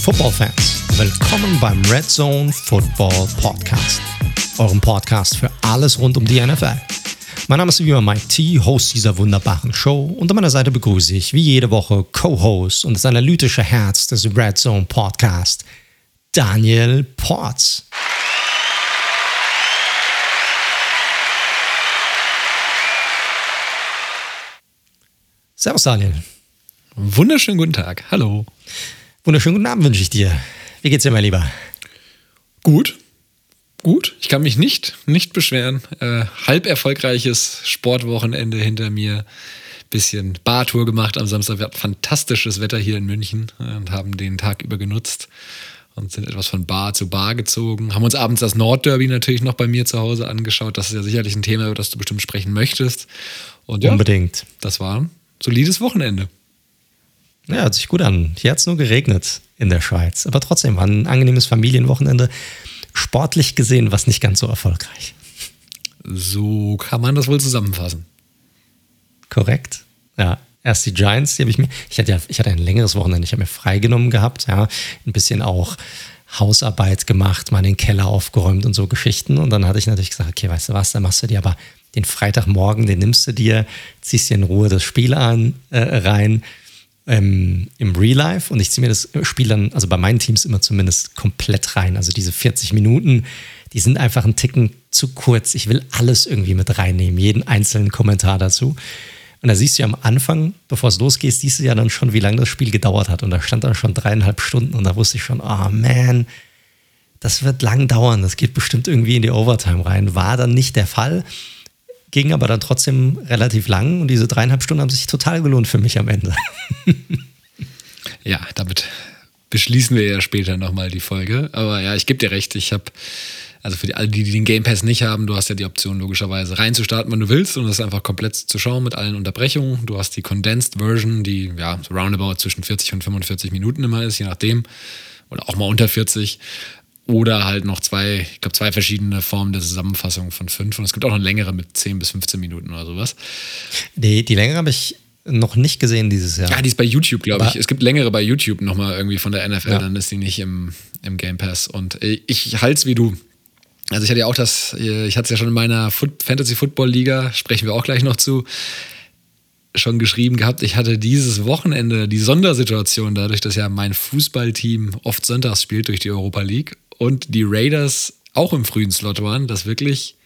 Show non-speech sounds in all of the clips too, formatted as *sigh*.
Football-Fans, willkommen beim Red Zone Football Podcast, eurem Podcast für alles rund um die NFL. Mein Name ist wie immer Mike T, Host dieser wunderbaren Show und an meiner Seite begrüße ich wie jede Woche Co-Host und das analytische Herz des Red Zone Podcast, Daniel Ports. Servus Daniel. Wunderschönen guten Tag. Hallo. Wunderschönen guten Abend wünsche ich dir. Wie geht's dir, mein Lieber? Gut. Gut. Ich kann mich nicht, nicht beschweren. Äh, halb erfolgreiches Sportwochenende hinter mir. Bisschen Bartour gemacht am Samstag. Wir hatten fantastisches Wetter hier in München äh, und haben den Tag über genutzt und sind etwas von Bar zu Bar gezogen. Haben uns abends das Nordderby natürlich noch bei mir zu Hause angeschaut. Das ist ja sicherlich ein Thema, über das du bestimmt sprechen möchtest. Und ja, Unbedingt. Das war ein solides Wochenende. Ja, hört sich gut an. Hier hat es nur geregnet in der Schweiz. Aber trotzdem war ein angenehmes Familienwochenende. Sportlich gesehen war es nicht ganz so erfolgreich. So kann man das wohl zusammenfassen. Korrekt. Ja, erst die Giants, die habe ich mir. Ich hatte ja, ich hatte ein längeres Wochenende, ich habe mir freigenommen gehabt, ja, ein bisschen auch Hausarbeit gemacht, mal den Keller aufgeräumt und so Geschichten. Und dann hatte ich natürlich gesagt, okay, weißt du was, dann machst du dir aber den Freitagmorgen, den nimmst du dir, ziehst dir in Ruhe das Spiel an, äh, rein ähm, im Real Life und ich ziehe mir das Spiel dann, also bei meinen Teams immer zumindest komplett rein. Also diese 40 Minuten, die sind einfach ein Ticken zu kurz. Ich will alles irgendwie mit reinnehmen, jeden einzelnen Kommentar dazu. Und da siehst du ja am Anfang, bevor es losgeht, siehst du ja dann schon, wie lange das Spiel gedauert hat. Und da stand dann schon dreieinhalb Stunden und da wusste ich schon, oh man, das wird lang dauern. Das geht bestimmt irgendwie in die Overtime rein. War dann nicht der Fall ging aber dann trotzdem relativ lang und diese dreieinhalb Stunden haben sich total gelohnt für mich am Ende. ja, damit beschließen wir ja später nochmal die Folge. Aber ja, ich gebe dir recht, ich habe, also für die, alle, die, den Game Pass nicht haben, du hast ja die Option logischerweise reinzustarten, wenn du willst und das einfach komplett zu schauen mit allen Unterbrechungen. Du hast die Condensed Version, die ja so roundabout zwischen 40 und 45 Minuten immer ist, je nachdem. Oder auch mal unter 40. Oder halt noch zwei, ich glaube, zwei verschiedene Formen der Zusammenfassung von fünf. Und es gibt auch noch längere mit 10 bis 15 Minuten oder sowas. Die, die längere habe ich noch nicht gesehen dieses Jahr. Ja, die ist bei YouTube, glaube ich. Es gibt längere bei YouTube nochmal irgendwie von der NFL, ja. dann ist die nicht im, im Game Pass. Und ich halte es wie du. Also ich hatte ja auch das, ich hatte es ja schon in meiner Fantasy Football Liga, sprechen wir auch gleich noch zu, schon geschrieben gehabt. Ich hatte dieses Wochenende die Sondersituation, dadurch, dass ja mein Fußballteam oft sonntags spielt durch die Europa League und die Raiders auch im frühen Slot waren, dass wirklich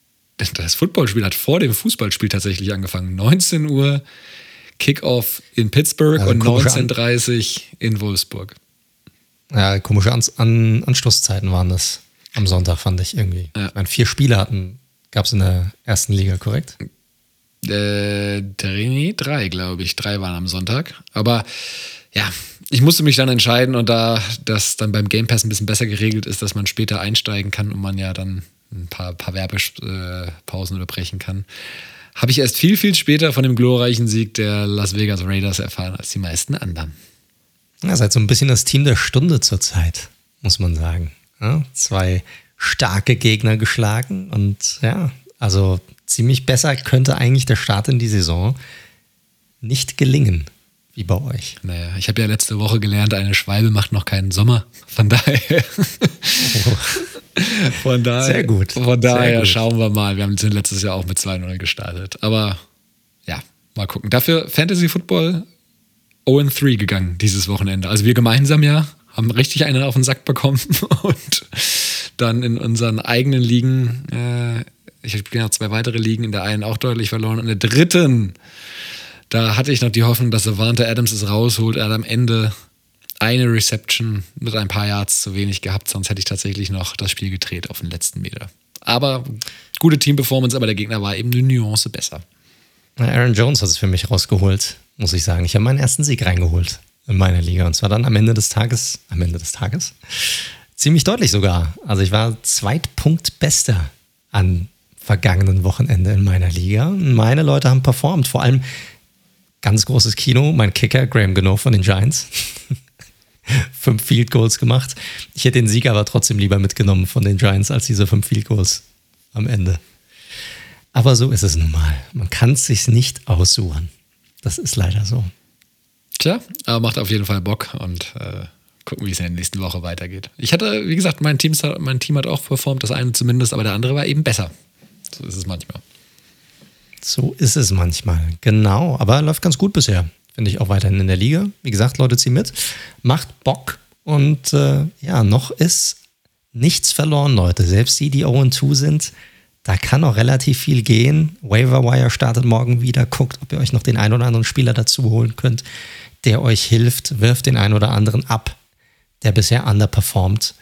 *laughs* das Footballspiel hat vor dem Fußballspiel tatsächlich angefangen. 19 Uhr Kickoff in Pittsburgh also und 19.30 in Wolfsburg. Ja, komische An An Anstoßzeiten waren das am Sonntag, fand ich irgendwie. Ja. Ich meine, vier Spiele hatten, gab es in der ersten Liga, korrekt? Äh, drei, drei glaube ich. Drei waren am Sonntag. Aber ja, ich musste mich dann entscheiden und da das dann beim Game Pass ein bisschen besser geregelt ist, dass man später einsteigen kann und man ja dann ein paar, paar Werbepausen unterbrechen kann, habe ich erst viel, viel später von dem glorreichen Sieg der Las Vegas Raiders erfahren als die meisten anderen. Ja, seid so ein bisschen das Team der Stunde zurzeit, muss man sagen. Ja, zwei starke Gegner geschlagen und ja, also ziemlich besser könnte eigentlich der Start in die Saison nicht gelingen wie bei euch. Naja, ich habe ja letzte Woche gelernt, eine Schwalbe macht noch keinen Sommer. Von daher. Oh. *laughs* Von daher. Sehr gut. Von daher gut. schauen wir mal. Wir haben letztes Jahr auch mit 2-0 gestartet. Aber ja, mal gucken. Dafür Fantasy Football 0-3 gegangen dieses Wochenende. Also wir gemeinsam ja haben richtig einen auf den Sack bekommen *laughs* und dann in unseren eigenen Ligen, äh, ich habe genau zwei weitere Ligen, in der einen auch deutlich verloren und in der dritten da hatte ich noch die Hoffnung, dass Savante Adams es rausholt. Er hat am Ende eine Reception mit ein paar Yards zu wenig gehabt, sonst hätte ich tatsächlich noch das Spiel gedreht auf den letzten Meter. Aber gute Team-Performance, aber der Gegner war eben eine Nuance besser. Aaron Jones hat es für mich rausgeholt, muss ich sagen. Ich habe meinen ersten Sieg reingeholt in meiner Liga und zwar dann am Ende des Tages, am Ende des Tages, ziemlich deutlich sogar. Also ich war Zweitpunktbester an vergangenen Wochenende in meiner Liga. Meine Leute haben performt, vor allem ganz großes Kino. Mein Kicker, Graham Gano von den Giants. *laughs* fünf Field Goals gemacht. Ich hätte den Sieg aber trotzdem lieber mitgenommen von den Giants als diese fünf Field Goals am Ende. Aber so ist es nun mal. Man kann es sich nicht aussuchen. Das ist leider so. Tja, aber macht auf jeden Fall Bock und äh, gucken, wie es in der nächsten Woche weitergeht. Ich hatte, wie gesagt, mein Team, mein Team hat auch performt, das eine zumindest, aber der andere war eben besser. So ist es manchmal. So ist es manchmal, genau. Aber läuft ganz gut bisher. Finde ich auch weiterhin in der Liga. Wie gesagt, Leute, ziehen mit. Macht Bock. Und äh, ja, noch ist nichts verloren, Leute. Selbst die, die 0-2 sind, da kann noch relativ viel gehen. Waiver Wire startet morgen wieder. Guckt, ob ihr euch noch den einen oder anderen Spieler dazu holen könnt, der euch hilft. Wirft den einen oder anderen ab, der bisher underperformt.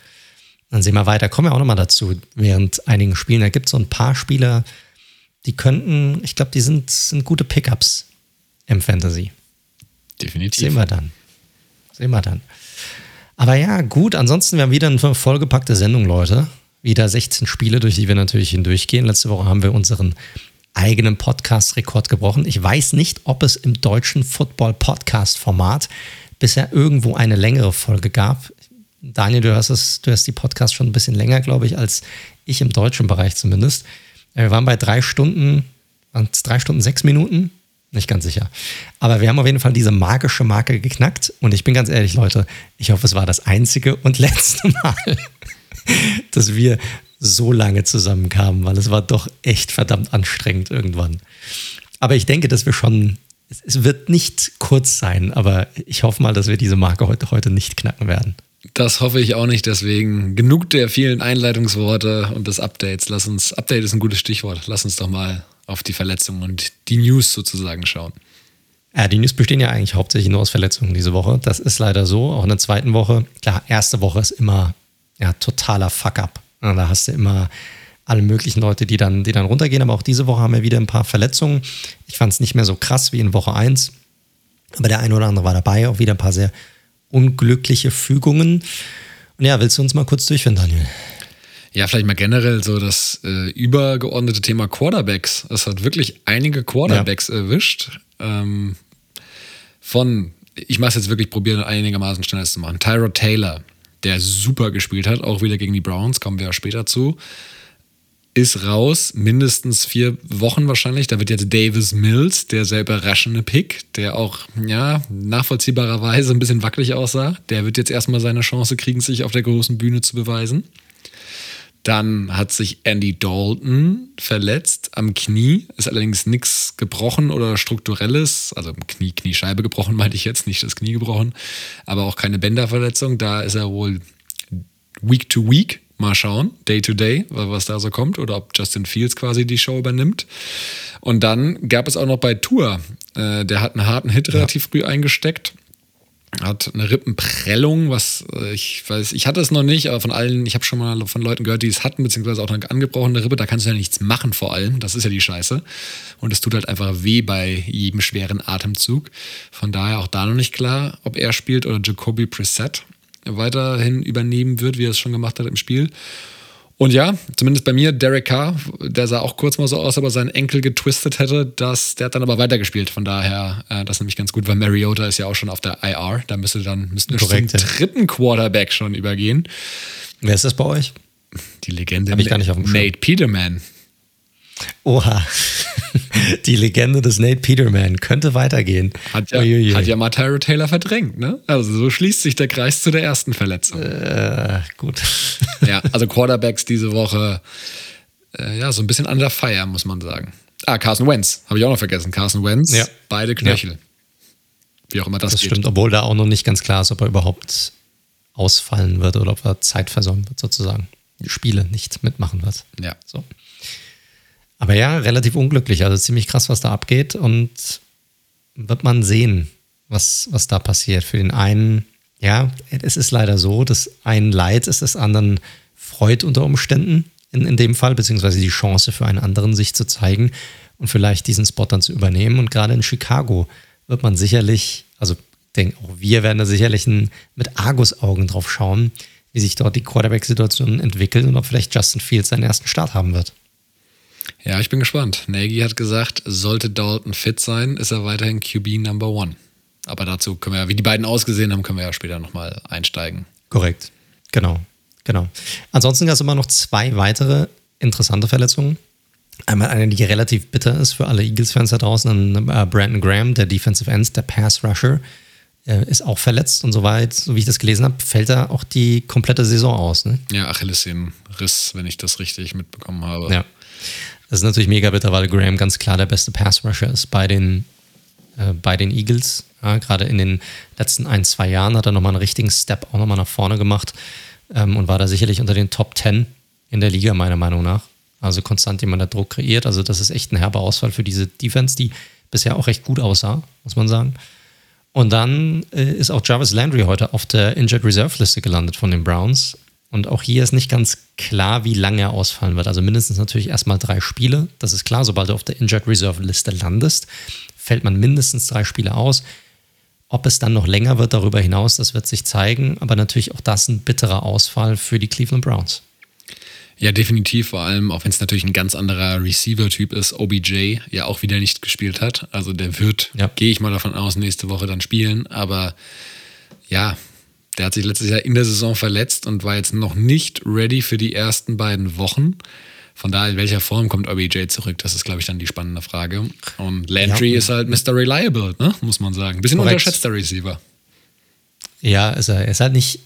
Dann sehen wir weiter. Kommen wir auch nochmal dazu während einigen Spielen. Da gibt es so ein paar Spieler, die könnten, ich glaube, die sind, sind gute Pickups im Fantasy. Definitiv. Sehen wir dann. Sehen wir dann. Aber ja, gut, ansonsten, wir haben wieder eine vollgepackte Sendung, Leute. Wieder 16 Spiele, durch die wir natürlich hindurchgehen. Letzte Woche haben wir unseren eigenen Podcast-Rekord gebrochen. Ich weiß nicht, ob es im deutschen Football-Podcast-Format bisher irgendwo eine längere Folge gab. Daniel, du hast, es, du hast die Podcast schon ein bisschen länger, glaube ich, als ich im deutschen Bereich zumindest. Wir waren bei drei Stunden, waren es drei Stunden, sechs Minuten? Nicht ganz sicher. Aber wir haben auf jeden Fall diese magische Marke geknackt. Und ich bin ganz ehrlich, Leute, ich hoffe, es war das einzige und *laughs* letzte Mal, dass wir so lange zusammenkamen, weil es war doch echt verdammt anstrengend irgendwann. Aber ich denke, dass wir schon, es wird nicht kurz sein, aber ich hoffe mal, dass wir diese Marke heute, heute nicht knacken werden. Das hoffe ich auch nicht, deswegen genug der vielen Einleitungsworte und des Updates. Lass uns, Update ist ein gutes Stichwort. Lass uns doch mal auf die Verletzungen und die News sozusagen schauen. Ja, die News bestehen ja eigentlich hauptsächlich nur aus Verletzungen diese Woche. Das ist leider so. Auch in der zweiten Woche. Klar, erste Woche ist immer ja, totaler Fuck-up. Da hast du immer alle möglichen Leute, die dann, die dann runtergehen. Aber auch diese Woche haben wir wieder ein paar Verletzungen. Ich fand es nicht mehr so krass wie in Woche 1. Aber der eine oder andere war dabei. Auch wieder ein paar sehr unglückliche Fügungen. Und ja, willst du uns mal kurz durchführen, Daniel? Ja, vielleicht mal generell so das äh, übergeordnete Thema Quarterbacks. Es hat wirklich einige Quarterbacks ja. erwischt. Ähm, von, ich mache es jetzt wirklich, probieren einigermaßen schneller zu machen. Tyrod Taylor, der super gespielt hat, auch wieder gegen die Browns, kommen wir ja später zu ist raus, mindestens vier Wochen wahrscheinlich. Da wird jetzt Davis Mills, der sehr überraschende Pick, der auch, ja, nachvollziehbarerweise ein bisschen wackelig aussah. Der wird jetzt erstmal seine Chance kriegen, sich auf der großen Bühne zu beweisen. Dann hat sich Andy Dalton verletzt am Knie, ist allerdings nichts gebrochen oder strukturelles, also Knie, Kniescheibe gebrochen, *laughs* meinte ich jetzt, nicht das Knie gebrochen, aber auch keine Bänderverletzung. Da ist er wohl Week to Week Mal schauen, Day to Day, was da so kommt oder ob Justin Fields quasi die Show übernimmt. Und dann gab es auch noch bei Tour, äh, der hat einen harten Hit relativ ja. früh eingesteckt hat eine Rippenprellung, was äh, ich weiß, ich hatte es noch nicht, aber von allen, ich habe schon mal von Leuten gehört, die es hatten, beziehungsweise auch eine angebrochene Rippe, da kannst du ja nichts machen vor allem, das ist ja die Scheiße. Und es tut halt einfach weh bei jedem schweren Atemzug. Von daher auch da noch nicht klar, ob er spielt oder Jacoby Preset weiterhin übernehmen wird, wie er es schon gemacht hat im Spiel. Und ja, zumindest bei mir, Derek Carr, der sah auch kurz mal so aus, aber seinen Enkel getwistet hätte, dass, der hat dann aber weitergespielt. Von daher, äh, das ist nämlich ganz gut, weil Mariota ist ja auch schon auf der IR. Da müsste dann müssten wir zum dritten Quarterback schon übergehen. Wer ist das bei euch? Die Legende Hab ich gar nicht auf dem Nate Peterman. Oha. *laughs* Die Legende des Nate Peterman könnte weitergehen. Hat ja, hat ja mal Tyro Taylor verdrängt, ne? Also so schließt sich der Kreis zu der ersten Verletzung. Äh, gut. Ja, also Quarterbacks diese Woche, äh, ja, so ein bisschen under fire, muss man sagen. Ah, Carson Wentz, habe ich auch noch vergessen. Carson Wentz, ja. beide Knöchel. Ja. Wie auch immer das, das geht. stimmt, obwohl da auch noch nicht ganz klar ist, ob er überhaupt ausfallen wird oder ob er Zeit versäumen wird, sozusagen. Die Spiele nicht mitmachen wird. Ja. So. Aber ja, relativ unglücklich. Also ziemlich krass, was da abgeht. Und wird man sehen, was, was da passiert. Für den einen, ja, es ist leider so, dass ein Leid ist des anderen Freud unter Umständen in, in dem Fall, beziehungsweise die Chance für einen anderen sich zu zeigen und vielleicht diesen Spot dann zu übernehmen. Und gerade in Chicago wird man sicherlich, also denke auch wir werden da sicherlich ein, mit Argus-Augen drauf schauen, wie sich dort die Quarterback-Situation entwickelt und ob vielleicht Justin Fields seinen ersten Start haben wird. Ja, ich bin gespannt. Nagy hat gesagt, sollte Dalton fit sein, ist er weiterhin QB Number One. Aber dazu können wir ja, wie die beiden ausgesehen haben, können wir ja später nochmal einsteigen. Korrekt. Genau. Genau. Ansonsten gab es immer noch zwei weitere interessante Verletzungen. Einmal eine, die relativ bitter ist für alle Eagles-Fans da draußen. Äh, Brandon Graham, der Defensive End, der Pass-Rusher, äh, ist auch verletzt und soweit, so wie ich das gelesen habe, fällt er auch die komplette Saison aus. Ne? Ja, Achillessehnenriss, wenn ich das richtig mitbekommen habe. Ja. Das ist natürlich mega bitter, weil Graham ganz klar der beste Pass-Rusher ist bei den, äh, bei den Eagles. Ja, Gerade in den letzten ein, zwei Jahren hat er nochmal einen richtigen Step auch nochmal nach vorne gemacht ähm, und war da sicherlich unter den Top 10 in der Liga, meiner Meinung nach. Also konstant jemand, der Druck kreiert. Also das ist echt ein herber Ausfall für diese Defense, die bisher auch recht gut aussah, muss man sagen. Und dann äh, ist auch Jarvis Landry heute auf der Injured Reserve Liste gelandet von den Browns. Und auch hier ist nicht ganz klar, wie lange er ausfallen wird. Also mindestens natürlich erstmal drei Spiele. Das ist klar, sobald du auf der Injured Reserve Liste landest, fällt man mindestens drei Spiele aus. Ob es dann noch länger wird darüber hinaus, das wird sich zeigen. Aber natürlich auch das ein bitterer Ausfall für die Cleveland Browns. Ja, definitiv, vor allem, auch wenn es natürlich ein ganz anderer Receiver-Typ ist, OBJ ja auch wieder nicht gespielt hat. Also der wird, ja. gehe ich mal davon aus, nächste Woche dann spielen. Aber ja, der hat sich letztes Jahr in der Saison verletzt und war jetzt noch nicht ready für die ersten beiden Wochen. Von daher, in welcher Form kommt OBJ zurück? Das ist, glaube ich, dann die spannende Frage. Und Landry ja. ist halt Mr. Reliable, ne? muss man sagen. Ein bisschen Korrekt. unterschätzter Receiver. Ja, ist er. Er ist halt nicht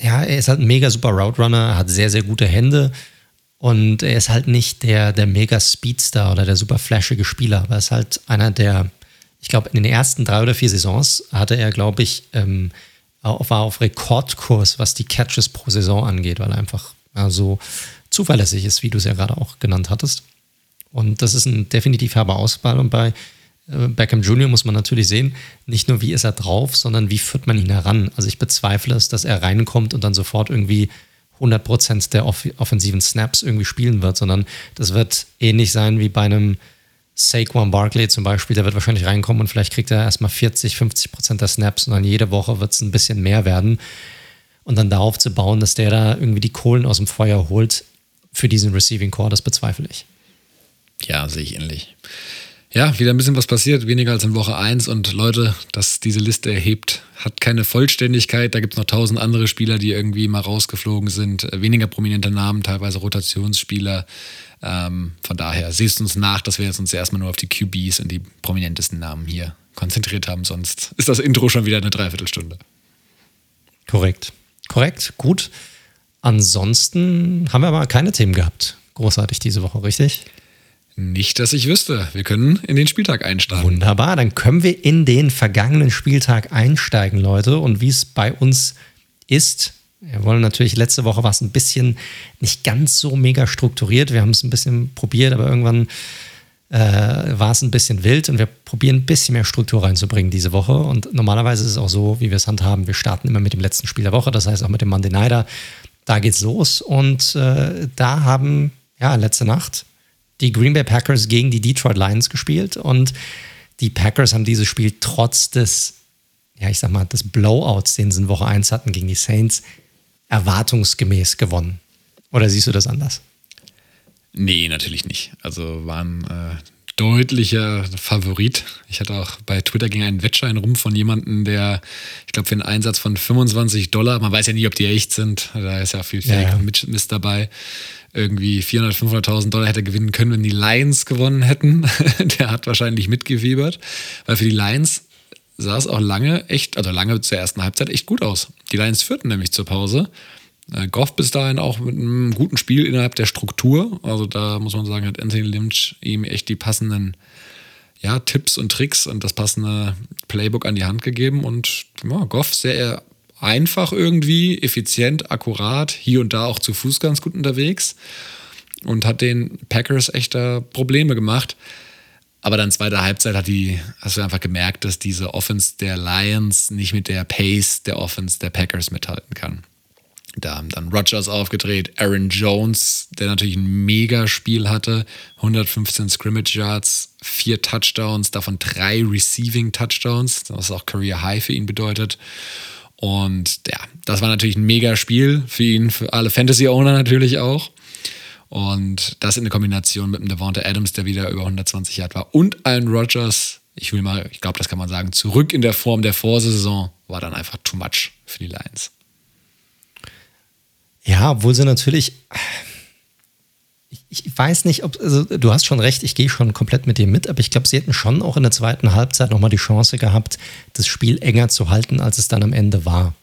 ja, er ist halt ein mega super Route Runner, hat sehr, sehr gute Hände und er ist halt nicht der, der mega Speedstar oder der super flashige Spieler, aber er ist halt einer der, ich glaube, in den ersten drei oder vier Saisons hatte er, glaube ich, ähm, war auf Rekordkurs, was die Catches pro Saison angeht, weil er einfach ja, so zuverlässig ist, wie du es ja gerade auch genannt hattest. Und das ist ein definitiv herber Auswahl. Und bei äh, Beckham Jr. muss man natürlich sehen, nicht nur wie ist er drauf, sondern wie führt man ihn heran. Also ich bezweifle es, dass er reinkommt und dann sofort irgendwie 100% der off offensiven Snaps irgendwie spielen wird, sondern das wird ähnlich sein wie bei einem Saquon Barkley zum Beispiel, der wird wahrscheinlich reinkommen und vielleicht kriegt er erstmal 40, 50% der Snaps und dann jede Woche wird es ein bisschen mehr werden. Und dann darauf zu bauen, dass der da irgendwie die Kohlen aus dem Feuer holt für diesen Receiving Core, das bezweifle ich. Ja, sehe ich ähnlich. Ja, wieder ein bisschen was passiert, weniger als in Woche 1. Und Leute, dass diese Liste erhebt, hat keine Vollständigkeit. Da gibt es noch tausend andere Spieler, die irgendwie mal rausgeflogen sind. Äh, weniger prominente Namen, teilweise Rotationsspieler. Ähm, von daher, siehst uns nach, dass wir jetzt uns erstmal nur auf die QBs und die prominentesten Namen hier konzentriert haben. Sonst ist das Intro schon wieder eine Dreiviertelstunde. Korrekt. Korrekt, gut. Ansonsten haben wir aber keine Themen gehabt. Großartig diese Woche, richtig? Nicht, dass ich wüsste. Wir können in den Spieltag einsteigen. Wunderbar, dann können wir in den vergangenen Spieltag einsteigen, Leute. Und wie es bei uns ist, wir wollen natürlich, letzte Woche war es ein bisschen nicht ganz so mega strukturiert. Wir haben es ein bisschen probiert, aber irgendwann äh, war es ein bisschen wild und wir probieren ein bisschen mehr Struktur reinzubringen diese Woche. Und normalerweise ist es auch so, wie wir es handhaben. Wir starten immer mit dem letzten Spiel der Woche, das heißt auch mit dem Monday Nighter. Da geht's los und äh, da haben, ja, letzte Nacht die Green Bay Packers gegen die Detroit Lions gespielt und die Packers haben dieses Spiel trotz des, ja, ich sag mal, des Blowouts, den sie in Woche 1 hatten gegen die Saints, erwartungsgemäß gewonnen. Oder siehst du das anders? Nee, natürlich nicht. Also waren äh, deutlicher Favorit. Ich hatte auch bei Twitter ging ein Wettschein rum von jemandem, der, ich glaube, für einen Einsatz von 25 Dollar, man weiß ja nie, ob die echt sind, da ist ja viel Fake ja, ja. Mist dabei, irgendwie 400, 500.000 Dollar hätte gewinnen können, wenn die Lions gewonnen hätten. *laughs* der hat wahrscheinlich mitgefiebert, weil für die Lions sah es auch lange echt, also lange zur ersten Halbzeit echt gut aus. Die Lions führten nämlich zur Pause. Äh, Goff bis dahin auch mit einem guten Spiel innerhalb der Struktur. Also da muss man sagen, hat Anthony Lynch ihm echt die passenden ja, Tipps und Tricks und das passende Playbook an die Hand gegeben. Und ja, Goff sehr einfach irgendwie, effizient, akkurat, hier und da auch zu Fuß ganz gut unterwegs und hat den Packers echter Probleme gemacht. Aber dann zweite Halbzeit hat die, hast du einfach gemerkt, dass diese Offense der Lions nicht mit der Pace der Offense der Packers mithalten kann. Da haben dann Rogers aufgedreht, Aaron Jones, der natürlich ein Mega-Spiel hatte, 115 Scrimmage Yards, vier Touchdowns, davon drei Receiving Touchdowns, was auch Career High für ihn bedeutet. Und ja, das war natürlich ein mega Spiel für ihn, für alle Fantasy-Owner natürlich auch. Und das in der Kombination mit dem Devonta Adams, der wieder über 120 Yard war, und Allen Rodgers, ich will mal, ich glaube, das kann man sagen, zurück in der Form der Vorsaison, war dann einfach too much für die Lions. Ja, obwohl sie natürlich, ich, weiß nicht, ob, also du hast schon recht, ich gehe schon komplett mit dir mit, aber ich glaube, sie hätten schon auch in der zweiten Halbzeit nochmal die Chance gehabt, das Spiel enger zu halten, als es dann am Ende war.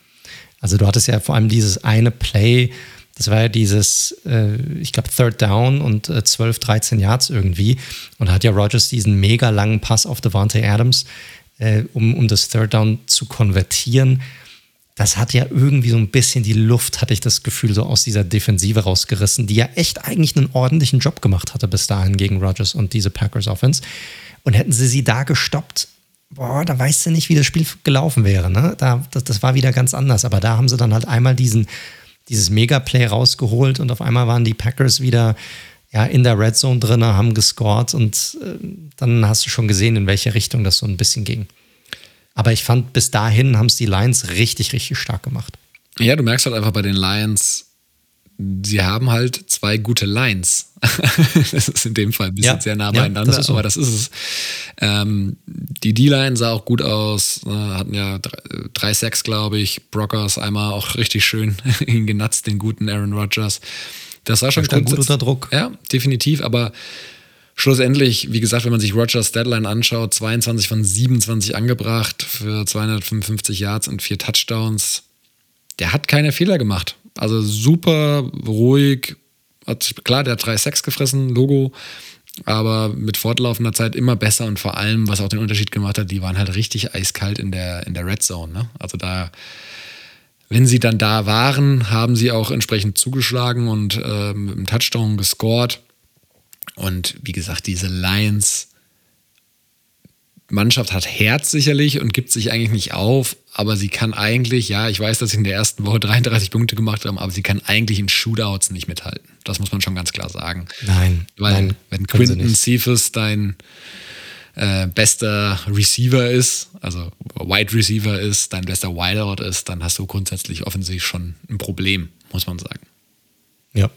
Also du hattest ja vor allem dieses eine Play, das war ja dieses, äh, ich glaube, Third Down und äh, 12, 13 Yards irgendwie. Und da hat ja Rogers diesen mega langen Pass auf Devante Adams, äh, um, um das Third Down zu konvertieren das hat ja irgendwie so ein bisschen die Luft, hatte ich das Gefühl, so aus dieser Defensive rausgerissen, die ja echt eigentlich einen ordentlichen Job gemacht hatte bis dahin gegen Rodgers und diese Packers Offense. Und hätten sie sie da gestoppt, boah, da weißt du nicht, wie das Spiel gelaufen wäre. Ne? Da, das, das war wieder ganz anders. Aber da haben sie dann halt einmal diesen, dieses Megaplay rausgeholt und auf einmal waren die Packers wieder ja, in der Red Zone drin, haben gescored und äh, dann hast du schon gesehen, in welche Richtung das so ein bisschen ging. Aber ich fand, bis dahin haben es die Lions richtig, richtig stark gemacht. Ja, du merkst halt einfach bei den Lions, sie haben halt zwei gute Lines. *laughs* das ist in dem Fall ein bisschen ja, sehr nah beieinander, ja, das so. aber das ist es. Ähm, die D-Line sah auch gut aus, äh, hatten ja drei, Sacks, glaube ich. Brockers einmal auch richtig schön *laughs* ihn genatzt, den guten Aaron Rodgers. Das war schon gut unter Druck. Ja, definitiv, aber Schlussendlich, wie gesagt, wenn man sich Rogers Deadline anschaut, 22 von 27 angebracht für 255 Yards und vier Touchdowns. Der hat keine Fehler gemacht. Also super ruhig. Hat, klar, der hat drei Sacks gefressen, Logo. Aber mit fortlaufender Zeit immer besser und vor allem, was auch den Unterschied gemacht hat, die waren halt richtig eiskalt in der, in der Red Zone. Ne? Also da, wenn sie dann da waren, haben sie auch entsprechend zugeschlagen und äh, mit einem Touchdown gescored. Und wie gesagt, diese Lions Mannschaft hat Herz sicherlich und gibt sich eigentlich nicht auf, aber sie kann eigentlich, ja, ich weiß, dass sie in der ersten Woche *laughs* 33 Punkte gemacht haben, aber sie kann eigentlich in Shootouts nicht mithalten. Das muss man schon ganz klar sagen. Nein. Weil, nein, wenn Quinton Cephas dein äh, bester Receiver ist, also Wide Receiver ist, dein bester Wideout ist, dann hast du grundsätzlich offensichtlich schon ein Problem, muss man sagen. Ja,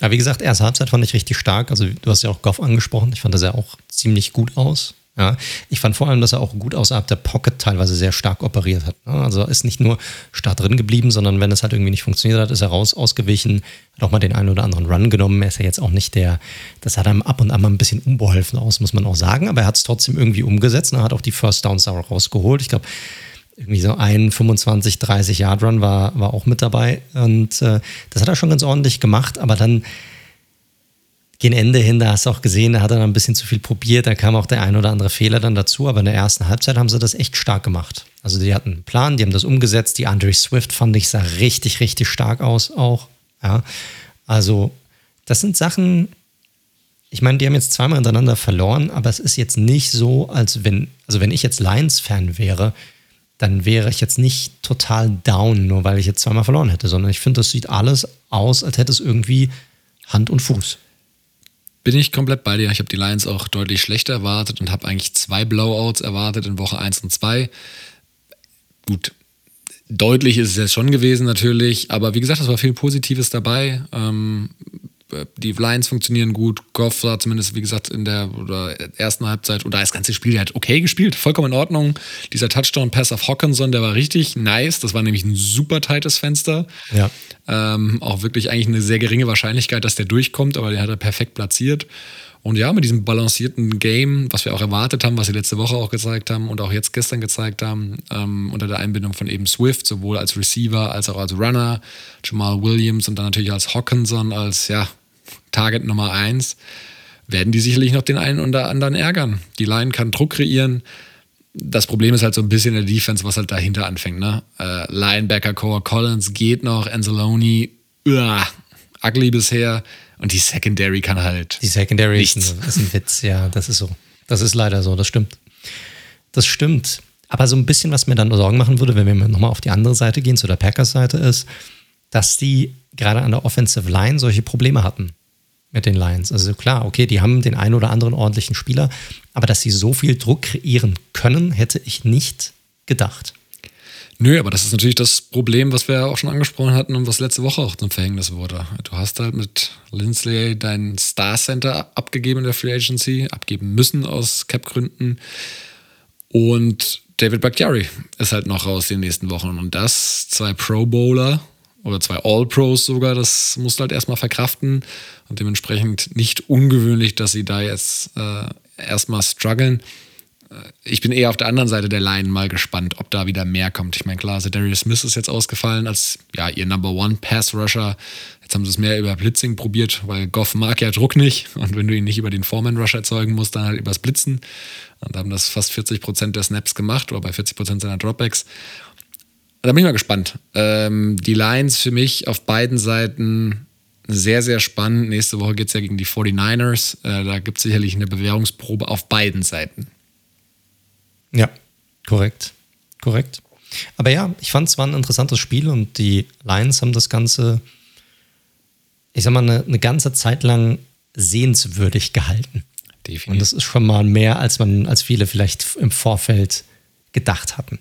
aber wie gesagt, erste Halbzeit fand ich richtig stark. Also du hast ja auch Goff angesprochen. Ich fand, das sah auch ziemlich gut aus. Ja, ich fand vor allem, dass er auch gut außerhalb der Pocket teilweise sehr stark operiert hat. Ne? Also ist nicht nur stark drin geblieben, sondern wenn es halt irgendwie nicht funktioniert hat, ist er raus ausgewichen, hat auch mal den einen oder anderen Run genommen. Er ist ja jetzt auch nicht der, das hat einem ab und an mal ein bisschen unbeholfen aus, muss man auch sagen, aber er hat es trotzdem irgendwie umgesetzt. Er hat auch die First Downs auch rausgeholt. Ich glaube, irgendwie so ein 25, 30 Yard Run war, war auch mit dabei. Und äh, das hat er schon ganz ordentlich gemacht, aber dann gegen Ende hin, da hast du auch gesehen, da hat er dann ein bisschen zu viel probiert, da kam auch der ein oder andere Fehler dann dazu, aber in der ersten Halbzeit haben sie das echt stark gemacht. Also die hatten einen Plan, die haben das umgesetzt, die Andre Swift fand ich sah richtig, richtig stark aus auch. Ja, also das sind Sachen, ich meine, die haben jetzt zweimal hintereinander verloren, aber es ist jetzt nicht so, als wenn, also wenn ich jetzt Lions-Fan wäre, dann wäre ich jetzt nicht total down, nur weil ich jetzt zweimal verloren hätte, sondern ich finde, das sieht alles aus, als hätte es irgendwie Hand und Fuß. Bin ich komplett bei dir. Ich habe die Lions auch deutlich schlechter erwartet und habe eigentlich zwei Blowouts erwartet in Woche 1 und 2. Gut, deutlich ist es jetzt schon gewesen natürlich, aber wie gesagt, es war viel Positives dabei. Ähm, die Lions funktionieren gut. Goff war zumindest, wie gesagt, in der ersten Halbzeit und da das ganze Spiel, der hat okay gespielt, vollkommen in Ordnung. Dieser Touchdown-Pass auf Hawkinson, der war richtig nice. Das war nämlich ein super tightes Fenster. Ja. Ähm, auch wirklich eigentlich eine sehr geringe Wahrscheinlichkeit, dass der durchkommt, aber den hat er perfekt platziert. Und ja, mit diesem balancierten Game, was wir auch erwartet haben, was sie letzte Woche auch gezeigt haben und auch jetzt gestern gezeigt haben, ähm, unter der Einbindung von eben Swift, sowohl als Receiver als auch als Runner, Jamal Williams und dann natürlich als Hawkinson als ja, Target Nummer 1, werden die sicherlich noch den einen oder anderen ärgern. Die Line kann Druck kreieren. Das Problem ist halt so ein bisschen der Defense, was halt dahinter anfängt. Ne? Äh, Linebacker Core Collins geht noch, Anzalone, uah, ugly bisher. Und die Secondary kann halt. Die Secondary ist ein, ist ein Witz, ja, das ist so. Das ist leider so, das stimmt. Das stimmt. Aber so ein bisschen, was mir dann Sorgen machen würde, wenn wir nochmal auf die andere Seite gehen, zu der Packers-Seite, ist, dass die gerade an der Offensive Line solche Probleme hatten mit den Lions. Also klar, okay, die haben den einen oder anderen ordentlichen Spieler, aber dass sie so viel Druck kreieren können, hätte ich nicht gedacht. Nö, aber das ist natürlich das Problem, was wir ja auch schon angesprochen hatten und was letzte Woche auch zum Verhängnis wurde. Du hast halt mit Lindsley dein Star Center abgegeben in der Free Agency, abgeben müssen aus Cap-Gründen. Und David Bakhtiari ist halt noch raus in den nächsten Wochen. Und das, zwei Pro Bowler, oder zwei All-Pros sogar. Das musst du halt erstmal verkraften. Und dementsprechend nicht ungewöhnlich, dass sie da jetzt äh, erstmal strugglen. Äh, ich bin eher auf der anderen Seite der Line mal gespannt, ob da wieder mehr kommt. Ich meine, klar, Darius Smith ist jetzt ausgefallen als ja, ihr Number One Pass Rusher. Jetzt haben sie es mehr über Blitzing probiert, weil Goff mag ja Druck nicht. Und wenn du ihn nicht über den Foreman Rush erzeugen musst, dann halt übers Blitzen. Und haben das fast 40 Prozent der Snaps gemacht oder bei 40 Prozent seiner Dropbacks. Da bin ich mal gespannt. Ähm, die Lines für mich auf beiden Seiten sehr, sehr spannend. Nächste Woche geht es ja gegen die 49ers. Äh, da gibt es sicherlich eine Bewährungsprobe auf beiden Seiten. Ja, korrekt. Korrekt. Aber ja, ich fand es war ein interessantes Spiel und die Lions haben das Ganze, ich sag mal, eine, eine ganze Zeit lang sehenswürdig gehalten. Definitiv. Und das ist schon mal mehr, als man, als viele vielleicht im Vorfeld gedacht hatten.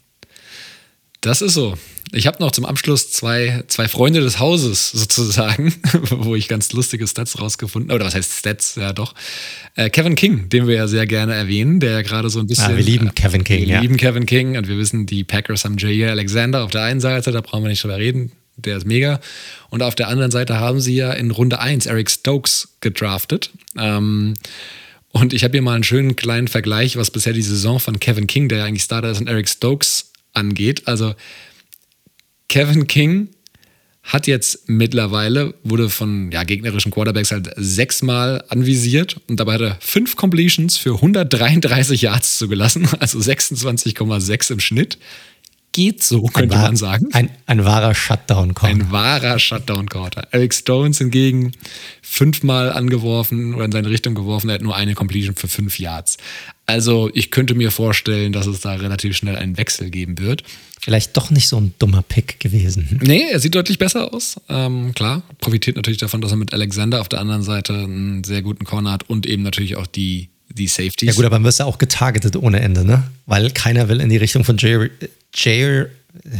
Das ist so. Ich habe noch zum Abschluss zwei, zwei Freunde des Hauses *laughs* sozusagen, wo ich ganz lustige Stats rausgefunden habe. Oder was heißt Stats? Ja, doch. Äh, Kevin King, den wir ja sehr gerne erwähnen, der ja gerade so ein bisschen. Ja, wir lieben Kevin King. Wir ja. lieben Kevin King und wir wissen, die Packers haben Jair Alexander auf der einen Seite, da brauchen wir nicht drüber reden. Der ist mega. Und auf der anderen Seite haben sie ja in Runde 1 Eric Stokes gedraftet. Ähm, und ich habe hier mal einen schönen kleinen Vergleich, was bisher die Saison von Kevin King, der ja eigentlich Starter ist, und Eric Stokes angeht. Also Kevin King hat jetzt mittlerweile, wurde von ja, gegnerischen Quarterbacks halt sechsmal anvisiert und dabei hat er fünf Completions für 133 Yards zugelassen, *laughs* also 26,6 im Schnitt. Geht so, könnte ein man sagen. Ein, ein wahrer Shutdown-Corner. Ein wahrer Shutdown-Corner. Eric Stones hingegen fünfmal angeworfen oder in seine Richtung geworfen, er hat nur eine Completion für fünf Yards. Also ich könnte mir vorstellen, dass es da relativ schnell einen Wechsel geben wird vielleicht doch nicht so ein dummer Pick gewesen. Nee, er sieht deutlich besser aus. Ähm, klar, profitiert natürlich davon, dass er mit Alexander auf der anderen Seite einen sehr guten Corner hat und eben natürlich auch die, die Safeties. Ja gut, aber dann wirst du auch getargetet ohne Ende, ne? Weil keiner will in die Richtung von Jair, Jair,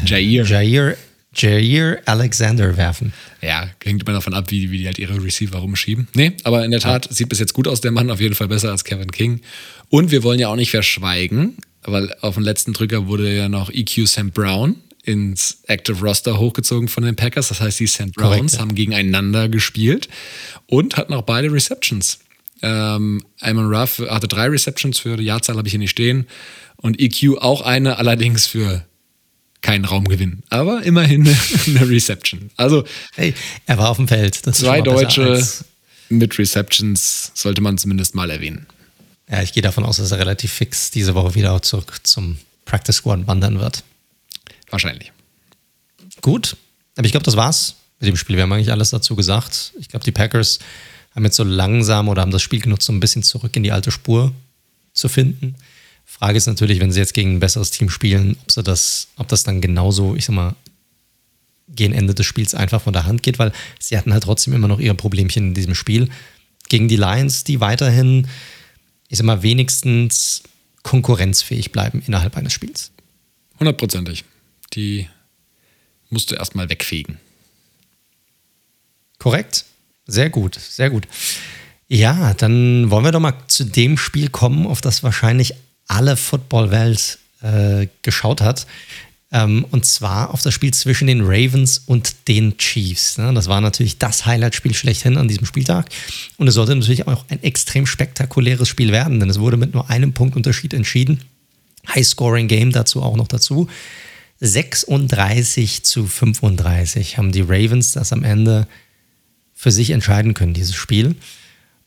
Jair. Jair, Jair Alexander werfen. Ja, hängt immer davon ab, wie, wie die halt ihre Receiver rumschieben. Nee, aber in der Tat ja. sieht bis jetzt gut aus, der Mann auf jeden Fall besser als Kevin King. Und wir wollen ja auch nicht verschweigen, weil auf dem letzten Drücker wurde ja noch EQ St. Brown ins Active Roster hochgezogen von den Packers. Das heißt, die St. Browns Korrekt, ja. haben gegeneinander gespielt und hatten auch beide Receptions. Ähm, Ruff hatte drei Receptions für die Jahrzahl, habe ich hier nicht stehen. Und EQ auch eine, allerdings für keinen Raumgewinn. Aber immerhin *laughs* eine Reception. Also, hey, er war auf dem Feld. zwei Deutsche mit Receptions sollte man zumindest mal erwähnen. Ja, ich gehe davon aus, dass er relativ fix diese Woche wieder zurück zum Practice Squad wandern wird. Wahrscheinlich. Gut, aber ich glaube, das war's mit dem Spiel. Wir haben eigentlich alles dazu gesagt. Ich glaube, die Packers haben jetzt so langsam oder haben das Spiel genutzt, um ein bisschen zurück in die alte Spur zu finden. Frage ist natürlich, wenn sie jetzt gegen ein besseres Team spielen, ob sie das, ob das dann genauso, ich sag mal, gegen Ende des Spiels einfach von der Hand geht, weil sie hatten halt trotzdem immer noch ihre Problemchen in diesem Spiel. Gegen die Lions, die weiterhin ich sag mal, wenigstens konkurrenzfähig bleiben innerhalb eines Spiels. Hundertprozentig. Die musst du erstmal wegfegen. Korrekt. Sehr gut, sehr gut. Ja, dann wollen wir doch mal zu dem Spiel kommen, auf das wahrscheinlich alle Football-Welt äh, geschaut hat. Ähm, und zwar auf das Spiel zwischen den Ravens und den Chiefs. Ne? Das war natürlich das Highlight-Spiel schlechthin an diesem Spieltag. Und es sollte natürlich auch ein extrem spektakuläres Spiel werden, denn es wurde mit nur einem Punktunterschied entschieden. High-Scoring-Game dazu auch noch dazu. 36 zu 35 haben die Ravens das am Ende für sich entscheiden können, dieses Spiel.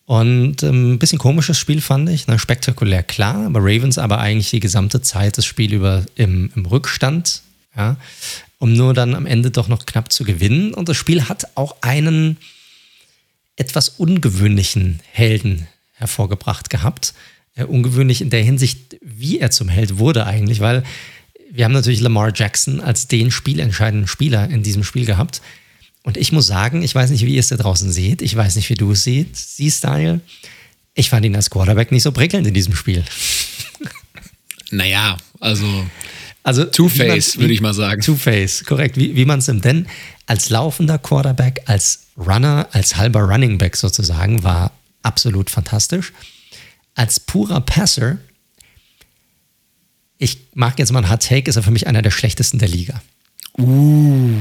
Und ähm, ein bisschen komisches Spiel fand ich, ne? spektakulär klar, aber Ravens aber eigentlich die gesamte Zeit das Spiel über im, im Rückstand, ja, um nur dann am Ende doch noch knapp zu gewinnen. Und das Spiel hat auch einen etwas ungewöhnlichen Helden hervorgebracht gehabt. Äh, ungewöhnlich in der Hinsicht, wie er zum Held wurde eigentlich, weil wir haben natürlich Lamar Jackson als den spielentscheidenden Spieler in diesem Spiel gehabt. Und ich muss sagen, ich weiß nicht, wie ihr es da draußen seht. Ich weiß nicht, wie du es siehst, siehst Daniel. Ich fand ihn als Quarterback nicht so prickelnd in diesem Spiel. *laughs* Naja, also, also Two-Face, würde ich mal sagen. Two-Face, korrekt. Wie, wie man es nimmt. Denn als laufender Quarterback, als Runner, als halber Running Back sozusagen, war absolut fantastisch. Als purer Passer, ich mag jetzt mal ein Hard Take, ist er für mich einer der schlechtesten der Liga. Uh.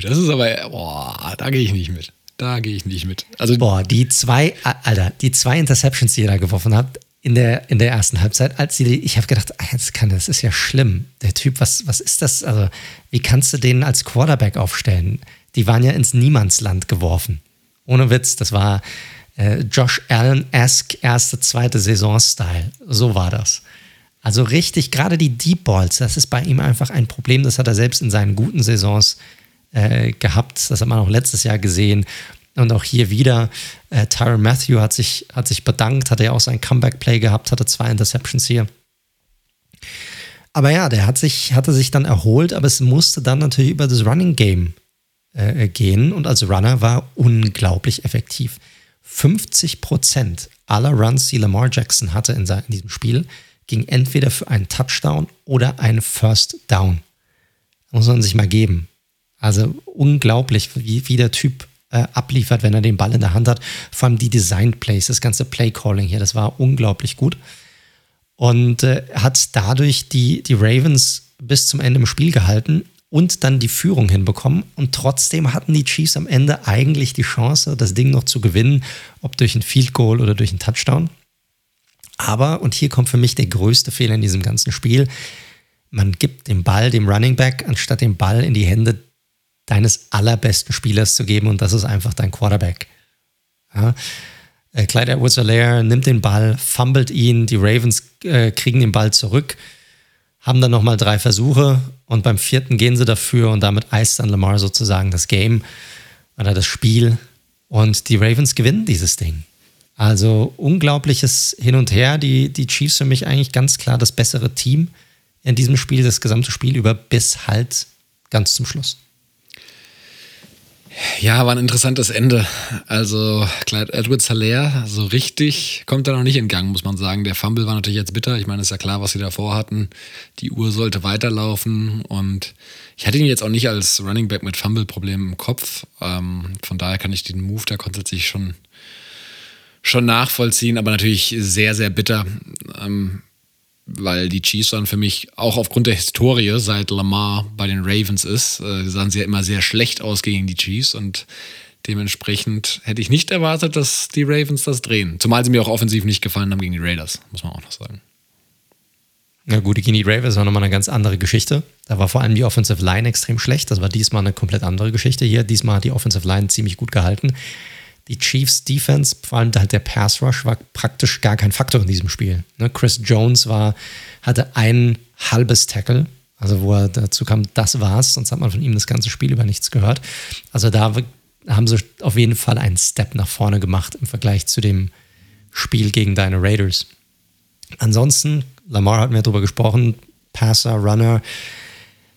Das ist aber, boah, da gehe ich nicht mit. Da gehe ich nicht mit. Also, boah, die zwei, Alter, die zwei Interceptions, die er da geworfen hat, in der, in der ersten Halbzeit, als sie, ich habe gedacht, ah, das, kann, das ist ja schlimm. Der Typ, was, was ist das? Also, wie kannst du den als Quarterback aufstellen? Die waren ja ins Niemandsland geworfen. Ohne Witz, das war äh, Josh Allen-esque erste, zweite Saison-Style. So war das. Also richtig, gerade die Deep Balls, das ist bei ihm einfach ein Problem. Das hat er selbst in seinen guten Saisons äh, gehabt. Das hat man auch letztes Jahr gesehen. Und auch hier wieder, äh, Tyron Matthew hat sich, hat sich bedankt, hatte ja auch sein Comeback-Play gehabt, hatte zwei Interceptions hier. Aber ja, der hat sich, hatte sich dann erholt, aber es musste dann natürlich über das Running Game äh, gehen und als Runner war unglaublich effektiv. 50 Prozent aller Runs, die Lamar Jackson hatte in, in diesem Spiel, ging entweder für einen Touchdown oder einen First Down. Muss man sich mal geben. Also unglaublich, wie, wie der Typ äh, abliefert, wenn er den Ball in der Hand hat. Vor allem die Design Plays, das ganze Play Calling hier, das war unglaublich gut. Und äh, hat dadurch die, die Ravens bis zum Ende im Spiel gehalten und dann die Führung hinbekommen. Und trotzdem hatten die Chiefs am Ende eigentlich die Chance, das Ding noch zu gewinnen, ob durch ein Field Goal oder durch einen Touchdown. Aber, und hier kommt für mich der größte Fehler in diesem ganzen Spiel, man gibt den Ball dem Running Back, anstatt den Ball in die Hände deines allerbesten Spielers zu geben und das ist einfach dein Quarterback. Ja. Äh, Clyde edwards nimmt den Ball, fummelt ihn, die Ravens äh, kriegen den Ball zurück, haben dann nochmal drei Versuche und beim vierten gehen sie dafür und damit eist dann Lamar sozusagen das Game oder das Spiel und die Ravens gewinnen dieses Ding. Also unglaubliches Hin und Her. Die, die Chiefs für mich eigentlich ganz klar das bessere Team in diesem Spiel, das gesamte Spiel über bis halt ganz zum Schluss. Ja, war ein interessantes Ende. Also Clyde Edwards Haller, so richtig kommt er noch nicht in Gang, muss man sagen. Der Fumble war natürlich jetzt bitter. Ich meine, ist ja klar, was sie davor hatten. Die Uhr sollte weiterlaufen und ich hatte ihn jetzt auch nicht als Running Back mit Fumble-Problemen im Kopf. Ähm, von daher kann ich den Move da grundsätzlich schon, schon nachvollziehen, aber natürlich sehr, sehr bitter. Ähm, weil die Chiefs dann für mich auch aufgrund der Historie, seit Lamar bei den Ravens ist, äh, sahen sie ja immer sehr schlecht aus gegen die Chiefs und dementsprechend hätte ich nicht erwartet, dass die Ravens das drehen. Zumal sie mir auch offensiv nicht gefallen haben gegen die Raiders, muss man auch noch sagen. Ja gut, gegen die Ravens war nochmal eine ganz andere Geschichte. Da war vor allem die Offensive Line extrem schlecht. Das war diesmal eine komplett andere Geschichte hier. Diesmal hat die Offensive Line ziemlich gut gehalten. Die Chiefs Defense, vor allem halt der Pass Rush, war praktisch gar kein Faktor in diesem Spiel. Ne, Chris Jones war, hatte ein halbes Tackle, also wo er dazu kam, das war's, sonst hat man von ihm das ganze Spiel über nichts gehört. Also da haben sie auf jeden Fall einen Step nach vorne gemacht im Vergleich zu dem Spiel gegen deine Raiders. Ansonsten, Lamar hat mir darüber gesprochen, Passer, Runner,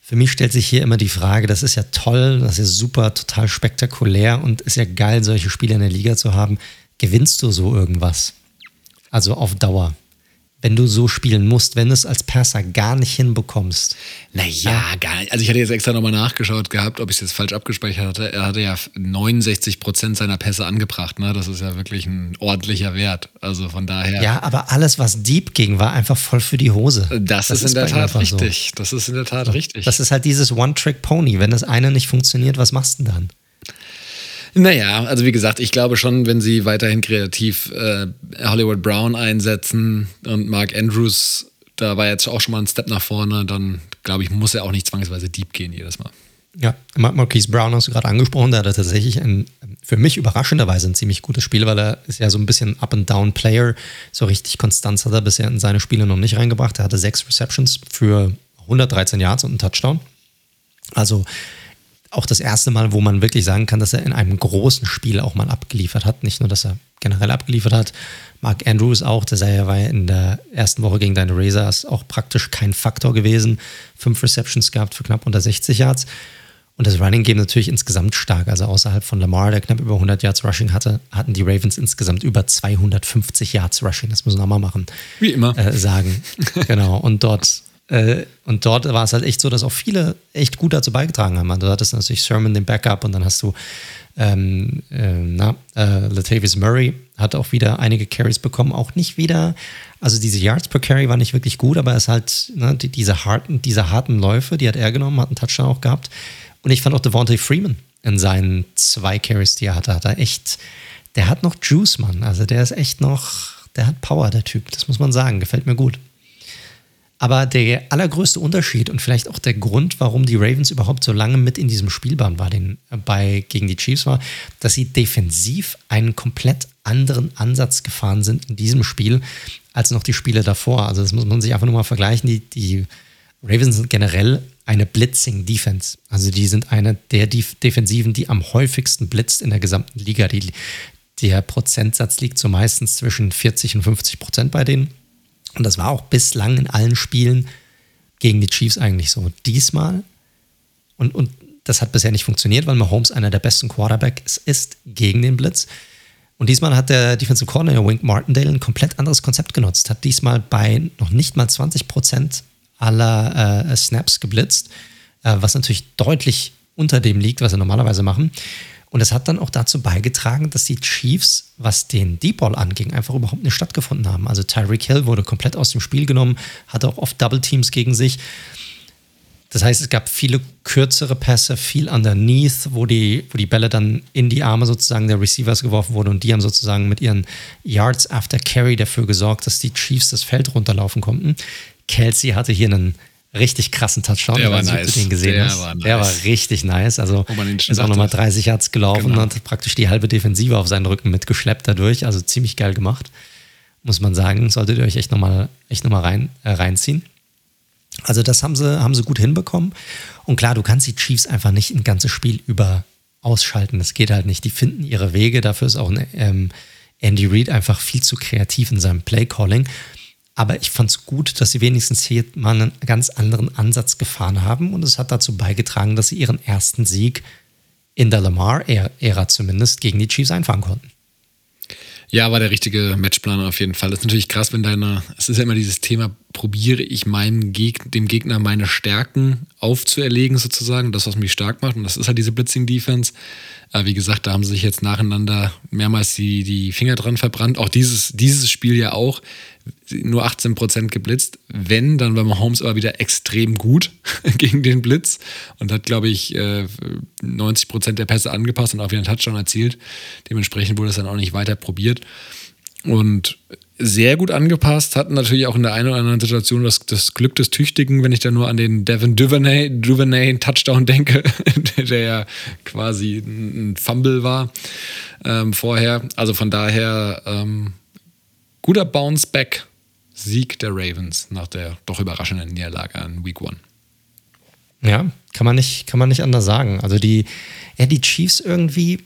für mich stellt sich hier immer die Frage, das ist ja toll, das ist super, total spektakulär und ist ja geil, solche Spiele in der Liga zu haben. Gewinnst du so irgendwas? Also auf Dauer wenn du so spielen musst, wenn du es als Perser gar nicht hinbekommst. Naja, ja. gar nicht. Also ich hatte jetzt extra nochmal nachgeschaut gehabt, ob ich es jetzt falsch abgespeichert hatte. Er hatte ja 69 Prozent seiner Pässe angebracht. Ne? Das ist ja wirklich ein ordentlicher Wert. Also von daher. Ja, aber alles, was Deep ging, war einfach voll für die Hose. Das, das ist in der Tat richtig. So. Das ist in der Tat richtig. Das ist halt dieses One-Trick-Pony. Wenn das eine nicht funktioniert, was machst du denn dann? Naja, also wie gesagt, ich glaube schon, wenn sie weiterhin kreativ äh, Hollywood Brown einsetzen und Mark Andrews, da war jetzt auch schon mal ein Step nach vorne, dann glaube ich, muss er auch nicht zwangsweise deep gehen jedes Mal. Ja, Marquise Brown hast du gerade angesprochen, der hatte tatsächlich ein, für mich überraschenderweise ein ziemlich gutes Spiel, weil er ist ja so ein bisschen Up-and-Down-Player. So richtig Konstanz hat er bisher in seine Spiele noch nicht reingebracht. Er hatte sechs Receptions für 113 Yards und einen Touchdown. Also auch das erste Mal, wo man wirklich sagen kann, dass er in einem großen Spiel auch mal abgeliefert hat. Nicht nur, dass er generell abgeliefert hat. Mark Andrews auch, der sei ja in der ersten Woche gegen deine Razors auch praktisch kein Faktor gewesen. Fünf Receptions gehabt für knapp unter 60 Yards. Und das Running Game natürlich insgesamt stark. Also außerhalb von Lamar, der knapp über 100 Yards Rushing hatte, hatten die Ravens insgesamt über 250 Yards Rushing. Das müssen wir mal machen. Wie immer. Äh, sagen. *laughs* genau. Und dort und dort war es halt echt so, dass auch viele echt gut dazu beigetragen haben. Also du hattest natürlich Sherman den Backup und dann hast du ähm, äh, na, äh, Latavius Murray hat auch wieder einige Carries bekommen, auch nicht wieder, also diese Yards per Carry war nicht wirklich gut, aber es halt ne, die, diese, harten, diese harten Läufe, die hat er genommen, hat einen Touchdown auch gehabt Und ich fand auch Devontae Freeman in seinen zwei Carries, die er hatte, hat er echt, der hat noch Juice, Mann. Also der ist echt noch, der hat Power, der Typ. Das muss man sagen. Gefällt mir gut. Aber der allergrößte Unterschied und vielleicht auch der Grund, warum die Ravens überhaupt so lange mit in diesem Spielbahn war, den, äh, bei, gegen die Chiefs war, dass sie defensiv einen komplett anderen Ansatz gefahren sind in diesem Spiel als noch die Spiele davor. Also das muss man sich einfach nur mal vergleichen. Die, die Ravens sind generell eine Blitzing-Defense. Also die sind eine der Defensiven, die am häufigsten blitzt in der gesamten Liga. Die, der Prozentsatz liegt so meistens zwischen 40 und 50 Prozent bei denen. Und das war auch bislang in allen Spielen gegen die Chiefs eigentlich so. Diesmal, und, und das hat bisher nicht funktioniert, weil Mahomes einer der besten Quarterbacks ist gegen den Blitz. Und diesmal hat der Defensive Coordinator Wink Martindale ein komplett anderes Konzept genutzt. Hat diesmal bei noch nicht mal 20 Prozent aller äh, Snaps geblitzt, äh, was natürlich deutlich unter dem liegt, was sie normalerweise machen. Und es hat dann auch dazu beigetragen, dass die Chiefs, was den Deep Ball anging, einfach überhaupt nicht stattgefunden haben. Also Tyreek Hill wurde komplett aus dem Spiel genommen, hatte auch oft Double Teams gegen sich. Das heißt, es gab viele kürzere Pässe, viel underneath, wo die, wo die Bälle dann in die Arme sozusagen der Receivers geworfen wurden und die haben sozusagen mit ihren Yards after Carry dafür gesorgt, dass die Chiefs das Feld runterlaufen konnten. Kelsey hatte hier einen richtig krassen Touchdown. Der war nice. Du den gesehen der hast. War nice. Der war richtig nice. Also ist auch nochmal 30 Yards gelaufen genau. und hat praktisch die halbe Defensive auf seinen Rücken mitgeschleppt dadurch. Also ziemlich geil gemacht. Muss man sagen. Solltet ihr euch echt nochmal echt noch rein, äh, reinziehen. Also das haben sie, haben sie gut hinbekommen. Und klar, du kannst die Chiefs einfach nicht ein ganzes Spiel über ausschalten. Das geht halt nicht. Die finden ihre Wege. Dafür ist auch ein, ähm, Andy Reid einfach viel zu kreativ in seinem Play-Calling. Aber ich fand es gut, dass sie wenigstens hier mal einen ganz anderen Ansatz gefahren haben und es hat dazu beigetragen, dass sie ihren ersten Sieg in der Lamar-Ära zumindest gegen die Chiefs einfahren konnten. Ja, war der richtige Matchplan auf jeden Fall. Das ist natürlich krass, wenn deine, es ist ja immer dieses Thema, probiere ich meinem Geg dem Gegner meine Stärken aufzuerlegen, sozusagen, das, was mich stark macht. Und das ist halt diese Blitzing-Defense. Aber wie gesagt, da haben sie sich jetzt nacheinander mehrmals die, die Finger dran verbrannt. Auch dieses, dieses Spiel ja auch. Nur 18% geblitzt. Wenn, dann war Mahomes aber wieder extrem gut *laughs* gegen den Blitz und hat, glaube ich, 90% äh, der Pässe angepasst und auch wieder einen Touchdown erzielt. Dementsprechend wurde es dann auch nicht weiter probiert. Und sehr gut angepasst, hatten natürlich auch in der einen oder anderen Situation das, das Glück des Tüchtigen, wenn ich da nur an den Devin Duvernay, Duvernay Touchdown denke, *laughs* der ja quasi ein Fumble war ähm, vorher. Also von daher ähm, guter Bounce-Back-Sieg der Ravens nach der doch überraschenden Niederlage an Week One. Ja, kann man nicht, kann man nicht anders sagen. Also die, ja, die Chiefs irgendwie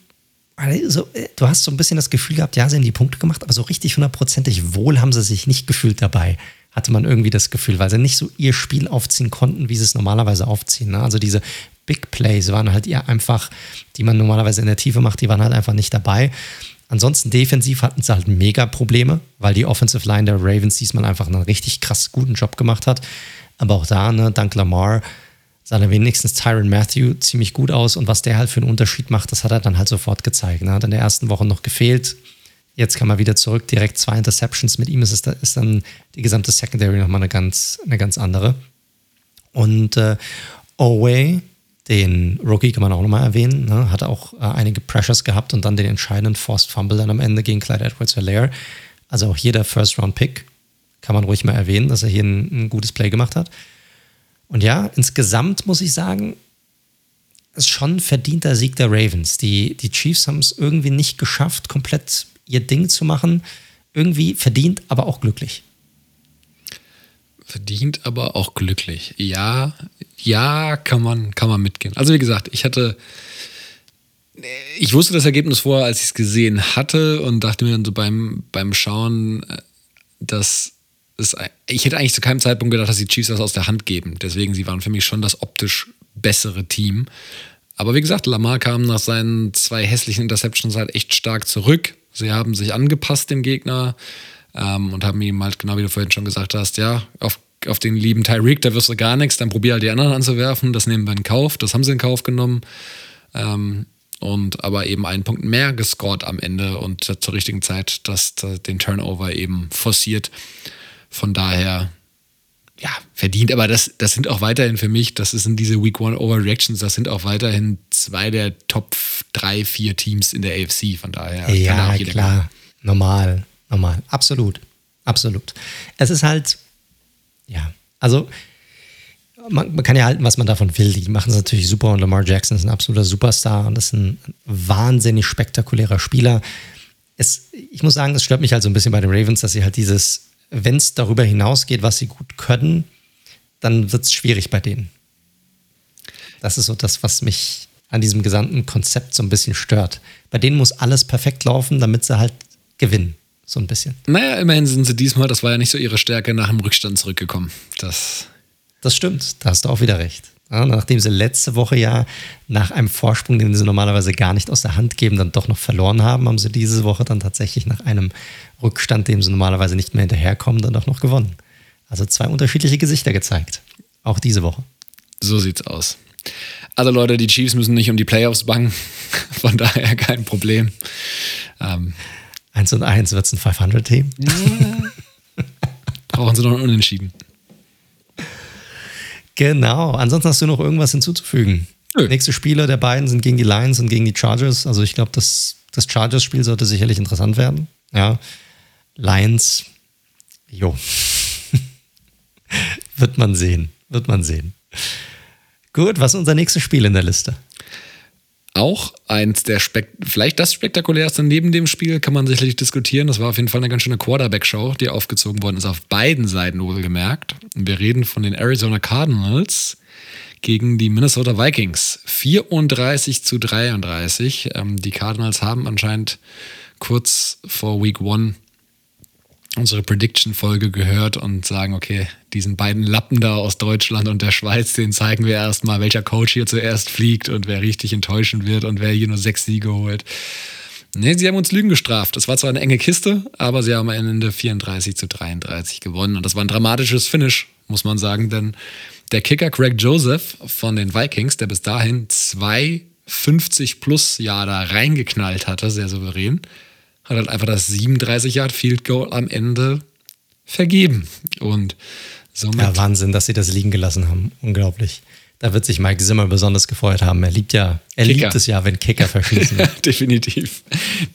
also, du hast so ein bisschen das Gefühl gehabt, ja, sie haben die Punkte gemacht, aber so richtig hundertprozentig wohl haben sie sich nicht gefühlt dabei. Hatte man irgendwie das Gefühl, weil sie nicht so ihr Spiel aufziehen konnten, wie sie es normalerweise aufziehen. Ne? Also diese Big Plays waren halt eher einfach, die man normalerweise in der Tiefe macht, die waren halt einfach nicht dabei. Ansonsten defensiv hatten sie halt mega Probleme, weil die Offensive Line der Ravens diesmal einfach einen richtig krass guten Job gemacht hat. Aber auch da, ne, dank Lamar, sah dann wenigstens Tyron Matthew ziemlich gut aus und was der halt für einen Unterschied macht, das hat er dann halt sofort gezeigt. Ne? Hat in der ersten Woche noch gefehlt. Jetzt kann man wieder zurück, direkt zwei Interceptions. Mit ihm ist, es, ist dann die gesamte Secondary nochmal eine ganz, eine ganz andere. Und äh, Oway, den Rookie kann man auch nochmal erwähnen, ne? hat auch äh, einige Pressures gehabt und dann den entscheidenden Forced Fumble dann am Ende gegen Clyde Edwards-Helaire. Also auch hier der First-Round-Pick kann man ruhig mal erwähnen, dass er hier ein, ein gutes Play gemacht hat. Und ja, insgesamt muss ich sagen, ist schon ein verdienter Sieg der Ravens. Die, die Chiefs haben es irgendwie nicht geschafft, komplett ihr Ding zu machen. Irgendwie verdient, aber auch glücklich. Verdient, aber auch glücklich. Ja, ja, kann man, kann man mitgehen. Also wie gesagt, ich hatte, ich wusste das Ergebnis vorher, als ich es gesehen hatte und dachte mir dann so beim, beim Schauen, äh, dass das, ich hätte eigentlich zu keinem Zeitpunkt gedacht, dass die Chiefs das aus der Hand geben. Deswegen, sie waren für mich schon das optisch bessere Team. Aber wie gesagt, Lamar kam nach seinen zwei hässlichen Interceptions halt echt stark zurück. Sie haben sich angepasst dem Gegner ähm, und haben ihm halt, genau wie du vorhin schon gesagt hast, ja, auf, auf den lieben Tyreek, da wirst du gar nichts, dann probier halt die anderen anzuwerfen, das nehmen wir in Kauf, das haben sie in Kauf genommen. Ähm, und aber eben einen Punkt mehr gescored am Ende und zur richtigen Zeit das, den Turnover eben forciert. Von daher, ja, verdient, aber das, das sind auch weiterhin für mich, das sind diese Week One Overreactions, das sind auch weiterhin zwei der Top drei, vier Teams in der AFC, von daher. Ja, klar, kommen. normal, normal, absolut, absolut. Es ist halt, ja, also man, man, kann ja halten, was man davon will. Die machen es natürlich super und Lamar Jackson ist ein absoluter Superstar und ist ein wahnsinnig spektakulärer Spieler. Es, ich muss sagen, es stört mich halt so ein bisschen bei den Ravens, dass sie halt dieses wenn es darüber hinausgeht, was sie gut können, dann wird es schwierig bei denen. Das ist so das, was mich an diesem gesamten Konzept so ein bisschen stört. Bei denen muss alles perfekt laufen, damit sie halt gewinnen. So ein bisschen. Naja, immerhin sind sie diesmal, das war ja nicht so ihre Stärke, nach dem Rückstand zurückgekommen. Das, das stimmt, da hast du auch wieder recht. Ja, nachdem sie letzte Woche ja nach einem Vorsprung, den sie normalerweise gar nicht aus der Hand geben, dann doch noch verloren haben, haben sie diese Woche dann tatsächlich nach einem Rückstand, dem sie normalerweise nicht mehr hinterherkommen, dann doch noch gewonnen. Also zwei unterschiedliche Gesichter gezeigt. Auch diese Woche. So sieht's aus. Also Leute, die Chiefs müssen nicht um die Playoffs bangen. *laughs* Von daher kein Problem. Ähm, 1 und 1 wird es ein 500-Team. Ja. Brauchen sie noch einen Unentschieden. Genau. Ansonsten hast du noch irgendwas hinzuzufügen. Nö. Nächste Spiele der beiden sind gegen die Lions und gegen die Chargers. Also ich glaube, das, das Chargers-Spiel sollte sicherlich interessant werden. Ja. Lions, jo. *laughs* Wird man sehen. Wird man sehen. Gut, was ist unser nächstes Spiel in der Liste? Auch eins der Spek vielleicht das spektakulärste neben dem Spiel kann man sicherlich diskutieren. Das war auf jeden Fall eine ganz schöne Quarterback-Show, die aufgezogen worden ist, auf beiden Seiten wohlgemerkt. Wir reden von den Arizona Cardinals gegen die Minnesota Vikings. 34 zu 33. Ähm, die Cardinals haben anscheinend kurz vor Week One unsere Prediction-Folge gehört und sagen, okay, diesen beiden Lappen da aus Deutschland und der Schweiz, den zeigen wir erstmal, welcher Coach hier zuerst fliegt und wer richtig enttäuschen wird und wer hier nur sechs Siege holt. Nee, sie haben uns Lügen gestraft. Das war zwar eine enge Kiste, aber sie haben am Ende 34 zu 33 gewonnen. Und das war ein dramatisches Finish, muss man sagen, denn der Kicker Craig Joseph von den Vikings, der bis dahin zwei 50 plus Jahre da reingeknallt hatte, sehr souverän, hat halt einfach das 37 Yard Field Goal am Ende vergeben. Und somit. Ja, Wahnsinn, dass sie das liegen gelassen haben. Unglaublich. Da wird sich Mike Zimmer besonders gefreut haben. Er liebt ja, er Kicker. liebt es ja, wenn Kicker verschießen. *laughs* Definitiv.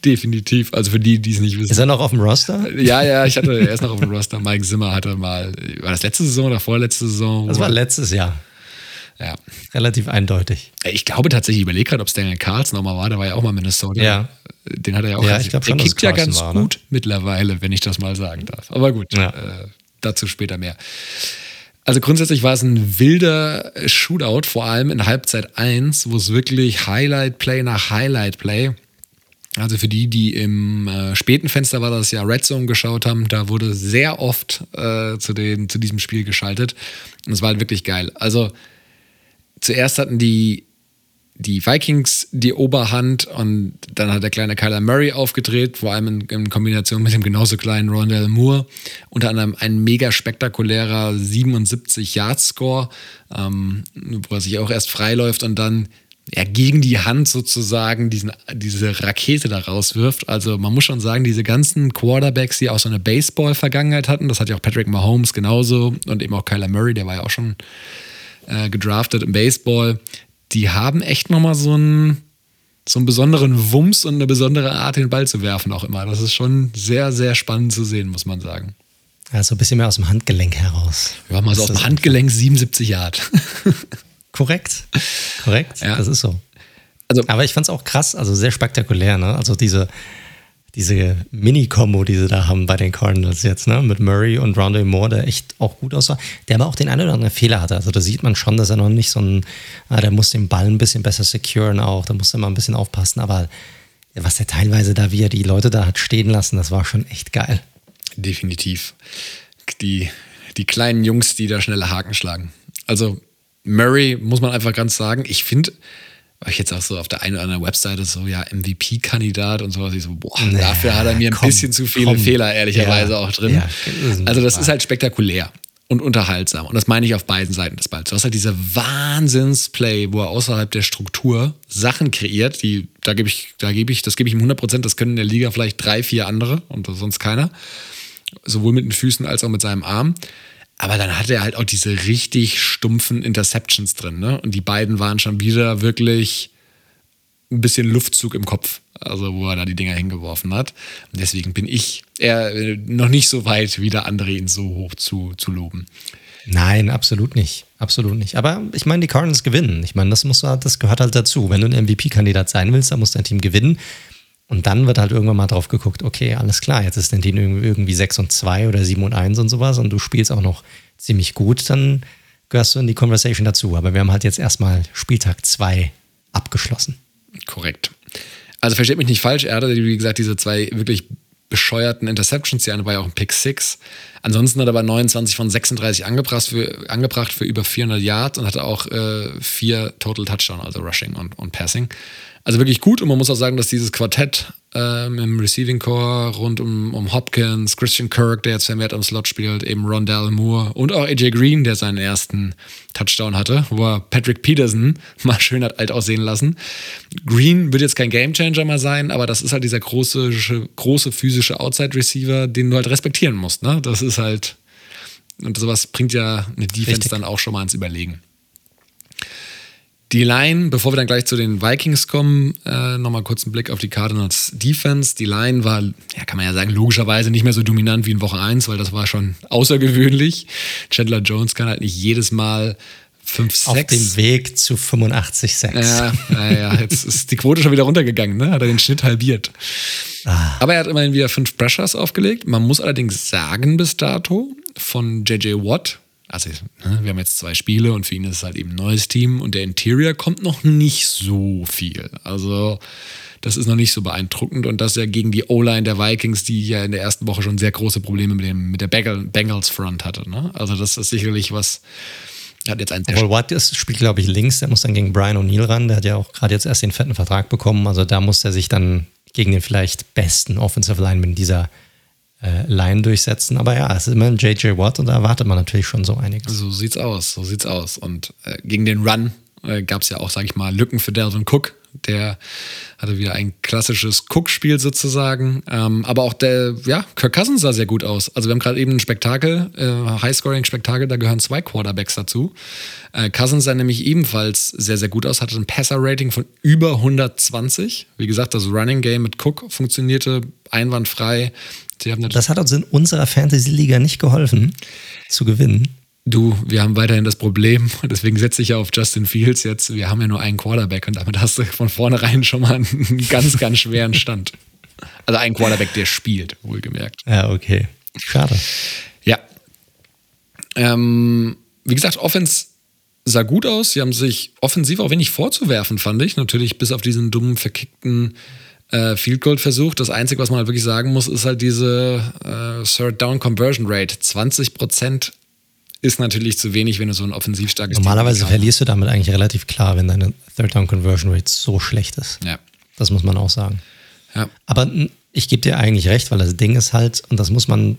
Definitiv. Also für die, die es nicht wissen. Ist er noch auf dem Roster? Ja, ja, ich hatte, er ist noch auf dem Roster. Mike Zimmer hatte mal, war das letzte Saison oder vorletzte Saison? Das war letztes Jahr. Ja. Relativ eindeutig. Ich glaube tatsächlich, ich überlege gerade, ob es Daniel Carlson nochmal war, der war ja auch mal Minnesota. Ja. Den hat er ja auch. Ja, ich glaube schon, der kickt ja ganz war, ne? gut mittlerweile, wenn ich das mal sagen darf. Aber gut, ja. äh, dazu später mehr. Also grundsätzlich war es ein wilder Shootout, vor allem in Halbzeit 1, wo es wirklich Highlight-Play nach Highlight-Play also für die, die im äh, späten Fenster war das ja Red Zone geschaut haben, da wurde sehr oft äh, zu, den, zu diesem Spiel geschaltet. Und es war halt wirklich geil. Also zuerst hatten die, die Vikings die Oberhand und dann hat der kleine Kyler Murray aufgedreht, vor allem in, in Kombination mit dem genauso kleinen Rondell Moore. Unter anderem ein mega spektakulärer 77-Yard-Score, ähm, wo er sich auch erst freiläuft und dann ja, gegen die Hand sozusagen diesen, diese Rakete da rauswirft. Also man muss schon sagen, diese ganzen Quarterbacks, die auch so eine Baseball-Vergangenheit hatten, das hat ja auch Patrick Mahomes genauso und eben auch Kyler Murray, der war ja auch schon äh, gedraftet im Baseball, die haben echt nochmal so einen, so einen besonderen Wumms und eine besondere Art, den Ball zu werfen, auch immer. Das ist schon sehr, sehr spannend zu sehen, muss man sagen. Ja, so ein bisschen mehr aus dem Handgelenk heraus. Ja, mal so aus dem Handgelenk 77 Yard. *laughs* Korrekt. Korrekt. Ja. Das ist so. Also, Aber ich fand es auch krass, also sehr spektakulär, ne? Also diese, diese Mini-Kombo, die sie da haben bei den Cardinals jetzt, ne? Mit Murray und Rondé Moore, der echt auch gut aussah, der aber auch den einen oder anderen Fehler hatte. Also da sieht man schon, dass er noch nicht so ein, ah, der muss den Ball ein bisschen besser securen auch, da muss er mal ein bisschen aufpassen, aber was der teilweise da, wie er die Leute da hat stehen lassen, das war schon echt geil. Definitiv. Die, die kleinen Jungs, die da schnelle Haken schlagen. Also Murray, muss man einfach ganz sagen, ich finde, war ich jetzt auch so auf der einen oder anderen Webseite so, ja, MVP-Kandidat und sowas. Ich so, boah, naja, dafür hat er mir ein bisschen zu viele komm. Fehler, ehrlicherweise ja, auch drin. Ja, also, das ist halt spektakulär und unterhaltsam. Und das meine ich auf beiden Seiten des Balls. Du hast halt diese Wahnsinnsplay, wo er außerhalb der Struktur Sachen kreiert, die, da gebe ich, da gebe ich, das gebe ich ihm 100 Prozent, das können in der Liga vielleicht drei, vier andere und sonst keiner. Sowohl mit den Füßen als auch mit seinem Arm. Aber dann hat er halt auch diese richtig stumpfen Interceptions drin. Ne? Und die beiden waren schon wieder wirklich ein bisschen Luftzug im Kopf, also wo er da die Dinger hingeworfen hat. Und deswegen bin ich eher äh, noch nicht so weit, wie der andere ihn so hoch zu, zu loben. Nein, absolut nicht. Absolut nicht. Aber ich meine, die Cardinals gewinnen. Ich meine, das, muss, das gehört halt dazu. Wenn du ein MVP-Kandidat sein willst, dann muss dein Team gewinnen. Und dann wird halt irgendwann mal drauf geguckt, okay, alles klar, jetzt ist dein Team irgendwie 6 und 2 oder 7 und 1 und sowas und du spielst auch noch ziemlich gut, dann gehörst du in die Conversation dazu. Aber wir haben halt jetzt erstmal Spieltag 2 abgeschlossen. Korrekt. Also versteht mich nicht falsch, er hatte, wie gesagt, diese zwei wirklich bescheuerten Interceptions. Die eine war ja auch ein Pick 6. Ansonsten hat er aber 29 von 36 angebracht für, angebracht für über 400 Yards und hatte auch äh, vier Total Touchdown, also Rushing und, und Passing. Also wirklich gut und man muss auch sagen, dass dieses Quartett ähm, im Receiving Core rund um, um Hopkins, Christian Kirk, der jetzt vermehrt am Slot spielt, eben Rondell Moore und auch AJ Green, der seinen ersten Touchdown hatte, wo er Patrick Peterson *laughs* mal schön hat alt aussehen lassen. Green wird jetzt kein Gamechanger mehr sein, aber das ist halt dieser große, große physische Outside Receiver, den du halt respektieren musst. Ne? Das ist halt, und sowas bringt ja eine Defense Richtig. dann auch schon mal ins Überlegen. Die Line, bevor wir dann gleich zu den Vikings kommen, äh, nochmal kurz einen Blick auf die Cardinals Defense. Die Line war, ja, kann man ja sagen, logischerweise nicht mehr so dominant wie in Woche 1, weil das war schon außergewöhnlich. Chandler Jones kann halt nicht jedes Mal 5, 6. Auf dem Weg zu 85, 6. Ja, ja, ja, jetzt ist die Quote schon wieder runtergegangen, ne? Hat er den Schnitt halbiert. Ah. Aber er hat immerhin wieder fünf Pressures aufgelegt. Man muss allerdings sagen, bis dato, von JJ Watt, also ne, wir haben jetzt zwei Spiele und für ihn ist es halt eben ein neues Team und der Interior kommt noch nicht so viel. Also das ist noch nicht so beeindruckend und das ja gegen die O-Line der Vikings, die ja in der ersten Woche schon sehr große Probleme mit, dem, mit der Bengals Front hatte. Ne? Also das ist sicherlich was, hat jetzt einen Obwohl Watt ist, spielt, glaube ich, links, der muss dann gegen Brian O'Neill ran. Der hat ja auch gerade jetzt erst den fetten Vertrag bekommen. Also da muss er sich dann gegen den vielleicht besten Offensive Lineman dieser äh, Line durchsetzen. Aber ja, es ist immer ein JJ Watt und da erwartet man natürlich schon so einiges. So sieht's aus, so sieht's aus. Und äh, gegen den Run äh, gab es ja auch, sage ich mal, Lücken für Delvin Cook. Der hatte wieder ein klassisches Cook-Spiel sozusagen. Ähm, aber auch der, ja, Kirk Cousins sah sehr gut aus. Also wir haben gerade eben ein Spektakel, äh, High-Scoring-Spektakel, da gehören zwei Quarterbacks dazu. Äh, Cousins sah nämlich ebenfalls sehr, sehr gut aus, hatte ein Passer-Rating von über 120. Wie gesagt, das Running Game mit Cook funktionierte einwandfrei das hat uns in unserer Fantasy-Liga nicht geholfen, zu gewinnen. Du, wir haben weiterhin das Problem, *laughs* deswegen setze ich ja auf Justin Fields jetzt. Wir haben ja nur einen Quarterback und damit hast du von vornherein schon mal einen *laughs* ganz, ganz schweren Stand. Also einen Quarterback, der spielt, wohlgemerkt. Ja, okay. Schade. Ja. Ähm, wie gesagt, Offense sah gut aus. Sie haben sich offensiv auch wenig vorzuwerfen, fand ich. Natürlich bis auf diesen dummen, verkickten äh, Field Goal Versuch. Das Einzige, was man halt wirklich sagen muss, ist halt diese äh, Third Down Conversion Rate. 20 Prozent ist natürlich zu wenig, wenn du so ein offensiv starkes Normalerweise Team verlierst du damit eigentlich relativ klar, wenn deine Third Down Conversion Rate so schlecht ist. Ja. Das muss man auch sagen. Ja. Aber ich gebe dir eigentlich recht, weil das Ding ist halt, und das muss man,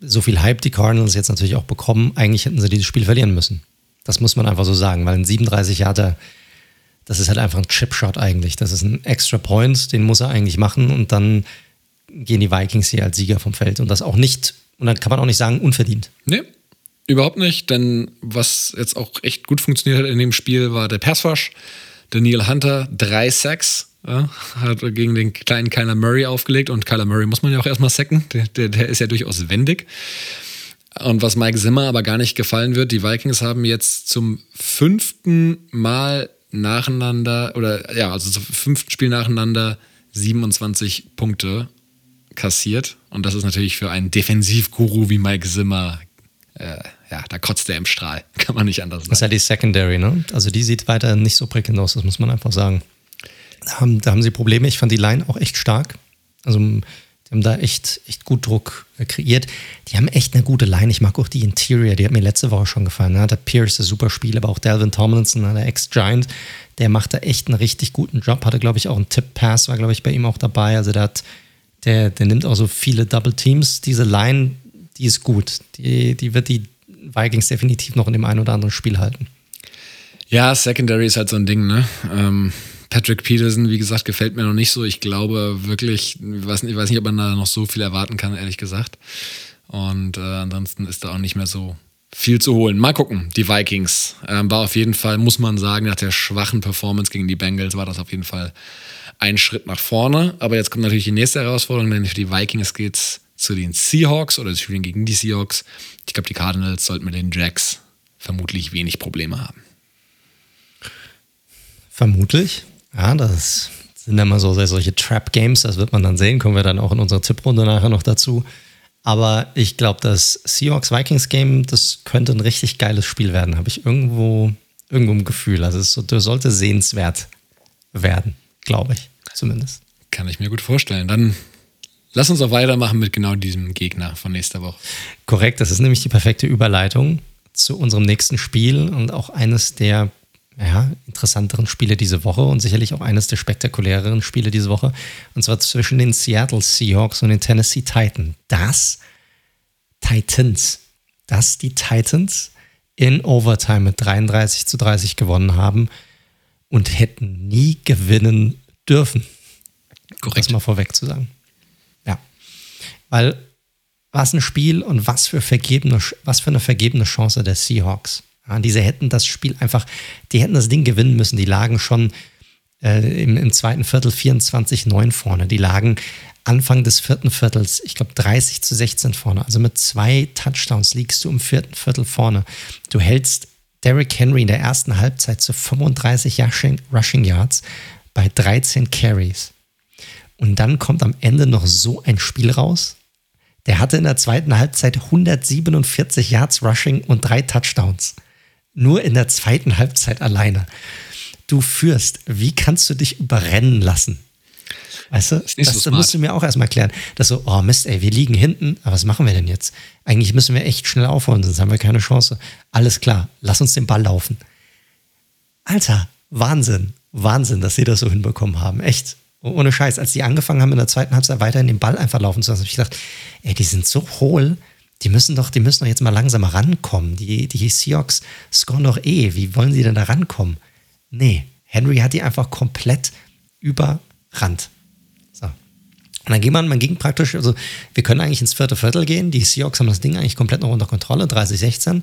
so viel Hype die Cardinals jetzt natürlich auch bekommen, eigentlich hätten sie dieses Spiel verlieren müssen. Das muss man einfach so sagen, weil in 37 Jahre das ist halt einfach ein Chipshot eigentlich. Das ist ein extra Point, den muss er eigentlich machen und dann gehen die Vikings hier als Sieger vom Feld und das auch nicht, und dann kann man auch nicht sagen, unverdient. Nee, überhaupt nicht, denn was jetzt auch echt gut funktioniert hat in dem Spiel war der Passwash. Daniel Hunter, drei Sacks, ja, hat gegen den kleinen Kyler Murray aufgelegt und Kyler Murray muss man ja auch erstmal sacken, der, der, der ist ja durchaus wendig. Und was Mike Zimmer aber gar nicht gefallen wird, die Vikings haben jetzt zum fünften Mal nacheinander, oder ja, also zum fünften Spiel nacheinander 27 Punkte kassiert. Und das ist natürlich für einen Defensivguru wie Mike Zimmer, äh, ja, da kotzt er im Strahl. *laughs* Kann man nicht anders sagen. Das ist ja die Secondary, ne? Also die sieht weiter nicht so prickelnd aus, das muss man einfach sagen. Da haben, da haben sie Probleme. Ich fand die Line auch echt stark. Also haben da echt, echt gut Druck äh, kreiert. Die haben echt eine gute Line. Ich mag auch die Interior, die hat mir letzte Woche schon gefallen. Ne? Der Pierce ist super Spiel, aber auch Delvin Tomlinson, ne? der Ex-Giant, der macht da echt einen richtig guten Job. Hatte, glaube ich, auch einen Tip-Pass, war, glaube ich, bei ihm auch dabei. Also der hat, der, der nimmt auch so viele Double Teams. Diese Line, die ist gut. Die, die wird die Vikings definitiv noch in dem einen oder anderen Spiel halten. Ja, Secondary ist halt so ein Ding, ne? Ähm, Patrick Peterson, wie gesagt, gefällt mir noch nicht so. Ich glaube wirklich, ich weiß nicht, ich weiß nicht ob man da noch so viel erwarten kann, ehrlich gesagt. Und äh, ansonsten ist da auch nicht mehr so viel zu holen. Mal gucken. Die Vikings ähm, war auf jeden Fall, muss man sagen, nach der schwachen Performance gegen die Bengals war das auf jeden Fall ein Schritt nach vorne. Aber jetzt kommt natürlich die nächste Herausforderung, denn für die Vikings geht es zu den Seahawks oder sie spielen gegen die Seahawks. Ich glaube, die Cardinals sollten mit den Jacks vermutlich wenig Probleme haben. Vermutlich. Ja, das sind immer so solche Trap-Games, das wird man dann sehen, kommen wir dann auch in unserer Tipprunde nachher noch dazu. Aber ich glaube, das Seahawks-Vikings-Game, das könnte ein richtig geiles Spiel werden, habe ich irgendwo, irgendwo im Gefühl. Also es sollte sehenswert werden, glaube ich, zumindest. Kann ich mir gut vorstellen. Dann lass uns auch weitermachen mit genau diesem Gegner von nächster Woche. Korrekt, das ist nämlich die perfekte Überleitung zu unserem nächsten Spiel und auch eines der ja, interessanteren Spiele diese Woche und sicherlich auch eines der spektakuläreren Spiele diese Woche. Und zwar zwischen den Seattle Seahawks und den Tennessee Titans. Das Titans, dass die Titans in Overtime mit 33 zu 30 gewonnen haben und hätten nie gewinnen dürfen. Korrekt. Das mal vorweg zu sagen. Ja. Weil was ein Spiel und was für, vergebene, was für eine vergebene Chance der Seahawks. Ja, diese hätten das Spiel einfach, die hätten das Ding gewinnen müssen. Die lagen schon äh, im, im, zweiten Viertel 24-9 vorne. Die lagen Anfang des vierten Viertels, ich glaube 30 zu 16 vorne. Also mit zwei Touchdowns liegst du im vierten Viertel vorne. Du hältst Derrick Henry in der ersten Halbzeit zu 35 Rushing Yards bei 13 Carries. Und dann kommt am Ende noch so ein Spiel raus. Der hatte in der zweiten Halbzeit 147 Yards Rushing und drei Touchdowns. Nur in der zweiten Halbzeit alleine. Du führst. Wie kannst du dich überrennen lassen? Weißt du, das, das so musst du mir auch erstmal klären. Dass so, oh Mist, ey, wir liegen hinten, aber was machen wir denn jetzt? Eigentlich müssen wir echt schnell aufholen, sonst haben wir keine Chance. Alles klar, lass uns den Ball laufen. Alter, Wahnsinn, Wahnsinn, dass sie das so hinbekommen haben. Echt. Ohne Scheiß. Als die angefangen haben, in der zweiten Halbzeit weiterhin den Ball einfach laufen zu lassen, habe ich gedacht, ey, die sind so hohl, die müssen doch, die müssen doch jetzt mal langsam rankommen. Die, die Seahawks scoren doch eh. Wie wollen sie denn da rankommen? Nee, Henry hat die einfach komplett überrannt. So. Und dann ging man, man ging praktisch, also wir können eigentlich ins vierte Viertel gehen. Die Seahawks haben das Ding eigentlich komplett noch unter Kontrolle, 30-16.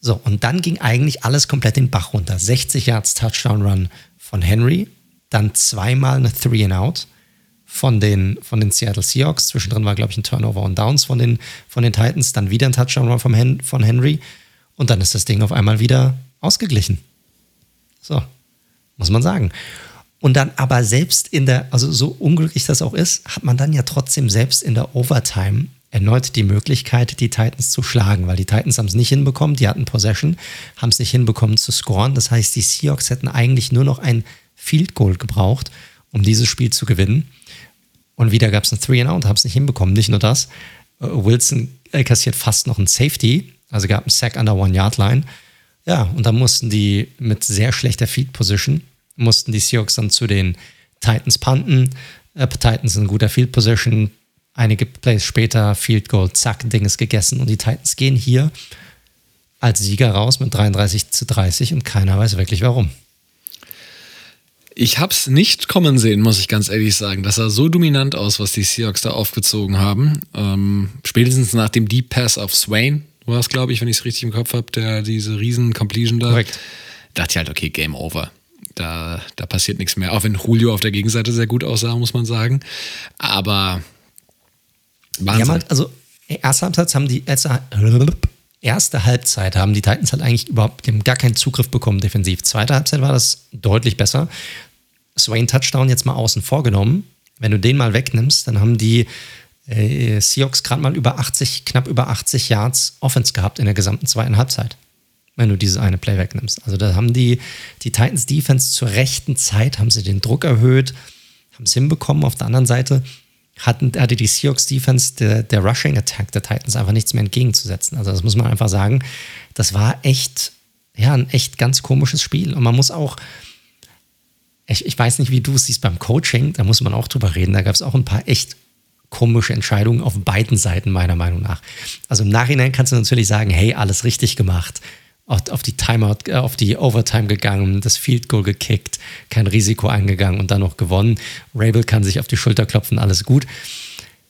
So, und dann ging eigentlich alles komplett den Bach runter. 60 Yards Touchdown Run von Henry, dann zweimal eine Three and Out von den, von den Seattle Seahawks. Zwischendrin war, glaube ich, ein Turnover und Downs von den, von den Titans. Dann wieder ein Touchdown vom Hen von Henry. Und dann ist das Ding auf einmal wieder ausgeglichen. So, muss man sagen. Und dann aber selbst in der, also so unglücklich das auch ist, hat man dann ja trotzdem selbst in der Overtime erneut die Möglichkeit, die Titans zu schlagen, weil die Titans haben es nicht hinbekommen, die hatten Possession, haben es nicht hinbekommen zu scoren. Das heißt, die Seahawks hätten eigentlich nur noch ein Field Goal gebraucht, um dieses Spiel zu gewinnen. Und wieder gab es ein Three and Out, haben es nicht hinbekommen. Nicht nur das, äh, Wilson kassiert fast noch ein Safety, also gab einen Sack an der One-Yard-Line. Ja, und dann mussten die mit sehr schlechter Field-Position, mussten die Seahawks dann zu den Titans punten. Äh, Titans in guter Field-Position, einige Plays später, Field Goal, zack, Ding ist gegessen. Und die Titans gehen hier als Sieger raus mit 33 zu 30 und keiner weiß wirklich warum. Ich habe es nicht kommen sehen, muss ich ganz ehrlich sagen. Das sah so dominant aus, was die Seahawks da aufgezogen haben. Ähm, spätestens nach dem Deep Pass auf Swain war es, glaube ich, wenn ich es richtig im Kopf habe, der diese riesen Completion da. Korrekt. Dachte ich halt, okay, Game Over. Da, da passiert nichts mehr. Auch wenn Julio auf der Gegenseite sehr gut aussah, muss man sagen. Aber Wahnsinn. Ja, also erste Halbzeit haben die erste, erste Halbzeit haben die Titans halt eigentlich überhaupt gar keinen Zugriff bekommen defensiv. Zweite Halbzeit war das deutlich besser. Swain Touchdown jetzt mal außen vorgenommen, wenn du den mal wegnimmst, dann haben die äh, Seahawks gerade mal über 80, knapp über 80 Yards Offense gehabt in der gesamten zweiten Halbzeit. Wenn du dieses eine Play wegnimmst. Also da haben die, die Titans Defense zur rechten Zeit, haben sie den Druck erhöht, haben es hinbekommen. Auf der anderen Seite hatten, hatte die Seahawks Defense der, der Rushing Attack der Titans einfach nichts mehr entgegenzusetzen. Also das muss man einfach sagen. Das war echt, ja, ein echt ganz komisches Spiel. Und man muss auch, ich, ich weiß nicht, wie du es siehst beim Coaching, da muss man auch drüber reden. Da gab es auch ein paar echt komische Entscheidungen auf beiden Seiten, meiner Meinung nach. Also im Nachhinein kannst du natürlich sagen, hey, alles richtig gemacht. auf die Timeout, äh, auf die Overtime gegangen, das Field Goal gekickt, kein Risiko eingegangen und dann noch gewonnen. Rabel kann sich auf die Schulter klopfen, alles gut.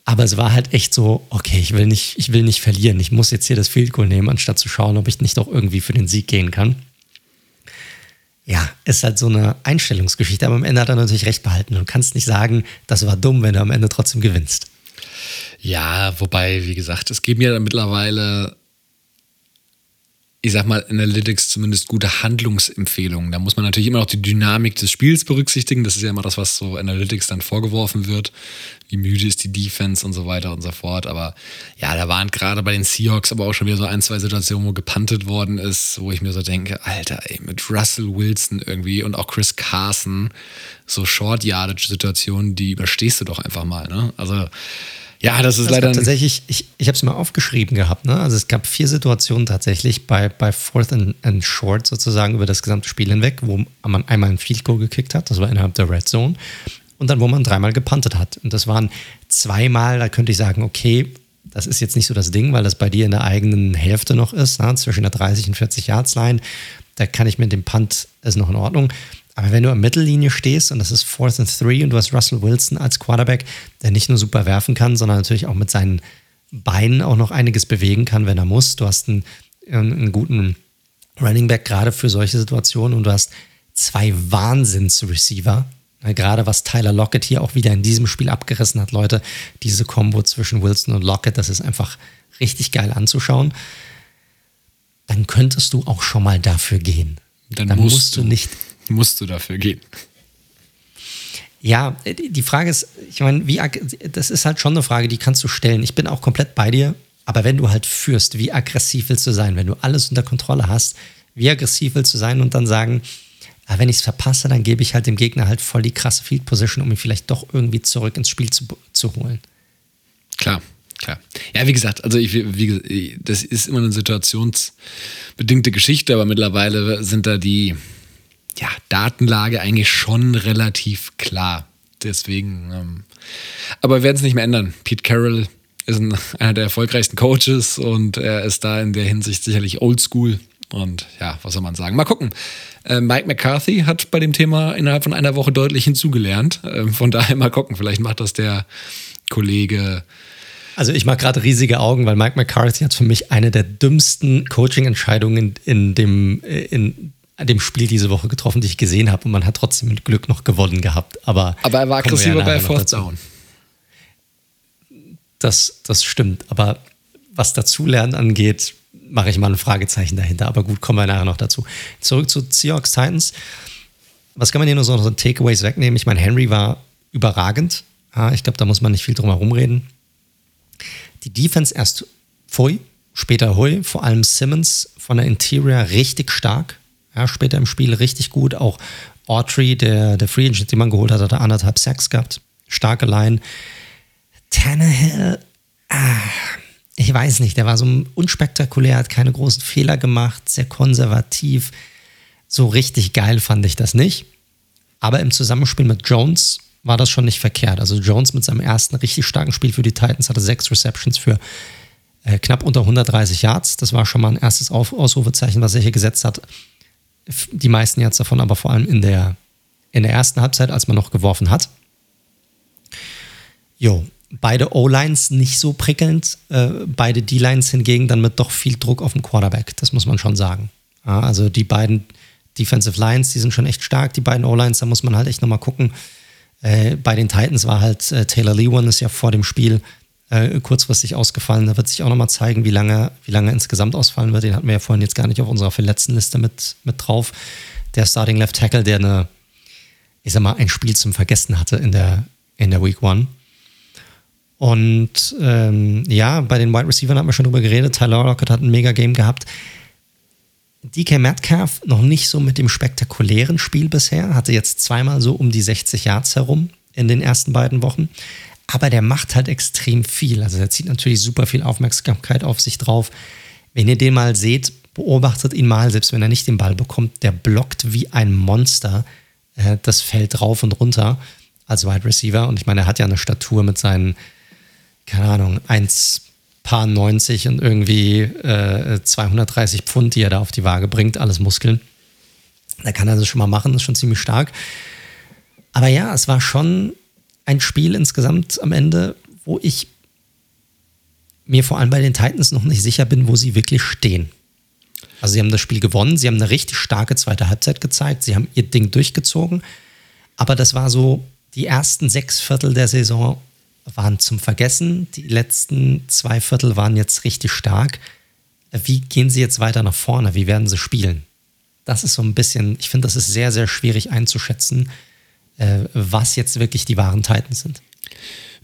Aber es war halt echt so, okay, ich will nicht, ich will nicht verlieren. Ich muss jetzt hier das Field Goal nehmen, anstatt zu schauen, ob ich nicht doch irgendwie für den Sieg gehen kann. Ja, ist halt so eine Einstellungsgeschichte, aber am Ende hat er natürlich recht behalten. Du kannst nicht sagen, das war dumm, wenn du am Ende trotzdem gewinnst. Ja, wobei, wie gesagt, es geben ja mittlerweile ich sag mal, Analytics zumindest gute Handlungsempfehlungen. Da muss man natürlich immer noch die Dynamik des Spiels berücksichtigen. Das ist ja immer das, was so Analytics dann vorgeworfen wird. Wie müde ist die Defense und so weiter und so fort. Aber ja, da waren gerade bei den Seahawks aber auch schon wieder so ein, zwei Situationen, wo gepantet worden ist, wo ich mir so denke, Alter, ey, mit Russell Wilson irgendwie und auch Chris Carson, so Short-Yardage-Situationen, die überstehst du doch einfach mal. Ne? Also ja, das ist es leider. Tatsächlich, ich, ich habe es mal aufgeschrieben gehabt. Ne? Also es gab vier Situationen tatsächlich bei, bei Fourth and, and Short sozusagen über das gesamte Spiel hinweg, wo man einmal ein Field Goal gekickt hat, das war innerhalb der Red Zone, und dann wo man dreimal gepuntet hat. Und das waren zweimal, da könnte ich sagen, okay, das ist jetzt nicht so das Ding, weil das bei dir in der eigenen Hälfte noch ist, ne? zwischen der 30 und 40 Yards Line. Da kann ich mit dem Punt, ist noch in Ordnung. Aber wenn du am Mittellinie stehst und das ist Fourth and Three und du hast Russell Wilson als Quarterback, der nicht nur super werfen kann, sondern natürlich auch mit seinen Beinen auch noch einiges bewegen kann, wenn er muss. Du hast einen, einen guten Running Back gerade für solche Situationen und du hast zwei Wahnsinns-Receiver. Gerade was Tyler Lockett hier auch wieder in diesem Spiel abgerissen hat, Leute, diese Kombo zwischen Wilson und Lockett, das ist einfach richtig geil anzuschauen. Dann könntest du auch schon mal dafür gehen. Dann, Dann musst, musst du nicht musst du dafür gehen? Ja, die Frage ist, ich meine, wie, das ist halt schon eine Frage, die kannst du stellen. Ich bin auch komplett bei dir, aber wenn du halt führst, wie aggressiv willst du sein? Wenn du alles unter Kontrolle hast, wie aggressiv willst du sein und dann sagen, ah, wenn ich es verpasse, dann gebe ich halt dem Gegner halt voll die krasse Field Position, um ihn vielleicht doch irgendwie zurück ins Spiel zu, zu holen. Klar, klar. Ja, wie gesagt, also ich, wie, das ist immer eine situationsbedingte Geschichte, aber mittlerweile sind da die, ja, Datenlage eigentlich schon relativ klar. Deswegen, ähm, aber wir werden es nicht mehr ändern. Pete Carroll ist ein, *laughs* einer der erfolgreichsten Coaches und er ist da in der Hinsicht sicherlich oldschool. Und ja, was soll man sagen? Mal gucken. Äh, Mike McCarthy hat bei dem Thema innerhalb von einer Woche deutlich hinzugelernt. Äh, von daher mal gucken. Vielleicht macht das der Kollege. Also ich mache gerade riesige Augen, weil Mike McCarthy hat für mich eine der dümmsten Coaching-Entscheidungen in dem äh, in dem Spiel diese Woche getroffen, die ich gesehen habe und man hat trotzdem mit Glück noch gewonnen gehabt. Aber, aber er war aggressiver ja bei Fourth Down. Das, das stimmt, aber was dazulernen angeht, mache ich mal ein Fragezeichen dahinter. Aber gut, kommen wir nachher noch dazu. Zurück zu Seahawks Titans. Was kann man hier nur so, so Takeaways wegnehmen? Ich meine, Henry war überragend. Ja, ich glaube, da muss man nicht viel drum herum reden. Die Defense erst Pfui, später Hui, vor allem Simmons von der Interior richtig stark ja, später im Spiel richtig gut. Auch Autry, der, der Free Agent, den man geholt hat, hat er anderthalb Sacks gehabt. Starke Line. Tannehill, ah, ich weiß nicht, der war so unspektakulär, hat keine großen Fehler gemacht, sehr konservativ. So richtig geil fand ich das nicht. Aber im Zusammenspiel mit Jones war das schon nicht verkehrt. Also Jones mit seinem ersten richtig starken Spiel für die Titans hatte sechs Receptions für äh, knapp unter 130 Yards. Das war schon mal ein erstes Ausrufezeichen, was er hier gesetzt hat die meisten jetzt davon aber vor allem in der, in der ersten Halbzeit, als man noch geworfen hat. Jo, beide O-Lines nicht so prickelnd, äh, beide D-Lines hingegen dann mit doch viel Druck auf dem Quarterback, das muss man schon sagen. Ja, also die beiden Defensive Lines, die sind schon echt stark, die beiden O-Lines, da muss man halt echt nochmal gucken. Äh, bei den Titans war halt äh, Taylor Lewan ist ja vor dem Spiel äh, kurzfristig ausgefallen. Da wird sich auch nochmal zeigen, wie lange, wie lange insgesamt ausfallen wird. Den hatten wir ja vorhin jetzt gar nicht auf unserer verletzten Liste mit, mit drauf. Der Starting Left Tackle, der eine, ich sag mal, ein Spiel zum Vergessen hatte in der, in der Week One. Und ähm, ja, bei den Wide Receivers haben wir schon drüber geredet. Tyler Lockett hat ein Mega-Game gehabt. DK Metcalf noch nicht so mit dem spektakulären Spiel bisher, hatte jetzt zweimal so um die 60 Yards herum in den ersten beiden Wochen aber der macht halt extrem viel. Also er zieht natürlich super viel Aufmerksamkeit auf sich drauf. Wenn ihr den mal seht, beobachtet ihn mal, selbst wenn er nicht den Ball bekommt, der blockt wie ein Monster äh, das Feld rauf und runter als Wide Receiver. Und ich meine, er hat ja eine Statur mit seinen, keine Ahnung, 1, paar 90 und irgendwie äh, 230 Pfund, die er da auf die Waage bringt, alles Muskeln. Da kann er das schon mal machen, das ist schon ziemlich stark. Aber ja, es war schon ein Spiel insgesamt am Ende, wo ich mir vor allem bei den Titans noch nicht sicher bin, wo sie wirklich stehen. Also sie haben das Spiel gewonnen, sie haben eine richtig starke zweite Halbzeit gezeigt, sie haben ihr Ding durchgezogen, aber das war so, die ersten sechs Viertel der Saison waren zum Vergessen, die letzten zwei Viertel waren jetzt richtig stark. Wie gehen sie jetzt weiter nach vorne? Wie werden sie spielen? Das ist so ein bisschen, ich finde, das ist sehr, sehr schwierig einzuschätzen, äh, was jetzt wirklich die wahren Titans sind.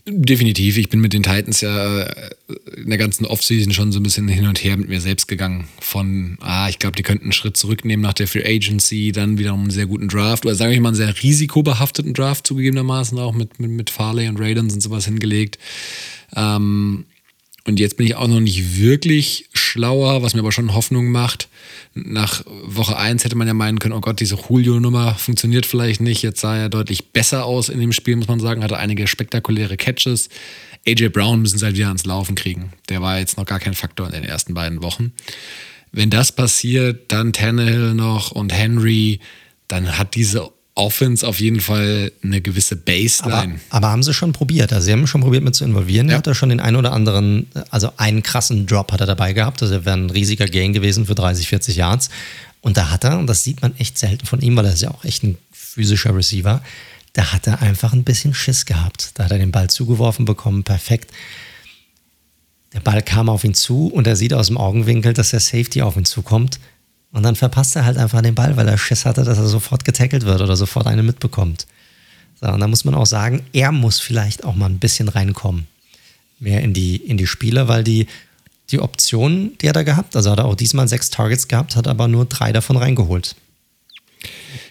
Definitiv. Ich bin mit den Titans ja äh, in der ganzen Offseason schon so ein bisschen hin und her mit mir selbst gegangen. Von, ah, ich glaube, die könnten einen Schritt zurücknehmen nach der Free Agency, dann wieder einen sehr guten Draft oder sage ich mal einen sehr risikobehafteten Draft zugegebenermaßen auch mit, mit, mit Farley und Raidens und sowas hingelegt. Ähm, und jetzt bin ich auch noch nicht wirklich schlauer, was mir aber schon Hoffnung macht. Nach Woche 1 hätte man ja meinen können, oh Gott, diese Julio-Nummer funktioniert vielleicht nicht. Jetzt sah er deutlich besser aus in dem Spiel, muss man sagen. Hatte einige spektakuläre Catches. AJ Brown müssen sie halt wieder ans Laufen kriegen. Der war jetzt noch gar kein Faktor in den ersten beiden Wochen. Wenn das passiert, dann Tannehill noch und Henry, dann hat diese Offense auf jeden Fall eine gewisse Baseline. Aber, aber, haben sie schon probiert. Also sie haben schon probiert mit zu involvieren. Ja. Er hat da schon den einen oder anderen, also einen krassen Drop hat er dabei gehabt. Also er wäre ein riesiger Gain gewesen für 30, 40 Yards. Und da hat er, und das sieht man echt selten von ihm, weil er ist ja auch echt ein physischer Receiver, da hat er einfach ein bisschen Schiss gehabt. Da hat er den Ball zugeworfen bekommen, perfekt. Der Ball kam auf ihn zu und er sieht aus dem Augenwinkel, dass der Safety auf ihn zukommt. Und dann verpasst er halt einfach den Ball, weil er Schiss hatte, dass er sofort getackelt wird oder sofort eine mitbekommt. So, und da muss man auch sagen, er muss vielleicht auch mal ein bisschen reinkommen. Mehr in die, in die Spiele, weil die, die Optionen, die hat er gehabt, also hat er auch diesmal sechs Targets gehabt, hat aber nur drei davon reingeholt.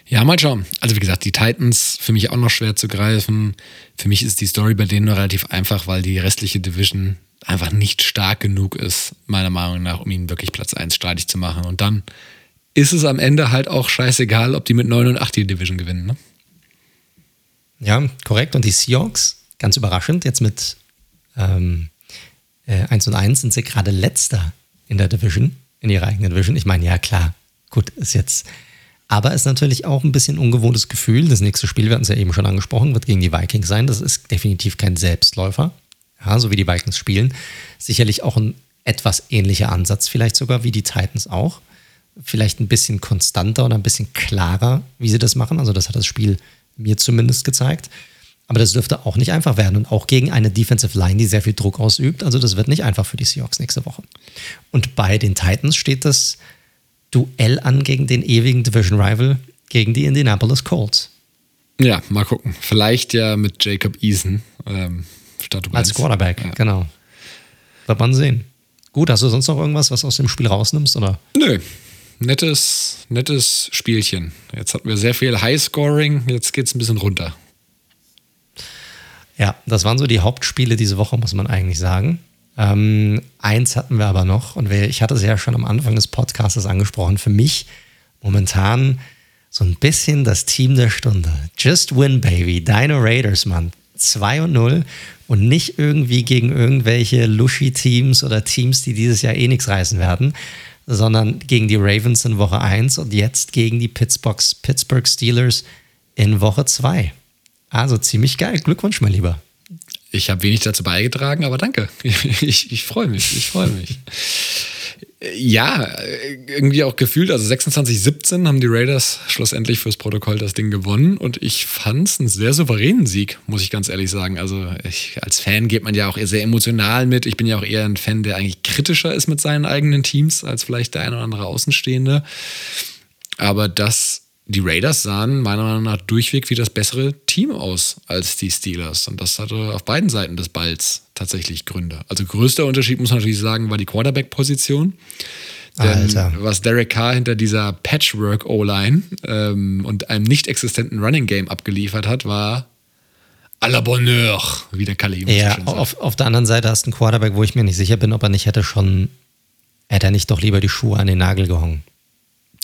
Ja, mal schauen. Also wie gesagt, die Titans für mich auch noch schwer zu greifen. Für mich ist die Story bei denen nur relativ einfach, weil die restliche Division einfach nicht stark genug ist, meiner Meinung nach, um ihnen wirklich Platz 1 streitig zu machen. Und dann ist es am Ende halt auch scheißegal, ob die mit 9 und 8 die Division gewinnen. Ne? Ja, korrekt. Und die Seahawks, ganz überraschend, jetzt mit ähm, äh, 1 und 1 sind sie gerade letzter in der Division, in ihrer eigenen Division. Ich meine, ja klar, gut, ist jetzt. Aber ist natürlich auch ein bisschen ungewohntes Gefühl. Das nächste Spiel, wir hatten es ja eben schon angesprochen, wird gegen die Vikings sein. Das ist definitiv kein Selbstläufer, ja, so wie die Vikings spielen. Sicherlich auch ein etwas ähnlicher Ansatz, vielleicht sogar wie die Titans auch vielleicht ein bisschen konstanter und ein bisschen klarer, wie sie das machen. Also das hat das Spiel mir zumindest gezeigt. Aber das dürfte auch nicht einfach werden und auch gegen eine Defensive Line, die sehr viel Druck ausübt. Also das wird nicht einfach für die Seahawks nächste Woche. Und bei den Titans steht das Duell an gegen den ewigen Division Rival, gegen die Indianapolis Colts. Ja, mal gucken. Vielleicht ja mit Jacob Eason ähm, statt Als Quarterback, ja. genau. Wird man sehen. Gut, hast du sonst noch irgendwas, was aus dem Spiel rausnimmst? Oder? Nö, nettes, nettes Spielchen. Jetzt hatten wir sehr viel Highscoring, jetzt geht es ein bisschen runter. Ja, das waren so die Hauptspiele diese Woche, muss man eigentlich sagen. Ähm, eins hatten wir aber noch, und ich hatte es ja schon am Anfang des Podcasts angesprochen, für mich momentan so ein bisschen das Team der Stunde. Just win, baby. Dino Raiders, Mann. 2 und 0 und nicht irgendwie gegen irgendwelche Lushy-Teams oder Teams, die dieses Jahr eh nichts reißen werden, sondern gegen die Ravens in Woche 1 und jetzt gegen die Pittsburgh, Pittsburgh Steelers in Woche 2. Also ziemlich geil. Glückwunsch, mein Lieber. Ich habe wenig dazu beigetragen, aber danke. *laughs* Ich, ich freue mich. Ich freue mich. Ja, irgendwie auch gefühlt, also 26-17 haben die Raiders schlussendlich fürs Protokoll das Ding gewonnen und ich fand es einen sehr souveränen Sieg, muss ich ganz ehrlich sagen. Also ich, als Fan geht man ja auch sehr emotional mit. Ich bin ja auch eher ein Fan, der eigentlich kritischer ist mit seinen eigenen Teams als vielleicht der ein oder andere Außenstehende. Aber das die Raiders sahen meiner Meinung nach durchweg wie das bessere Team aus als die Steelers. Und das hatte auf beiden Seiten des Balls tatsächlich Gründe. Also größter Unterschied muss man natürlich sagen, war die Quarterback-Position. Alter. was Derek Carr hinter dieser Patchwork-O-Line ähm, und einem nicht existenten Running Game abgeliefert hat, war à la Bonheur, wie der Kalle Ja, auf, auf der anderen Seite hast du einen Quarterback, wo ich mir nicht sicher bin, ob er nicht hätte schon, hätte er nicht doch lieber die Schuhe an den Nagel gehangen.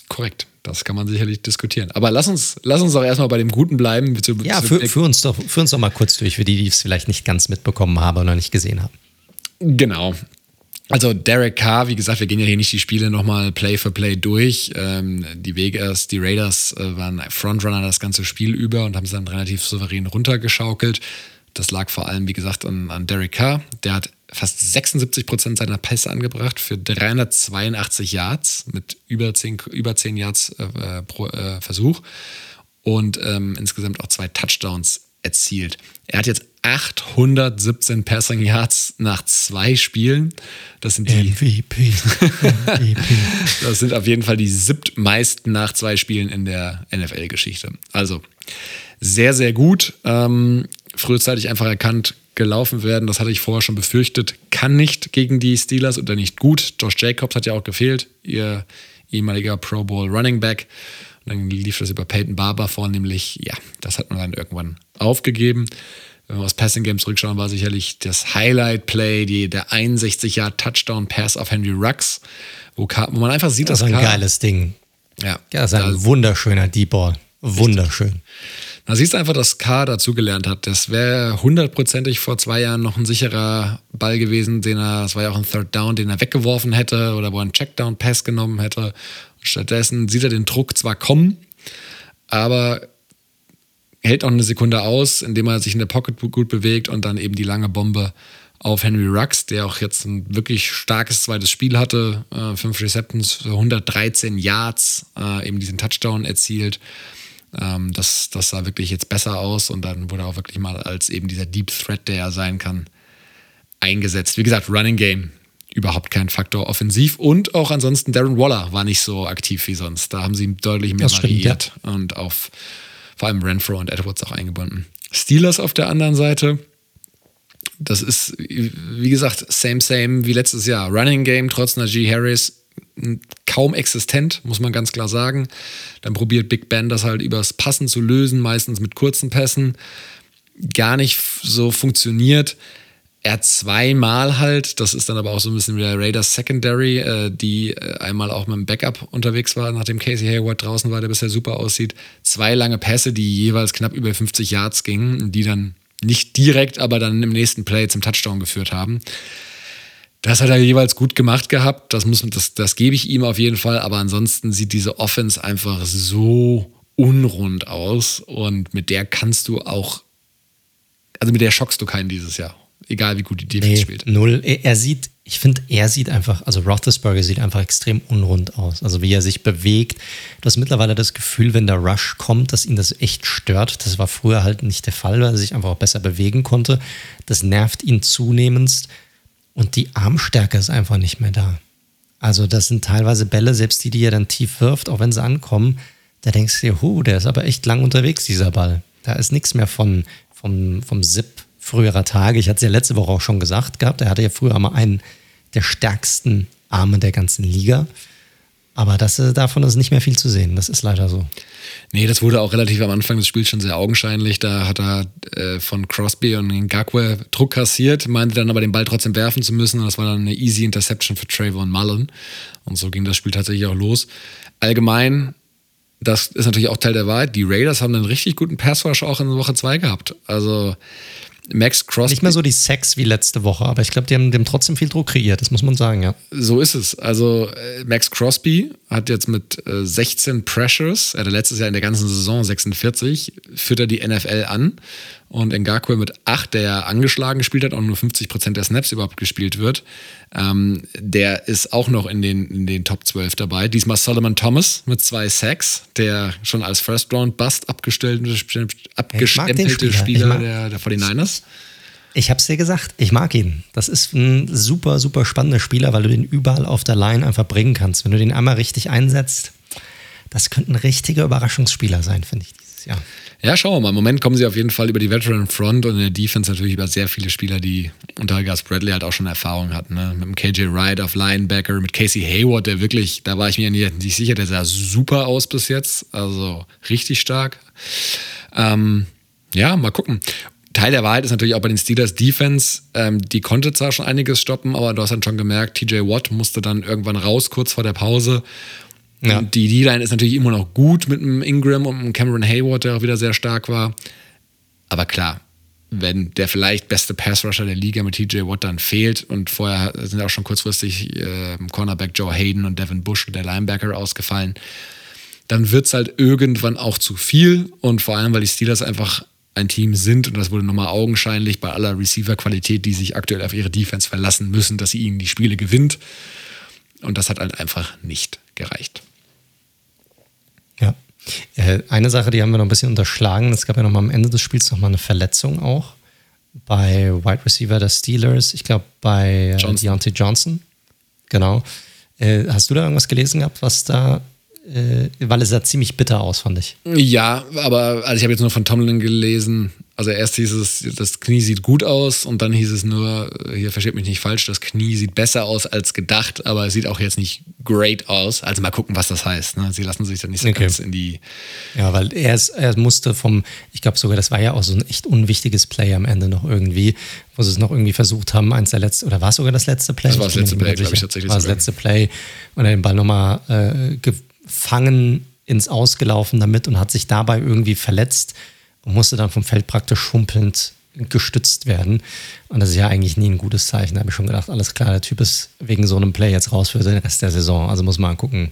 Korrekt. Das kann man sicherlich diskutieren. Aber lass uns, lass uns doch erstmal bei dem Guten bleiben. Ja, für, für, uns doch, für uns doch mal kurz durch, für die, die es vielleicht nicht ganz mitbekommen haben oder nicht gesehen haben. Genau. Also Derek Carr, wie gesagt, wir gehen ja hier nicht die Spiele nochmal Play for Play durch. Ähm, die Vegas, die Raiders äh, waren Frontrunner das ganze Spiel über und haben es dann relativ souverän runtergeschaukelt. Das lag vor allem, wie gesagt, an, an Derek Carr. Der hat fast 76 Prozent seiner Pässe angebracht für 382 Yards mit über 10, über 10 Yards äh, pro äh, Versuch und ähm, insgesamt auch zwei Touchdowns erzielt. Er hat jetzt 817 Passing Yards nach zwei Spielen. Das sind die MVP. MVP. *laughs* das sind auf jeden Fall die siebtmeisten nach zwei Spielen in der NFL-Geschichte. Also sehr, sehr gut. Ähm, frühzeitig einfach erkannt, gelaufen werden. Das hatte ich vorher schon befürchtet. Kann nicht gegen die Steelers oder nicht gut. Josh Jacobs hat ja auch gefehlt, ihr ehemaliger Pro Bowl Running Back. Und dann lief das über Peyton Barber vornehmlich. Ja, das hat man dann irgendwann aufgegeben. Wenn wir aufs Passing Game zurückschauen, war sicherlich das Highlight Play, die, der 61 Jahr Touchdown Pass auf Henry Rux, wo, wo man einfach sieht, das dass ist ein geiles Ding. Ja, ja das ist ein wunderschöner Deep Ball. Wunderschön. Da siehst du einfach, dass K dazugelernt hat. Das wäre hundertprozentig vor zwei Jahren noch ein sicherer Ball gewesen, den er, das war ja auch ein Third Down, den er weggeworfen hätte oder wo er einen Checkdown-Pass genommen hätte. Stattdessen sieht er den Druck zwar kommen, aber hält auch eine Sekunde aus, indem er sich in der Pocket gut bewegt und dann eben die lange Bombe auf Henry Rux, der auch jetzt ein wirklich starkes zweites Spiel hatte, äh, fünf Receptions, 113 Yards, äh, eben diesen Touchdown erzielt. Ähm, das, das sah wirklich jetzt besser aus und dann wurde auch wirklich mal als eben dieser Deep Threat, der er sein kann, eingesetzt. Wie gesagt, Running Game überhaupt kein Faktor offensiv und auch ansonsten Darren Waller war nicht so aktiv wie sonst. Da haben sie deutlich mehr das variiert stimmt, ja. und auf vor allem Renfro und Edwards auch eingebunden. Steelers auf der anderen Seite, das ist wie gesagt same same wie letztes Jahr. Running Game trotz Najee Harris kaum existent, muss man ganz klar sagen. Dann probiert Big Ben das halt übers Passen zu lösen, meistens mit kurzen Pässen. Gar nicht so funktioniert er zweimal halt, das ist dann aber auch so ein bisschen wie der Raiders Secondary, äh, die äh, einmal auch mit dem Backup unterwegs war, nachdem Casey Hayward draußen war, der bisher super aussieht. Zwei lange Pässe, die jeweils knapp über 50 Yards gingen, die dann nicht direkt, aber dann im nächsten Play zum Touchdown geführt haben. Das hat er jeweils gut gemacht gehabt, das, muss, das, das gebe ich ihm auf jeden Fall, aber ansonsten sieht diese Offense einfach so unrund aus und mit der kannst du auch, also mit der schockst du keinen dieses Jahr egal wie gut die Defense nee, spielt. Null. Er sieht, ich finde, er sieht einfach, also Roethlisberger sieht einfach extrem unrund aus. Also wie er sich bewegt. Du hast mittlerweile das Gefühl, wenn der Rush kommt, dass ihn das echt stört. Das war früher halt nicht der Fall, weil er sich einfach auch besser bewegen konnte. Das nervt ihn zunehmend. Und die Armstärke ist einfach nicht mehr da. Also das sind teilweise Bälle, selbst die, die er dann tief wirft, auch wenn sie ankommen, da denkst du dir, hu, der ist aber echt lang unterwegs, dieser Ball. Da ist nichts mehr von, vom, vom Zip früherer Tage. Ich hatte es ja letzte Woche auch schon gesagt gehabt. Er hatte ja früher mal einen der stärksten Arme der ganzen Liga. Aber das, davon ist nicht mehr viel zu sehen. Das ist leider so. Nee, das wurde auch relativ am Anfang des Spiels schon sehr augenscheinlich. Da hat er äh, von Crosby und Ngakwe Druck kassiert, meinte dann aber den Ball trotzdem werfen zu müssen. Und das war dann eine easy Interception für Trayvon Mullen. Und so ging das Spiel tatsächlich auch los. Allgemein, das ist natürlich auch Teil der Wahrheit. Die Raiders haben einen richtig guten Passwash auch in Woche 2 gehabt. Also Max Crosby. Nicht mehr so die Sex wie letzte Woche, aber ich glaube, die haben dem trotzdem viel Druck kreiert, das muss man sagen, ja. So ist es. Also äh, Max Crosby hat jetzt mit äh, 16 Pressures, er hatte letztes Jahr in der ganzen Saison 46, führt er die NFL an. Und Ngakwe mit 8, der ja angeschlagen gespielt hat, auch nur 50% der Snaps überhaupt gespielt wird, ähm, der ist auch noch in den, in den Top 12 dabei. Diesmal Solomon Thomas mit zwei Sacks, der schon als First-Round-Bust abgestempelte Spieler, Spieler der, der 49ers. Ich habe es dir gesagt, ich mag ihn. Das ist ein super, super spannender Spieler, weil du den überall auf der Line einfach bringen kannst. Wenn du den einmal richtig einsetzt, das könnte ein richtiger Überraschungsspieler sein, finde ich dieses Jahr. Ja, schauen wir mal. Im Moment kommen sie auf jeden Fall über die Veteran Front und in der Defense natürlich über sehr viele Spieler, die unter Gus Bradley halt auch schon Erfahrung hatten. Ne? Mit dem KJ Wright auf Linebacker, mit Casey Hayward, der wirklich, da war ich mir nicht, nicht sicher, der sah super aus bis jetzt. Also richtig stark. Ähm, ja, mal gucken. Teil der Wahrheit ist natürlich auch bei den Steelers Defense, ähm, die konnte zwar schon einiges stoppen, aber du hast dann schon gemerkt, TJ Watt musste dann irgendwann raus, kurz vor der Pause. Ja. Und die D-Line ist natürlich immer noch gut mit einem Ingram und einem Cameron Hayward, der auch wieder sehr stark war. Aber klar, wenn der vielleicht beste Passrusher der Liga mit TJ Watt dann fehlt und vorher sind auch schon kurzfristig äh, Cornerback Joe Hayden und Devin Bush, der Linebacker, ausgefallen, dann wird es halt irgendwann auch zu viel und vor allem, weil die Steelers einfach ein Team sind und das wurde nochmal augenscheinlich bei aller Receiver-Qualität, die sich aktuell auf ihre Defense verlassen müssen, dass sie ihnen die Spiele gewinnt und das hat halt einfach nicht gereicht. Äh, eine Sache, die haben wir noch ein bisschen unterschlagen. Es gab ja noch mal am Ende des Spiels noch mal eine Verletzung auch bei Wide Receiver der Steelers. Ich glaube bei äh, Johnson. Deontay Johnson. Genau. Äh, hast du da irgendwas gelesen gehabt, was da weil es sah ziemlich bitter aus, fand ich. Ja, aber also ich habe jetzt nur von Tomlin gelesen, also erst hieß es, das Knie sieht gut aus und dann hieß es nur, hier versteht mich nicht falsch, das Knie sieht besser aus als gedacht, aber es sieht auch jetzt nicht great aus. Also mal gucken, was das heißt. Ne? Sie lassen sich dann nicht so okay. ganz in die. Ja, weil er, ist, er musste vom, ich glaube sogar, das war ja auch so ein echt unwichtiges Play am Ende noch irgendwie, wo sie es noch irgendwie versucht haben, eins der letzten, oder war es sogar das letzte Play? Das war das letzte Play, glaube ich tatsächlich. War das letzte Play und er den Ball nochmal äh, gefangen ins Ausgelaufen damit und hat sich dabei irgendwie verletzt und musste dann vom Feld praktisch schrumpelnd gestützt werden. Und das ist ja eigentlich nie ein gutes Zeichen. Da habe ich schon gedacht, alles klar, der Typ ist wegen so einem Play jetzt raus für den Rest der Saison. Also muss man gucken.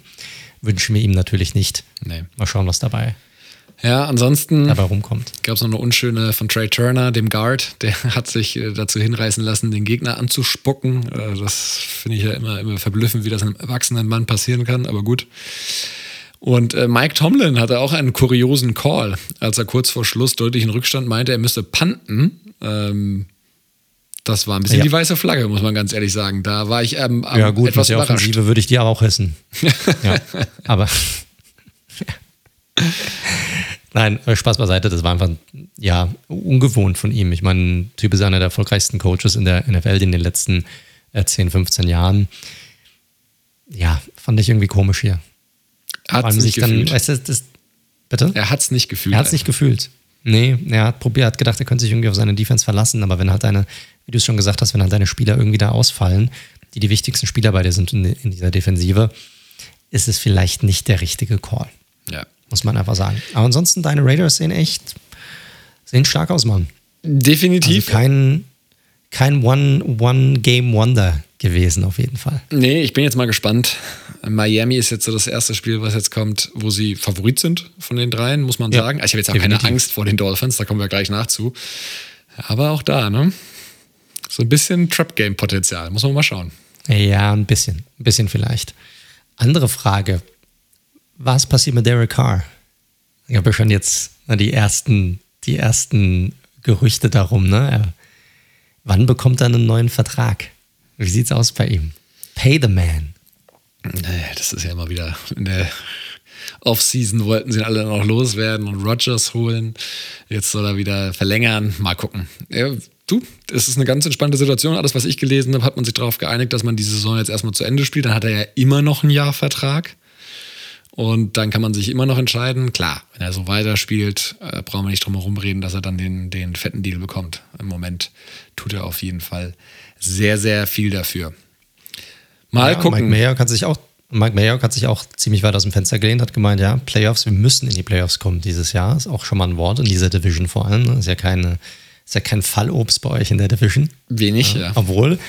Wünschen wir ihm natürlich nicht. Nee. Mal schauen, was dabei ja, ansonsten. Gab es noch eine unschöne von Trey Turner, dem Guard, der *laughs* hat sich äh, dazu hinreißen lassen, den Gegner anzuspucken. Äh, das finde ich ja immer, immer verblüffend, wie das einem erwachsenen Mann passieren kann, aber gut. Und äh, Mike Tomlin hatte auch einen kuriosen Call, als er kurz vor Schluss deutlich in Rückstand meinte, er müsste panten. Ähm, das war ein bisschen ja. die weiße Flagge, muss man ganz ehrlich sagen. Da war ich ähm, ja, gut, etwas mit der Offensive würde ich dir auch hissen. *laughs* ja, aber Nein, äh, Spaß beiseite, das war einfach ja ungewohnt von ihm. Ich meine, Typ ist einer der erfolgreichsten Coaches in der NFL in den letzten äh, 10, 15 Jahren. Ja, fand ich irgendwie komisch hier. Hat es nicht dann, gefühlt. Weißt du, das, bitte? Er hat es nicht gefühlt. Er hat es nicht gefühlt. Nee, er hat probiert, hat gedacht, er könnte sich irgendwie auf seine Defense verlassen, aber wenn halt deine, wie du es schon gesagt hast, wenn halt deine Spieler irgendwie da ausfallen, die die wichtigsten Spieler bei dir sind in, in dieser Defensive, ist es vielleicht nicht der richtige Call. Ja. Muss man einfach sagen. Aber ansonsten, deine Raiders sehen echt, sehen stark aus, Mann. Definitiv. Also kein, kein One-Game-Wonder One gewesen, auf jeden Fall. Nee, ich bin jetzt mal gespannt. Miami ist jetzt so das erste Spiel, was jetzt kommt, wo sie Favorit sind von den dreien, muss man ja, sagen. Ich habe jetzt auch definitiv. keine Angst vor den Dolphins, da kommen wir gleich nach zu. Aber auch da, ne? So ein bisschen Trap-Game-Potenzial, muss man mal schauen. Ja, ein bisschen. Ein bisschen vielleicht. Andere Frage. Was passiert mit Derek Carr? Ich habe ja schon jetzt die ersten, die ersten Gerüchte darum, ne? Wann bekommt er einen neuen Vertrag? Wie sieht's aus bei ihm? Pay the man. Das ist ja immer wieder in der Offseason wollten sie alle noch loswerden und Rogers holen. Jetzt soll er wieder verlängern. Mal gucken. Ja, du, es ist eine ganz entspannte Situation. Alles, was ich gelesen habe, hat man sich darauf geeinigt, dass man die Saison jetzt erstmal zu Ende spielt. Dann hat er ja immer noch ein Jahr Vertrag. Und dann kann man sich immer noch entscheiden. Klar, wenn er so weiterspielt, äh, brauchen wir nicht drum herum reden, dass er dann den, den fetten Deal bekommt. Im Moment tut er auf jeden Fall sehr, sehr viel dafür. Mal ja, gucken. Mike Mayer kann sich auch Mike Mayer hat sich auch ziemlich weit aus dem Fenster gelehnt, hat gemeint, ja, Playoffs, wir müssen in die Playoffs kommen dieses Jahr. Ist auch schon mal ein Wort in dieser Division vor allem. Ist ja, keine, ist ja kein Fallobst bei euch in der Division. Wenig, ja. ja. Obwohl,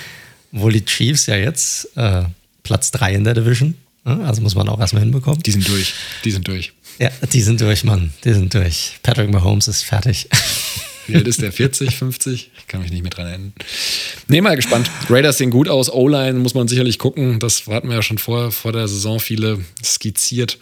obwohl die Chiefs ja jetzt äh, Platz 3 in der Division. Also muss man auch erstmal hinbekommen. Die sind durch. Die sind durch. Ja, die sind durch, Mann. Die sind durch. Patrick Mahomes ist fertig. Wie alt ist der? 40, 50? Ich kann mich nicht mehr dran erinnern. Nee, mal gespannt. Raiders sehen gut aus. O-Line muss man sicherlich gucken. Das hatten wir ja schon vor, vor der Saison viele skizziert.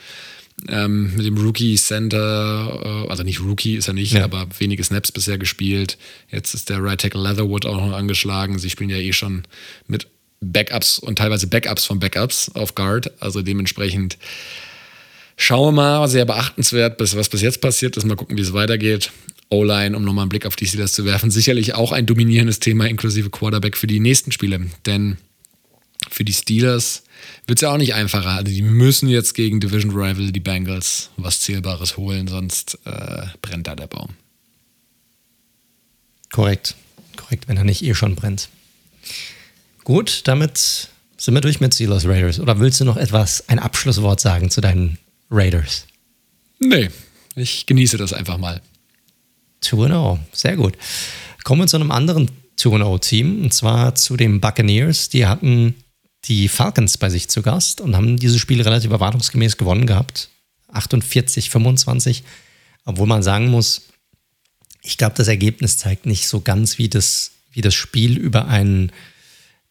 Ähm, mit dem Rookie Center, äh, also nicht Rookie ist er nicht, ja. aber wenige Snaps bisher gespielt. Jetzt ist der Right Tackle Leatherwood auch noch angeschlagen. Sie spielen ja eh schon mit Backups und teilweise Backups von Backups auf Guard. Also dementsprechend schauen wir mal, sehr beachtenswert, was bis jetzt passiert ist. Mal gucken, wie es weitergeht. O-Line, um nochmal einen Blick auf die Steelers zu werfen, sicherlich auch ein dominierendes Thema inklusive Quarterback für die nächsten Spiele. Denn für die Steelers wird es ja auch nicht einfacher. Also die müssen jetzt gegen Division Rival, die Bengals, was Zählbares holen, sonst äh, brennt da der Baum. Korrekt. Korrekt, wenn er nicht eh schon brennt. Gut, damit sind wir durch mit Steelers Raiders. Oder willst du noch etwas, ein Abschlusswort sagen zu deinen Raiders? Nee, ich genieße das einfach mal. 2-0. Sehr gut. Kommen wir zu einem anderen 2-0-Team, und zwar zu den Buccaneers. Die hatten die Falcons bei sich zu Gast und haben dieses Spiel relativ erwartungsgemäß gewonnen gehabt. 48, 25. Obwohl man sagen muss, ich glaube, das Ergebnis zeigt nicht so ganz, wie das, wie das Spiel über einen,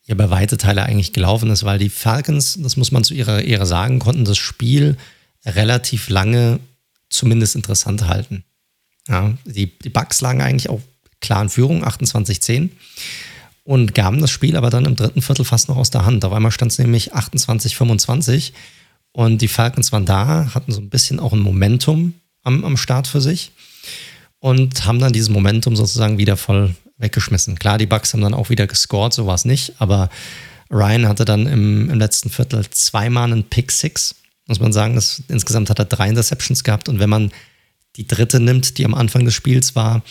ja, bei weite Teile eigentlich gelaufen ist, weil die Falcons, das muss man zu ihrer Ehre sagen, konnten das Spiel relativ lange zumindest interessant halten. Ja, die, die Bucks lagen eigentlich auch klar in Führung, 28-10 und gaben das Spiel aber dann im dritten Viertel fast noch aus der Hand. Auf einmal stand es nämlich 28-25 und die Falcons waren da, hatten so ein bisschen auch ein Momentum am, am Start für sich und haben dann dieses Momentum sozusagen wieder voll weggeschmissen. Klar, die Bucks haben dann auch wieder gescored, so war es nicht, aber Ryan hatte dann im, im letzten Viertel zweimal einen Pick Six, muss man sagen. Das, insgesamt hat er drei Interceptions gehabt und wenn man die dritte nimmt, die am Anfang des Spiels war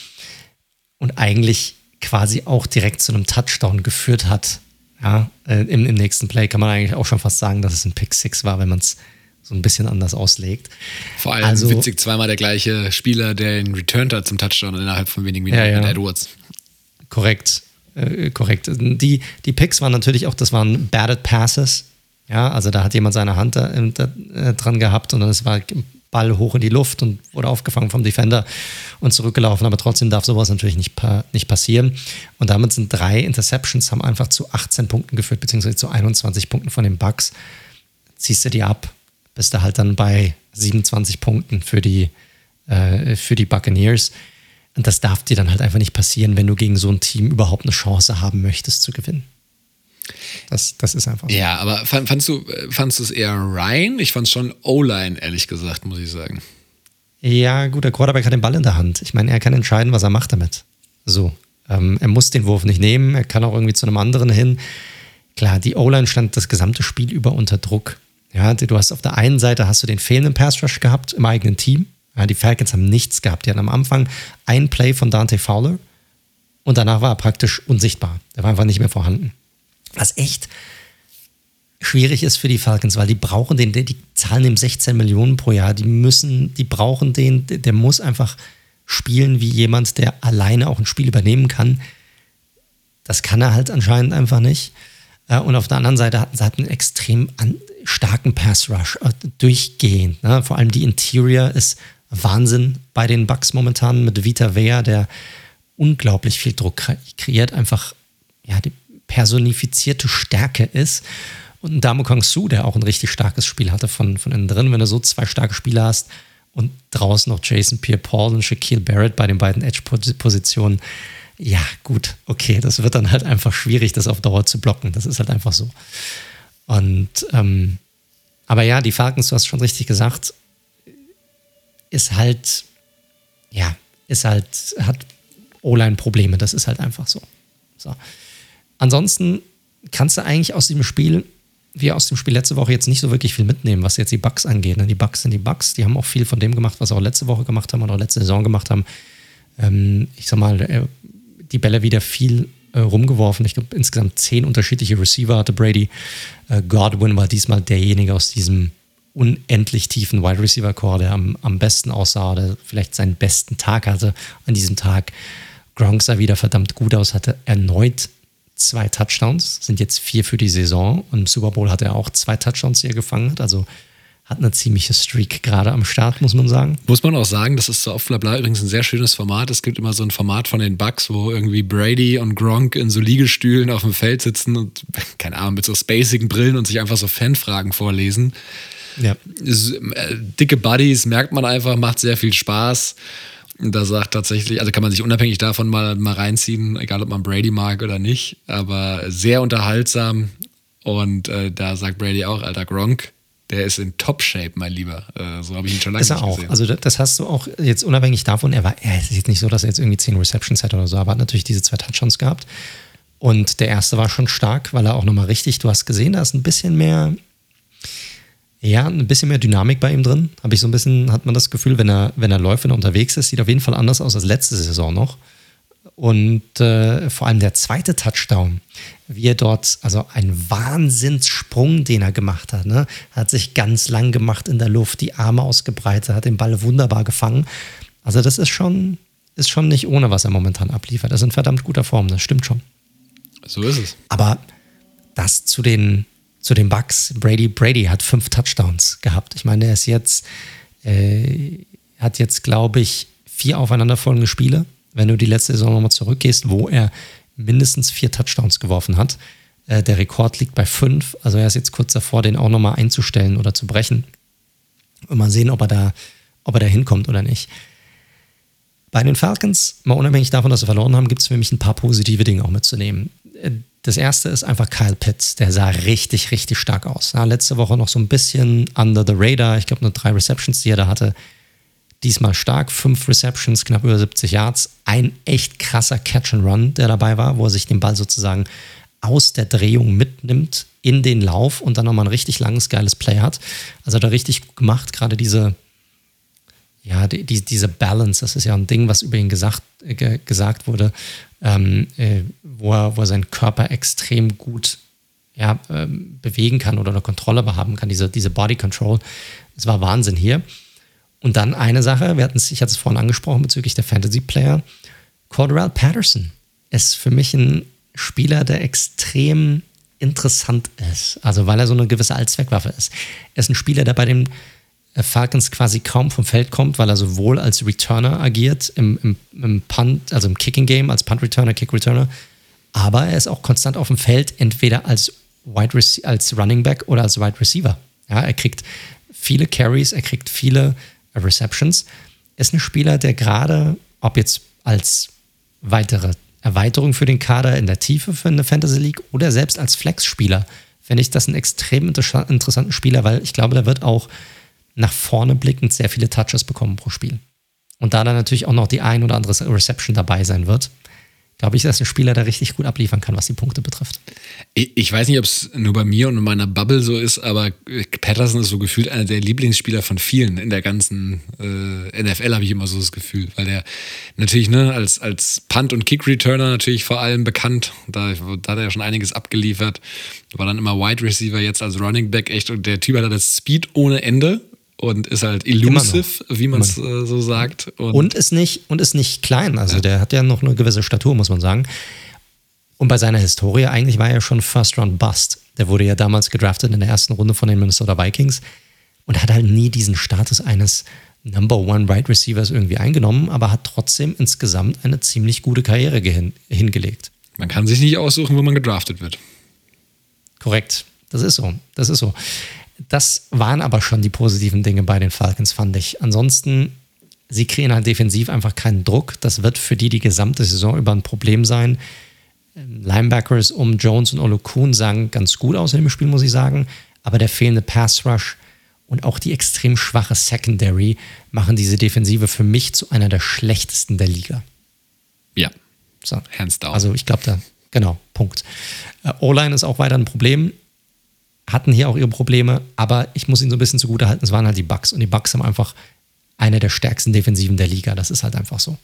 und eigentlich quasi auch direkt zu einem Touchdown geführt hat. Ja, äh, im, im, nächsten Play kann man eigentlich auch schon fast sagen, dass es ein Pick Six war, wenn man es so ein bisschen anders auslegt. Vor allem also, witzig, zweimal der gleiche Spieler, der ihn returned hat zum Touchdown innerhalb von wenigen Minuten ja, ja. mit Edwards. Korrekt, äh, korrekt. Die, die Picks waren natürlich auch, das waren batted passes. Ja, also da hat jemand seine Hand da, da, äh, dran gehabt und dann es war Ball hoch in die Luft und wurde aufgefangen vom Defender und zurückgelaufen. Aber trotzdem darf sowas natürlich nicht, nicht passieren. Und damit sind drei Interceptions, haben einfach zu 18 Punkten geführt, beziehungsweise zu 21 Punkten von den Bucks. Ziehst du die ab, bist du halt dann bei 27 Punkten für die, äh, für die Buccaneers. Und das darf dir dann halt einfach nicht passieren, wenn du gegen so ein Team überhaupt eine Chance haben möchtest zu gewinnen. Das, das ist einfach so. Ja, aber fandst du, fandst du es eher Ryan? Ich fand es schon O-Line, ehrlich gesagt, muss ich sagen. Ja, gut, der Quarterback hat den Ball in der Hand. Ich meine, er kann entscheiden, was er macht damit. So. Ähm, er muss den Wurf nicht nehmen, er kann auch irgendwie zu einem anderen hin. Klar, die O-Line stand das gesamte Spiel über unter Druck. Ja, du hast auf der einen Seite hast du den fehlenden Pass Rush gehabt im eigenen Team. Ja, die Falcons haben nichts gehabt. Die hatten am Anfang ein Play von Dante Fowler und danach war er praktisch unsichtbar. Er war einfach nicht mehr vorhanden. Was echt schwierig ist für die Falcons, weil die brauchen den, die zahlen ihm 16 Millionen pro Jahr, die müssen, die brauchen den, der muss einfach spielen wie jemand, der alleine auch ein Spiel übernehmen kann. Das kann er halt anscheinend einfach nicht. Äh, und auf der anderen Seite hatten sie halt einen extrem starken Pass Rush äh, durchgehend. Ne? Vor allem die Interior ist Wahnsinn bei den Bucks momentan mit Vita Vea, der unglaublich viel Druck kreiert, einfach ja, die personifizierte Stärke ist. Und Damo Kong Su, der auch ein richtig starkes Spiel hatte von, von innen drin, wenn du so zwei starke Spieler hast und draußen noch Jason Pierre-Paul und Shaquille Barrett bei den beiden Edge-Positionen, ja, gut, okay, das wird dann halt einfach schwierig, das auf Dauer zu blocken. Das ist halt einfach so. Und, ähm, aber ja, die Falcons, du hast schon richtig gesagt, ist halt, ja, ist halt, hat O-Line-Probleme, das ist halt einfach so. So. Ansonsten kannst du eigentlich aus dem Spiel, wie aus dem Spiel letzte Woche, jetzt nicht so wirklich viel mitnehmen, was jetzt die Bugs angeht. Ne? Die Bugs sind die Bugs, die haben auch viel von dem gemacht, was sie auch letzte Woche gemacht haben oder auch letzte Saison gemacht haben. Ähm, ich sag mal, äh, die Bälle wieder viel äh, rumgeworfen. Ich glaube, insgesamt zehn unterschiedliche Receiver hatte Brady. Äh, Godwin war diesmal derjenige aus diesem unendlich tiefen Wide Receiver Core, der am, am besten aussah, der vielleicht seinen besten Tag hatte an diesem Tag. Gronk sah wieder verdammt gut aus, hatte erneut zwei Touchdowns, sind jetzt vier für die Saison. Und im Super Bowl hat er auch zwei Touchdowns, die er gefangen hat. Also hat eine ziemliche Streak gerade am Start, muss man sagen. Muss man auch sagen, das ist so oft Blabla übrigens ein sehr schönes Format. Es gibt immer so ein Format von den Bucks, wo irgendwie Brady und Gronk in so Liegestühlen auf dem Feld sitzen und, *laughs* keine Ahnung, mit so spacigen Brillen und sich einfach so Fanfragen vorlesen. Ja. Äh, dicke Buddies merkt man einfach, macht sehr viel Spaß. Da sagt tatsächlich, also kann man sich unabhängig davon mal, mal reinziehen, egal ob man Brady mag oder nicht, aber sehr unterhaltsam. Und äh, da sagt Brady auch, alter Gronk, der ist in Top-Shape, mein Lieber. Äh, so habe ich ihn schon lange ist er auch. Gesehen. Also das hast du auch jetzt unabhängig davon, er war, er ist jetzt nicht so, dass er jetzt irgendwie zehn Receptions hat oder so, aber hat natürlich diese zwei Touchdowns gehabt. Und der erste war schon stark, weil er auch nochmal richtig, du hast gesehen, da ist ein bisschen mehr, ja, ein bisschen mehr Dynamik bei ihm drin. Habe ich so ein bisschen, hat man das Gefühl, wenn er, wenn er läuft, wenn er unterwegs ist, sieht auf jeden Fall anders aus als letzte Saison noch. Und äh, vor allem der zweite Touchdown, wie er dort, also ein Wahnsinnssprung, den er gemacht hat, ne? hat sich ganz lang gemacht in der Luft, die Arme ausgebreitet, hat den Ball wunderbar gefangen. Also das ist schon, ist schon nicht ohne, was er momentan abliefert. Er ist in verdammt guter Form, das stimmt schon. So ist es. Aber das zu den, zu den Bucks, Brady, Brady hat fünf Touchdowns gehabt. Ich meine, er ist jetzt, äh, hat jetzt, glaube ich, vier aufeinanderfolgende Spiele. Wenn du die letzte Saison nochmal zurückgehst, wo er mindestens vier Touchdowns geworfen hat. Äh, der Rekord liegt bei fünf. Also er ist jetzt kurz davor, den auch nochmal einzustellen oder zu brechen. Und mal sehen, ob er da, ob er da hinkommt oder nicht. Bei den Falcons, mal unabhängig davon, dass sie verloren haben, gibt es für mich ein paar positive Dinge auch mitzunehmen. Das erste ist einfach Kyle Pitts, der sah richtig, richtig stark aus. Ja, letzte Woche noch so ein bisschen under the radar. Ich glaube, nur drei Receptions, die er da hatte. Diesmal stark, fünf Receptions, knapp über 70 Yards. Ein echt krasser Catch and Run, der dabei war, wo er sich den Ball sozusagen aus der Drehung mitnimmt in den Lauf und dann nochmal ein richtig langes, geiles Play hat. Also hat er richtig gut gemacht, gerade diese, ja, die, die, diese Balance, das ist ja ein Ding, was über ihn gesagt, äh, gesagt wurde, ähm, äh, wo, er, wo er seinen Körper extrem gut ja, ähm, bewegen kann oder eine Kontrolle behaben kann, diese, diese Body Control. Es war Wahnsinn hier. Und dann eine Sache, wir hatten ich hatte es vorhin angesprochen bezüglich der Fantasy Player. Cordell Patterson ist für mich ein Spieler, der extrem interessant ist. Also weil er so eine gewisse Allzweckwaffe ist. Er ist ein Spieler, der bei den äh, Falcons quasi kaum vom Feld kommt, weil er sowohl als Returner agiert im, im, im Punt, also im Kicking Game, als Punt Returner, Kick Returner, aber er ist auch konstant auf dem Feld, entweder als Wide als Running Back oder als Wide Receiver. Ja, er kriegt viele Carries, er kriegt viele Receptions. Ist ein Spieler, der gerade, ob jetzt als weitere Erweiterung für den Kader in der Tiefe für eine Fantasy League oder selbst als Flex-Spieler, fände ich das einen extrem interessanten Spieler, weil ich glaube, der wird auch nach vorne blickend sehr viele Touches bekommen pro Spiel. Und da dann natürlich auch noch die ein oder andere Reception dabei sein wird, glaube ich, dass ein Spieler, der richtig gut abliefern kann, was die Punkte betrifft. Ich, weiß nicht, ob es nur bei mir und in meiner Bubble so ist, aber Patterson ist so gefühlt einer der Lieblingsspieler von vielen in der ganzen äh, NFL, habe ich immer so das Gefühl, weil der natürlich ne, als, als Punt- und Kick-Returner natürlich vor allem bekannt, da, da hat er ja schon einiges abgeliefert, war dann immer Wide Receiver, jetzt als Running Back echt. Und der Typ hat das Speed ohne Ende und ist halt elusive, wie man es äh, so sagt. Und, und, ist nicht, und ist nicht klein. Also ja. der hat ja noch eine gewisse Statur, muss man sagen. Und bei seiner Historie, eigentlich war er schon First Round Bust. Der wurde ja damals gedraftet in der ersten Runde von den Minnesota Vikings und hat halt nie diesen Status eines Number One Wide Receivers irgendwie eingenommen, aber hat trotzdem insgesamt eine ziemlich gute Karriere hin, hingelegt. Man kann sich nicht aussuchen, wo man gedraftet wird. Korrekt. Das ist so. Das ist so. Das waren aber schon die positiven Dinge bei den Falcons, fand ich. Ansonsten, sie kriegen halt defensiv einfach keinen Druck. Das wird für die die gesamte Saison über ein Problem sein. Linebackers um Jones und Olokun sahen ganz gut aus in dem Spiel, muss ich sagen. Aber der fehlende Pass Rush und auch die extrem schwache Secondary machen diese Defensive für mich zu einer der schlechtesten der Liga. Ja. So. Hands down. Also ich glaube da, genau, Punkt. Äh, O-Line ist auch weiter ein Problem hatten hier auch ihre Probleme, aber ich muss ihnen so ein bisschen zugute halten, es waren halt die Bucks und die Bucks haben einfach eine der stärksten Defensiven der Liga. Das ist halt einfach so.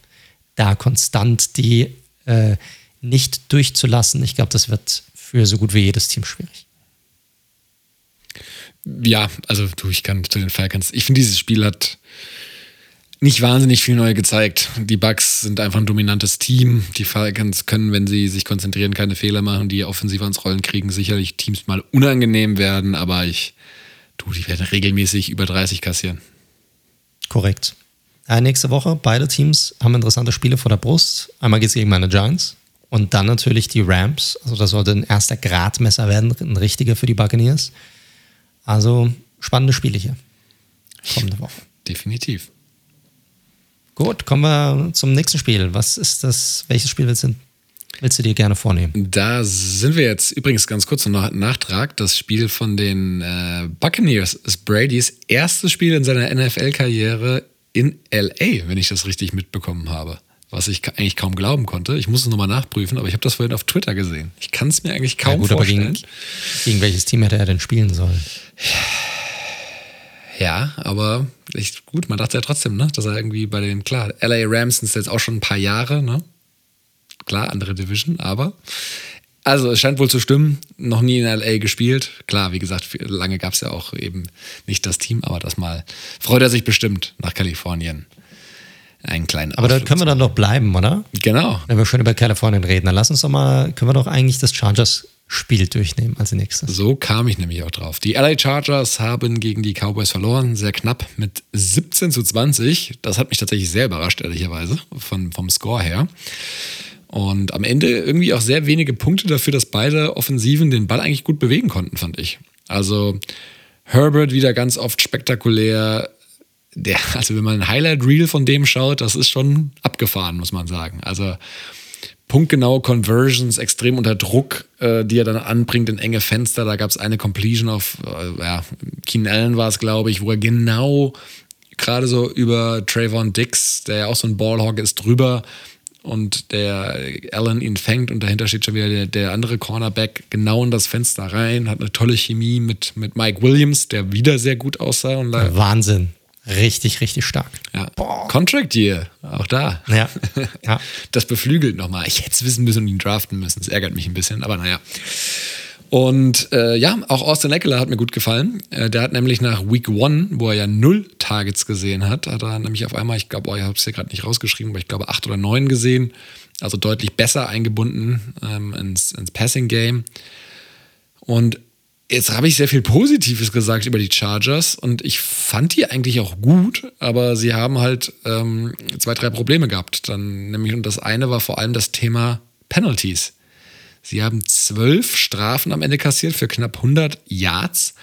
Da konstant die äh, nicht durchzulassen, ich glaube, das wird für so gut wie jedes Team schwierig. Ja, also du, ich kann zu den Falcons. Ich finde, dieses Spiel hat nicht wahnsinnig viel neu gezeigt. Die Bucks sind einfach ein dominantes Team. Die Falcons können, wenn sie sich konzentrieren, keine Fehler machen, die offensiv ans Rollen kriegen, sicherlich Teams mal unangenehm werden, aber ich, du, die werden regelmäßig über 30 kassieren. Korrekt. Ja, nächste Woche, beide Teams haben interessante Spiele vor der Brust. Einmal geht es gegen meine Giants und dann natürlich die Rams. Also das sollte ein erster Gradmesser werden, ein richtiger für die Buccaneers. Also spannende Spiele hier. Kommende Woche. Definitiv. Gut, kommen wir zum nächsten Spiel. Was ist das? Welches Spiel willst du, willst du dir gerne vornehmen? Da sind wir jetzt übrigens ganz kurz noch Nachtrag. Das Spiel von den äh, Buccaneers ist Bradys erstes Spiel in seiner NFL-Karriere in LA, wenn ich das richtig mitbekommen habe. Was ich eigentlich kaum glauben konnte. Ich muss es nochmal nachprüfen, aber ich habe das vorhin auf Twitter gesehen. Ich kann es mir eigentlich kaum ja, gut, vorstellen. Aber gegen, gegen welches Team hätte er denn spielen sollen? Ja, aber ich, gut, man dachte ja trotzdem, ne, dass er irgendwie bei den, klar, LA Rams sind jetzt auch schon ein paar Jahre, ne? Klar, andere Division, aber. Also, es scheint wohl zu stimmen. Noch nie in LA gespielt. Klar, wie gesagt, lange gab es ja auch eben nicht das Team, aber das mal freut er sich bestimmt nach Kalifornien einen kleinen Aber da Ausflug können wir dann doch bleiben, oder? Genau. Wenn wir schon über Kalifornien reden, dann lass uns doch mal, können wir doch eigentlich das Chargers-Spiel durchnehmen als nächstes. So kam ich nämlich auch drauf. Die LA Chargers haben gegen die Cowboys verloren, sehr knapp mit 17 zu 20. Das hat mich tatsächlich sehr überrascht, ehrlicherweise, von, vom Score her. Und am Ende irgendwie auch sehr wenige Punkte dafür, dass beide Offensiven den Ball eigentlich gut bewegen konnten, fand ich. Also Herbert wieder ganz oft spektakulär. Der, *laughs* also wenn man ein Highlight-Reel von dem schaut, das ist schon abgefahren, muss man sagen. Also punktgenaue Conversions, extrem unter Druck, äh, die er dann anbringt in enge Fenster. Da gab es eine Completion auf, äh, ja, Keenan Allen war es, glaube ich, wo er genau gerade so über Trayvon Dix, der ja auch so ein Ballhawk ist, drüber und der Allen ihn fängt und dahinter steht schon wieder der, der, andere Cornerback genau in das Fenster rein, hat eine tolle Chemie mit, mit Mike Williams, der wieder sehr gut aussah. Und Wahnsinn. Richtig, richtig stark. Ja. Contract Year, auch da. Ja. *laughs* ja. Das beflügelt nochmal. Ich hätte es wissen müssen und ihn draften müssen. Das ärgert mich ein bisschen, aber naja. Und äh, ja, auch Austin Eckler hat mir gut gefallen. Äh, der hat nämlich nach Week One, wo er ja null Targets gesehen hat, hat er nämlich auf einmal, ich glaube, oh, ich habe es hier gerade nicht rausgeschrieben, aber ich glaube acht oder neun gesehen. Also deutlich besser eingebunden ähm, ins, ins Passing Game. Und jetzt habe ich sehr viel Positives gesagt über die Chargers und ich fand die eigentlich auch gut, aber sie haben halt ähm, zwei, drei Probleme gehabt. Dann nämlich, und das eine war vor allem das Thema Penalties. Sie haben zwölf Strafen am Ende kassiert für knapp 100 Yards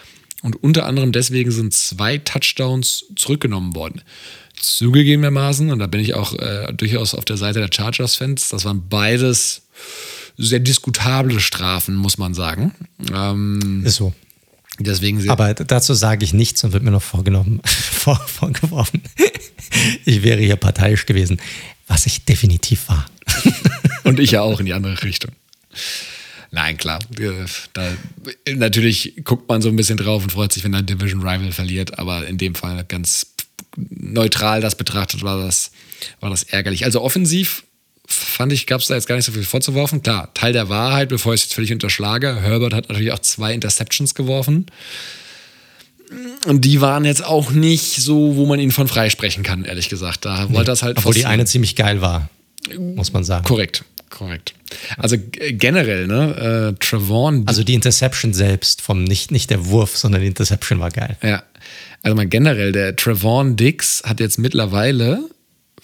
und unter anderem deswegen sind zwei Touchdowns zurückgenommen worden. Zugegebenermaßen, und da bin ich auch äh, durchaus auf der Seite der Chargers-Fans, das waren beides sehr diskutable Strafen, muss man sagen. Ähm, Ist so. Deswegen Aber dazu sage ich nichts und wird mir noch vorgenommen, *laughs* vor, vorgeworfen. Ich wäre hier parteiisch gewesen, was ich definitiv war. *laughs* Und ich ja auch in die andere Richtung. Nein, klar. Da, natürlich guckt man so ein bisschen drauf und freut sich, wenn ein Division Rival verliert, aber in dem Fall ganz neutral das betrachtet war das, war das ärgerlich. Also offensiv fand ich, gab es da jetzt gar nicht so viel vorzuwerfen. Klar, Teil der Wahrheit, bevor ich es jetzt völlig unterschlage. Herbert hat natürlich auch zwei Interceptions geworfen. Und die waren jetzt auch nicht so, wo man ihn von freisprechen kann, ehrlich gesagt. Da nee, wollte das halt. Obwohl die eine ziemlich geil war, muss man sagen. Korrekt, korrekt. Also generell, ne? Äh, Travon. Also die Interception selbst, vom nicht, nicht der Wurf, sondern die Interception war geil. Ja. Also mal generell, der Travon Dix hat jetzt mittlerweile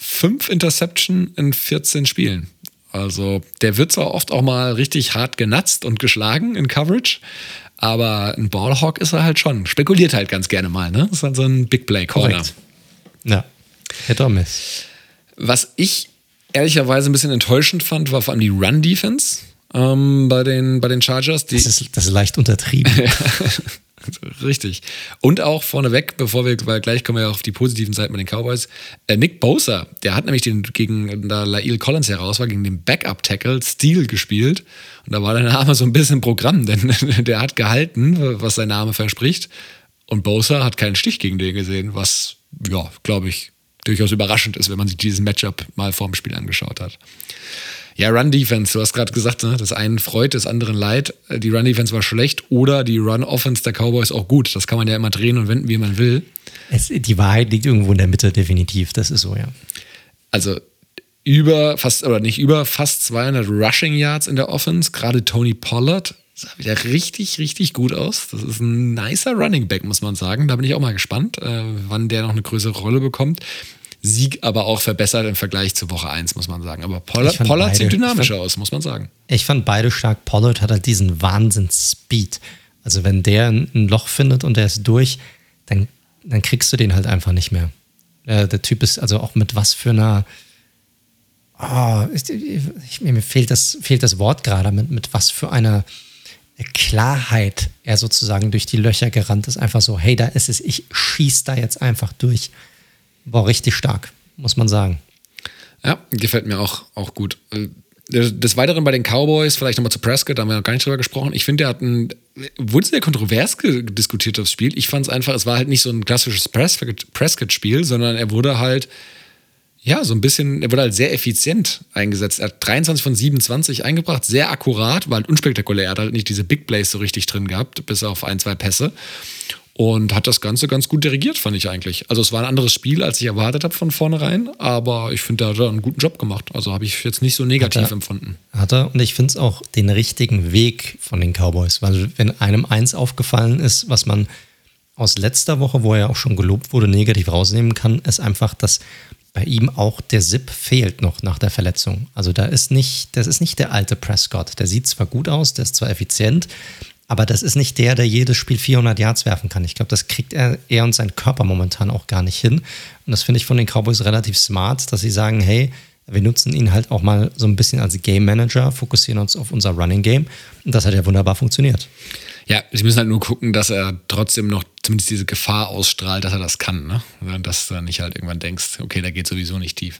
fünf Interception in 14 Spielen. Also der wird zwar oft auch mal richtig hart genatzt und geschlagen in Coverage, aber ein Ballhawk ist er halt schon. Spekuliert halt ganz gerne mal, ne? Das ist halt so ein Big Play Corner. Ja, Hit or Miss. Was ich ehrlicherweise ein bisschen enttäuschend fand, war vor allem die Run-Defense ähm, bei, den, bei den Chargers. das, ist, das ist leicht untertrieben. *laughs* *laughs* Richtig. Und auch vorneweg, bevor wir, weil gleich kommen wir auf die positiven Seiten mit den Cowboys, äh, Nick Bosa, der hat nämlich den, gegen, da Lail Collins heraus war, gegen den Backup-Tackle Steel gespielt. Und da war der Name so ein bisschen Programm, denn *laughs* der hat gehalten, was sein Name verspricht. Und Bosa hat keinen Stich gegen den gesehen, was, ja, glaube ich, durchaus überraschend ist, wenn man sich dieses Matchup mal vorm Spiel angeschaut hat. Ja, Run-Defense, du hast gerade gesagt, ne? das einen freut, das anderen leid. Die Run-Defense war schlecht oder die Run-Offense der Cowboys auch gut. Das kann man ja immer drehen und wenden, wie man will. Es, die Wahrheit liegt irgendwo in der Mitte, definitiv. Das ist so, ja. Also über fast, oder nicht über, fast 200 Rushing Yards in der Offense. Gerade Tony Pollard sah wieder richtig, richtig gut aus. Das ist ein nicer Running Back, muss man sagen. Da bin ich auch mal gespannt, äh, wann der noch eine größere Rolle bekommt. Sieg aber auch verbessert im Vergleich zu Woche 1, muss man sagen. Aber Pollard, Pollard beide, sieht dynamischer fand, aus, muss man sagen. Ich fand beide stark. Pollard hat halt diesen Wahnsinns-Speed. Also wenn der ein Loch findet und der ist durch, dann, dann kriegst du den halt einfach nicht mehr. Äh, der Typ ist also auch mit was für einer Oh, ich, ich, mir fehlt das, fehlt das Wort gerade, mit, mit was für einer Klarheit er sozusagen durch die Löcher gerannt ist. Einfach so, hey, da ist es, ich schieß da jetzt einfach durch war richtig stark, muss man sagen. Ja, gefällt mir auch, auch gut. Äh, des Weiteren bei den Cowboys, vielleicht nochmal zu Prescott, da haben wir noch gar nicht drüber gesprochen. Ich finde, der hat ein, wurde sehr kontrovers diskutiert, das Spiel. Ich fand es einfach, es war halt nicht so ein klassisches Prescott-Spiel, sondern er wurde halt, ja, so ein bisschen, er wurde halt sehr effizient eingesetzt. Er hat 23 von 27 eingebracht, sehr akkurat, war halt unspektakulär. Er hat halt nicht diese Big Plays so richtig drin gehabt, bis auf ein, zwei Pässe. Und hat das Ganze ganz gut dirigiert, fand ich eigentlich. Also es war ein anderes Spiel, als ich erwartet habe von vornherein, aber ich finde, er hat einen guten Job gemacht. Also habe ich jetzt nicht so negativ hat er, empfunden. Hat er und ich finde es auch den richtigen Weg von den Cowboys, weil wenn einem eins aufgefallen ist, was man aus letzter Woche, wo er auch schon gelobt wurde, negativ rausnehmen kann, ist einfach, dass bei ihm auch der Zip fehlt noch nach der Verletzung. Also da ist nicht, das ist nicht der alte Prescott. Der sieht zwar gut aus, der ist zwar effizient, aber das ist nicht der, der jedes Spiel 400 Yards werfen kann. Ich glaube, das kriegt er, er und sein Körper momentan auch gar nicht hin. Und das finde ich von den Cowboys relativ smart, dass sie sagen, hey, wir nutzen ihn halt auch mal so ein bisschen als Game Manager, fokussieren uns auf unser Running Game. Und das hat ja wunderbar funktioniert. Ja, sie müssen halt nur gucken, dass er trotzdem noch zumindest diese Gefahr ausstrahlt, dass er das kann. Ne? Dass du nicht halt irgendwann denkst, okay, da geht sowieso nicht tief.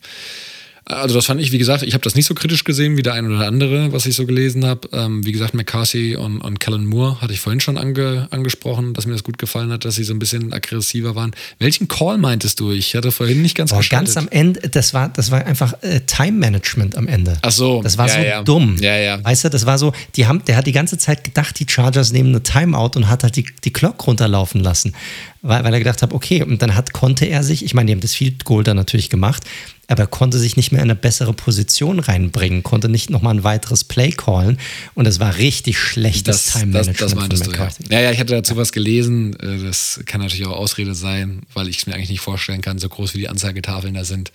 Also das fand ich, wie gesagt, ich habe das nicht so kritisch gesehen wie der ein oder andere, was ich so gelesen habe. Ähm, wie gesagt, McCarthy und, und Kellen Moore hatte ich vorhin schon ange, angesprochen, dass mir das gut gefallen hat, dass sie so ein bisschen aggressiver waren. Welchen Call meintest du? Ich hatte vorhin nicht ganz Boah, Ganz am Ende, das war, das war einfach äh, Time Management am Ende. Ach so. Das war ja, so ja. dumm. Ja, ja. Weißt du, das war so, die haben, der hat die ganze Zeit gedacht, die Chargers nehmen eine Timeout und hat halt die, die Clock runterlaufen lassen. Weil, weil er gedacht hat, okay, und dann hat, konnte er sich, ich meine, die haben das Field Goal dann natürlich gemacht, aber er konnte sich nicht mehr in eine bessere Position reinbringen, konnte nicht nochmal ein weiteres Play callen und es war richtig schlechtes Time Management das, das meintest Du, ja. ja, ja, ich hatte dazu was gelesen, äh, das kann natürlich auch Ausrede sein, weil ich es mir eigentlich nicht vorstellen kann, so groß wie die Anzeigetafeln da sind.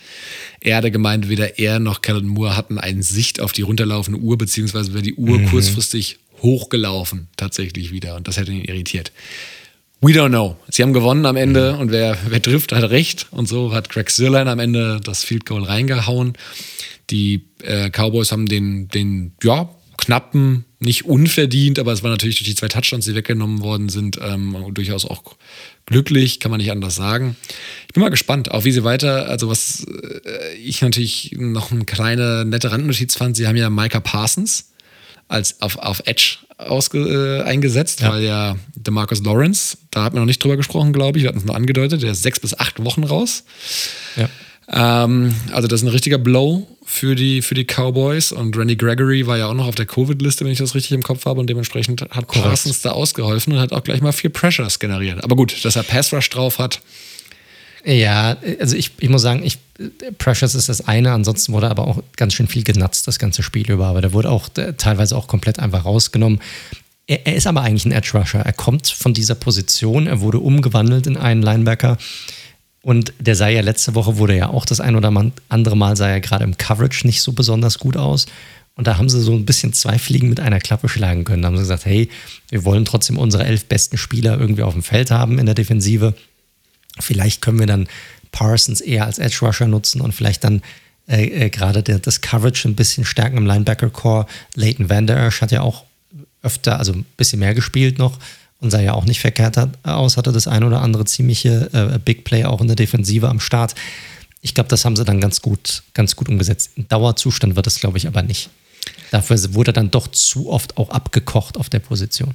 Er hatte gemeint, weder er noch Kellen Moore hatten eine Sicht auf die runterlaufende Uhr, beziehungsweise wäre die Uhr mhm. kurzfristig hochgelaufen tatsächlich wieder und das hätte ihn irritiert. We don't know. Sie haben gewonnen am Ende und wer, wer trifft, hat recht. Und so hat Greg Sirlein am Ende das Field Goal reingehauen. Die äh, Cowboys haben den, den, ja, knappen, nicht unverdient, aber es war natürlich durch die zwei Touchdowns, die weggenommen worden sind, ähm, durchaus auch glücklich, kann man nicht anders sagen. Ich bin mal gespannt, auch wie sie weiter, also was äh, ich natürlich noch eine kleine nette Randnotiz fand, sie haben ja Micah Parsons als auf, auf Edge ausge, äh, eingesetzt, ja. weil ja der Marcus Lawrence, da hat man noch nicht drüber gesprochen, glaube ich, wir hatten es nur angedeutet, der ist sechs bis acht Wochen raus. Ja. Ähm, also das ist ein richtiger Blow für die, für die Cowboys und Randy Gregory war ja auch noch auf der Covid-Liste, wenn ich das richtig im Kopf habe und dementsprechend hat Parsons da ausgeholfen und hat auch gleich mal vier Pressures generiert. Aber gut, dass er Pass Rush drauf hat, ja, also ich, ich muss sagen, ich, Precious ist das eine, ansonsten wurde aber auch ganz schön viel genutzt, das ganze Spiel über. Aber der wurde auch der, teilweise auch komplett einfach rausgenommen. Er, er, ist aber eigentlich ein Edge Rusher. Er kommt von dieser Position, er wurde umgewandelt in einen Linebacker. Und der sah ja letzte Woche, wurde ja auch das ein oder andere Mal, sah er gerade im Coverage nicht so besonders gut aus. Und da haben sie so ein bisschen zwei Fliegen mit einer Klappe schlagen können. Da haben sie gesagt, hey, wir wollen trotzdem unsere elf besten Spieler irgendwie auf dem Feld haben in der Defensive. Vielleicht können wir dann Parsons eher als Edge Rusher nutzen und vielleicht dann äh, äh, gerade das Coverage ein bisschen stärken im Linebacker-Core. Leighton Van Esch hat ja auch öfter, also ein bisschen mehr gespielt noch und sah ja auch nicht verkehrt aus, hatte das ein oder andere ziemliche äh, Big Play auch in der Defensive am Start. Ich glaube, das haben sie dann ganz gut, ganz gut umgesetzt. Ein Dauerzustand wird es, glaube ich, aber nicht. Dafür wurde dann doch zu oft auch abgekocht auf der Position.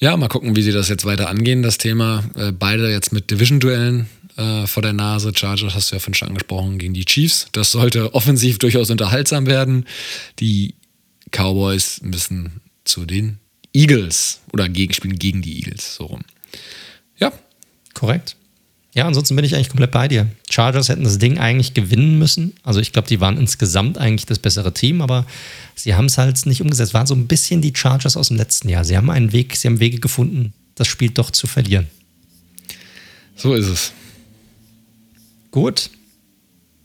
Ja, mal gucken, wie sie das jetzt weiter angehen, das Thema. Äh, beide jetzt mit Division-Duellen äh, vor der Nase. Chargers hast du ja vorhin schon angesprochen gegen die Chiefs. Das sollte offensiv *laughs* durchaus unterhaltsam werden. Die Cowboys müssen zu den Eagles oder gegen, spielen gegen die Eagles, so rum. Ja. Korrekt. Ja, ansonsten bin ich eigentlich komplett bei dir. Chargers hätten das Ding eigentlich gewinnen müssen. Also ich glaube, die waren insgesamt eigentlich das bessere Team, aber sie haben es halt nicht umgesetzt. Waren so ein bisschen die Chargers aus dem letzten Jahr. Sie haben einen Weg, sie haben Wege gefunden, das Spiel doch zu verlieren. So ist es. Gut.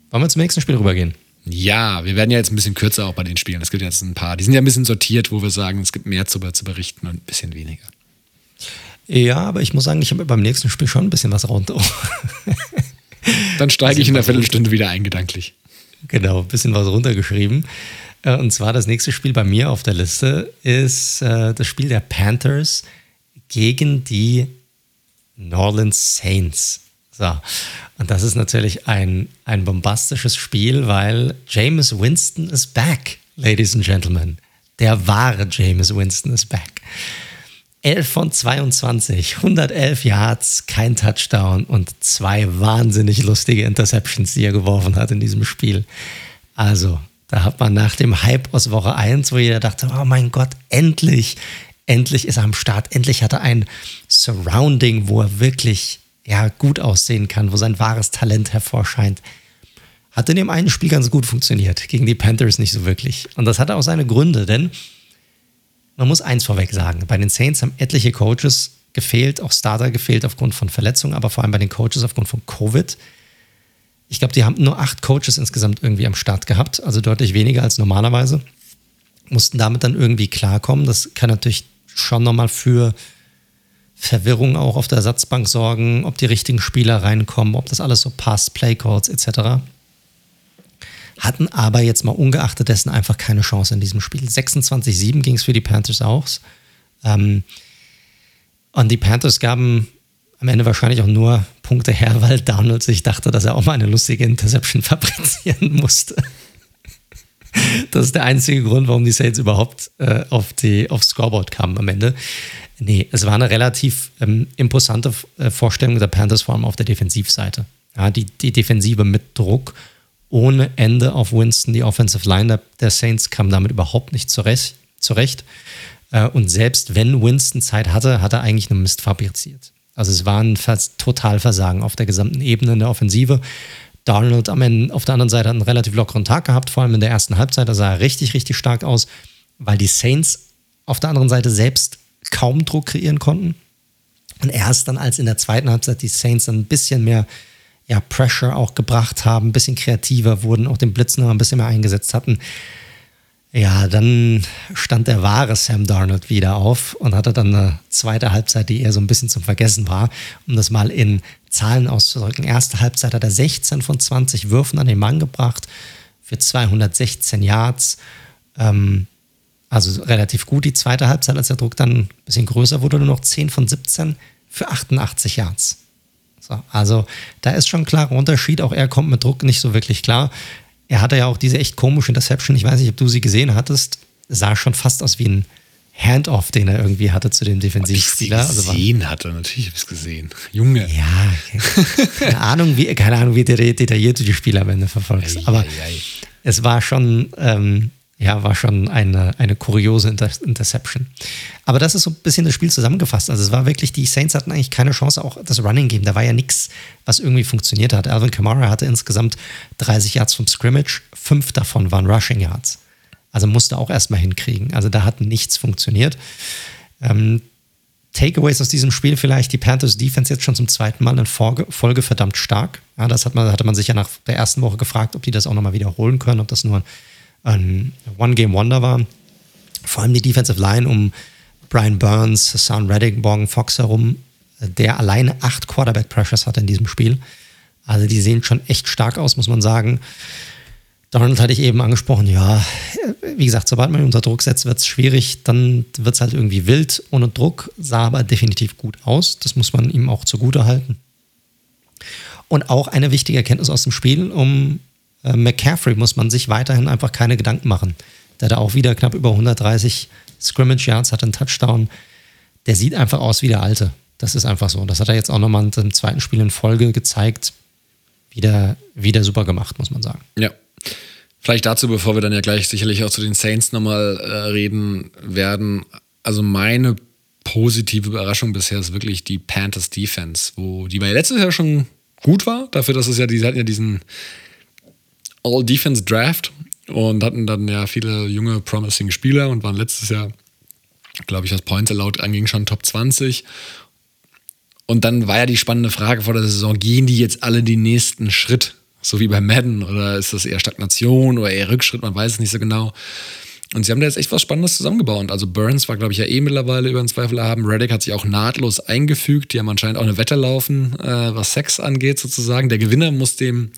Wollen wir zum nächsten Spiel rübergehen? Ja, wir werden ja jetzt ein bisschen kürzer auch bei den Spielen. Es gibt jetzt ein paar, die sind ja ein bisschen sortiert, wo wir sagen, es gibt mehr zu, zu berichten und ein bisschen weniger. Ja, aber ich muss sagen, ich habe beim nächsten Spiel schon ein bisschen was runter. *laughs* Dann steige ich in der Viertelstunde wieder ein, gedanklich. Genau, ein bisschen was runtergeschrieben. Äh, und zwar das nächste Spiel bei mir auf der Liste ist äh, das Spiel der Panthers gegen die New Orleans Saints. So. Und das ist natürlich ein, ein bombastisches Spiel, weil James Winston ist back, Ladies and Gentlemen. Der wahre James Winston ist back. 11 von 22, 111 Yards, kein Touchdown und zwei wahnsinnig lustige Interceptions, die er geworfen hat in diesem Spiel. Also, da hat man nach dem Hype aus Woche 1, wo jeder dachte, oh mein Gott, endlich, Endlich ist er am Start. Endlich hat er ein Surrounding, wo er wirklich ja, gut aussehen kann, wo sein wahres Talent hervorscheint. Hat in dem einen Spiel ganz gut funktioniert, gegen die Panthers nicht so wirklich. Und das hatte auch seine Gründe, denn man muss eins vorweg sagen: Bei den Saints haben etliche Coaches gefehlt, auch Starter gefehlt aufgrund von Verletzungen, aber vor allem bei den Coaches aufgrund von Covid. Ich glaube, die haben nur acht Coaches insgesamt irgendwie am Start gehabt, also deutlich weniger als normalerweise. Mussten damit dann irgendwie klarkommen. Das kann natürlich schon nochmal für Verwirrung auch auf der Ersatzbank sorgen, ob die richtigen Spieler reinkommen, ob das alles so passt, Playcodes etc. Hatten aber jetzt mal ungeachtet dessen einfach keine Chance in diesem Spiel. 26-7 ging es für die Panthers aus. Ähm, und die Panthers gaben am Ende wahrscheinlich auch nur Punkte her, *laughs* weil Donald sich dachte, dass er auch mal eine lustige Interception *laughs* fabrizieren musste. Das ist der einzige Grund, warum die Saints überhaupt äh, auf die, aufs Scoreboard kamen am Ende. Nee, es war eine relativ ähm, imposante äh, Vorstellung der Panthers, vor allem auf der Defensivseite. Ja, die, die Defensive mit Druck ohne Ende auf Winston. Die Offensive Line der, Saints kam damit überhaupt nicht zurecht. zurecht. Äh, und selbst wenn Winston Zeit hatte, hat er eigentlich einen Mist fabriziert. Also es war ein Totalversagen auf der gesamten Ebene in der Offensive. Darnold am Ende auf der anderen Seite hat einen relativ lockeren Tag gehabt, vor allem in der ersten Halbzeit. Da sah er richtig, richtig stark aus, weil die Saints auf der anderen Seite selbst kaum Druck kreieren konnten. Und erst dann, als in der zweiten Halbzeit die Saints ein bisschen mehr ja, Pressure auch gebracht haben, ein bisschen kreativer wurden, auch den Blitz noch ein bisschen mehr eingesetzt hatten, ja, dann stand der wahre Sam Darnold wieder auf und hatte dann eine zweite Halbzeit, die eher so ein bisschen zum Vergessen war, um das mal in Zahlen auszudrücken. Erste Halbzeit hat er 16 von 20 Würfen an den Mann gebracht für 216 Yards. Ähm, also relativ gut. Die zweite Halbzeit, als der Druck dann ein bisschen größer wurde, nur noch 10 von 17 für 88 Yards. So, also da ist schon ein klarer Unterschied. Auch er kommt mit Druck nicht so wirklich klar. Er hatte ja auch diese echt komische Interception. Ich weiß nicht, ob du sie gesehen hattest. Sah schon fast aus wie ein Handoff, den er irgendwie hatte zu dem Defensivspieler. Ich also gesehen hatte, natürlich habe ich es gesehen. Junge. Ja, keine Ahnung, wie, keine Ahnung, wie detailliert du die Spiele am Ende verfolgst. Aber ei, ei. es war schon, ähm, ja, war schon eine, eine kuriose Inter Interception. Aber das ist so ein bisschen das Spiel zusammengefasst. Also es war wirklich, die Saints hatten eigentlich keine Chance, auch das Running Game. Da war ja nichts, was irgendwie funktioniert hat. Alvin Kamara hatte insgesamt 30 Yards vom Scrimmage, fünf davon waren Rushing Yards. Also musste auch erstmal hinkriegen. Also da hat nichts funktioniert. Ähm, Takeaways aus diesem Spiel vielleicht, die Panthers Defense jetzt schon zum zweiten Mal in Folge, verdammt stark. Ja, das hat man, hatte man sich ja nach der ersten Woche gefragt, ob die das auch nochmal wiederholen können, ob das nur ein One-Game-Wonder war. Vor allem die Defensive Line um Brian Burns, Hassan Reddick, Morgan Fox herum, der alleine acht Quarterback-Pressures hatte in diesem Spiel. Also die sehen schon echt stark aus, muss man sagen. Donald hatte ich eben angesprochen, ja, wie gesagt, sobald man unter Druck setzt, wird es schwierig, dann wird es halt irgendwie wild ohne Druck, sah aber definitiv gut aus. Das muss man ihm auch zugute halten. Und auch eine wichtige Erkenntnis aus dem Spiel, um äh, McCaffrey muss man sich weiterhin einfach keine Gedanken machen. Der hat auch wieder knapp über 130 Scrimmage Yards, hat einen Touchdown. Der sieht einfach aus wie der Alte. Das ist einfach so. Das hat er jetzt auch nochmal im zweiten Spiel in Folge gezeigt. Wieder, wieder super gemacht, muss man sagen. Ja. Vielleicht dazu, bevor wir dann ja gleich sicherlich auch zu den Saints nochmal äh, reden werden. Also meine positive Überraschung bisher ist wirklich die Panthers Defense, wo die bei letztes Jahr schon gut war, dafür, dass es ja, die hatten ja diesen All-Defense Draft und hatten dann ja viele junge, promising Spieler und waren letztes Jahr, glaube ich, was Points Allowed anging, schon Top 20. Und dann war ja die spannende Frage vor der Saison, gehen die jetzt alle den nächsten Schritt? So wie bei Madden oder ist das eher Stagnation oder eher Rückschritt? Man weiß es nicht so genau. Und sie haben da jetzt echt was Spannendes zusammengebaut. Also Burns war, glaube ich, ja eh mittlerweile über den Zweifel haben. Reddick hat sich auch nahtlos eingefügt. Die haben anscheinend auch eine Wette laufen, äh, was Sex angeht, sozusagen. Der Gewinner muss dem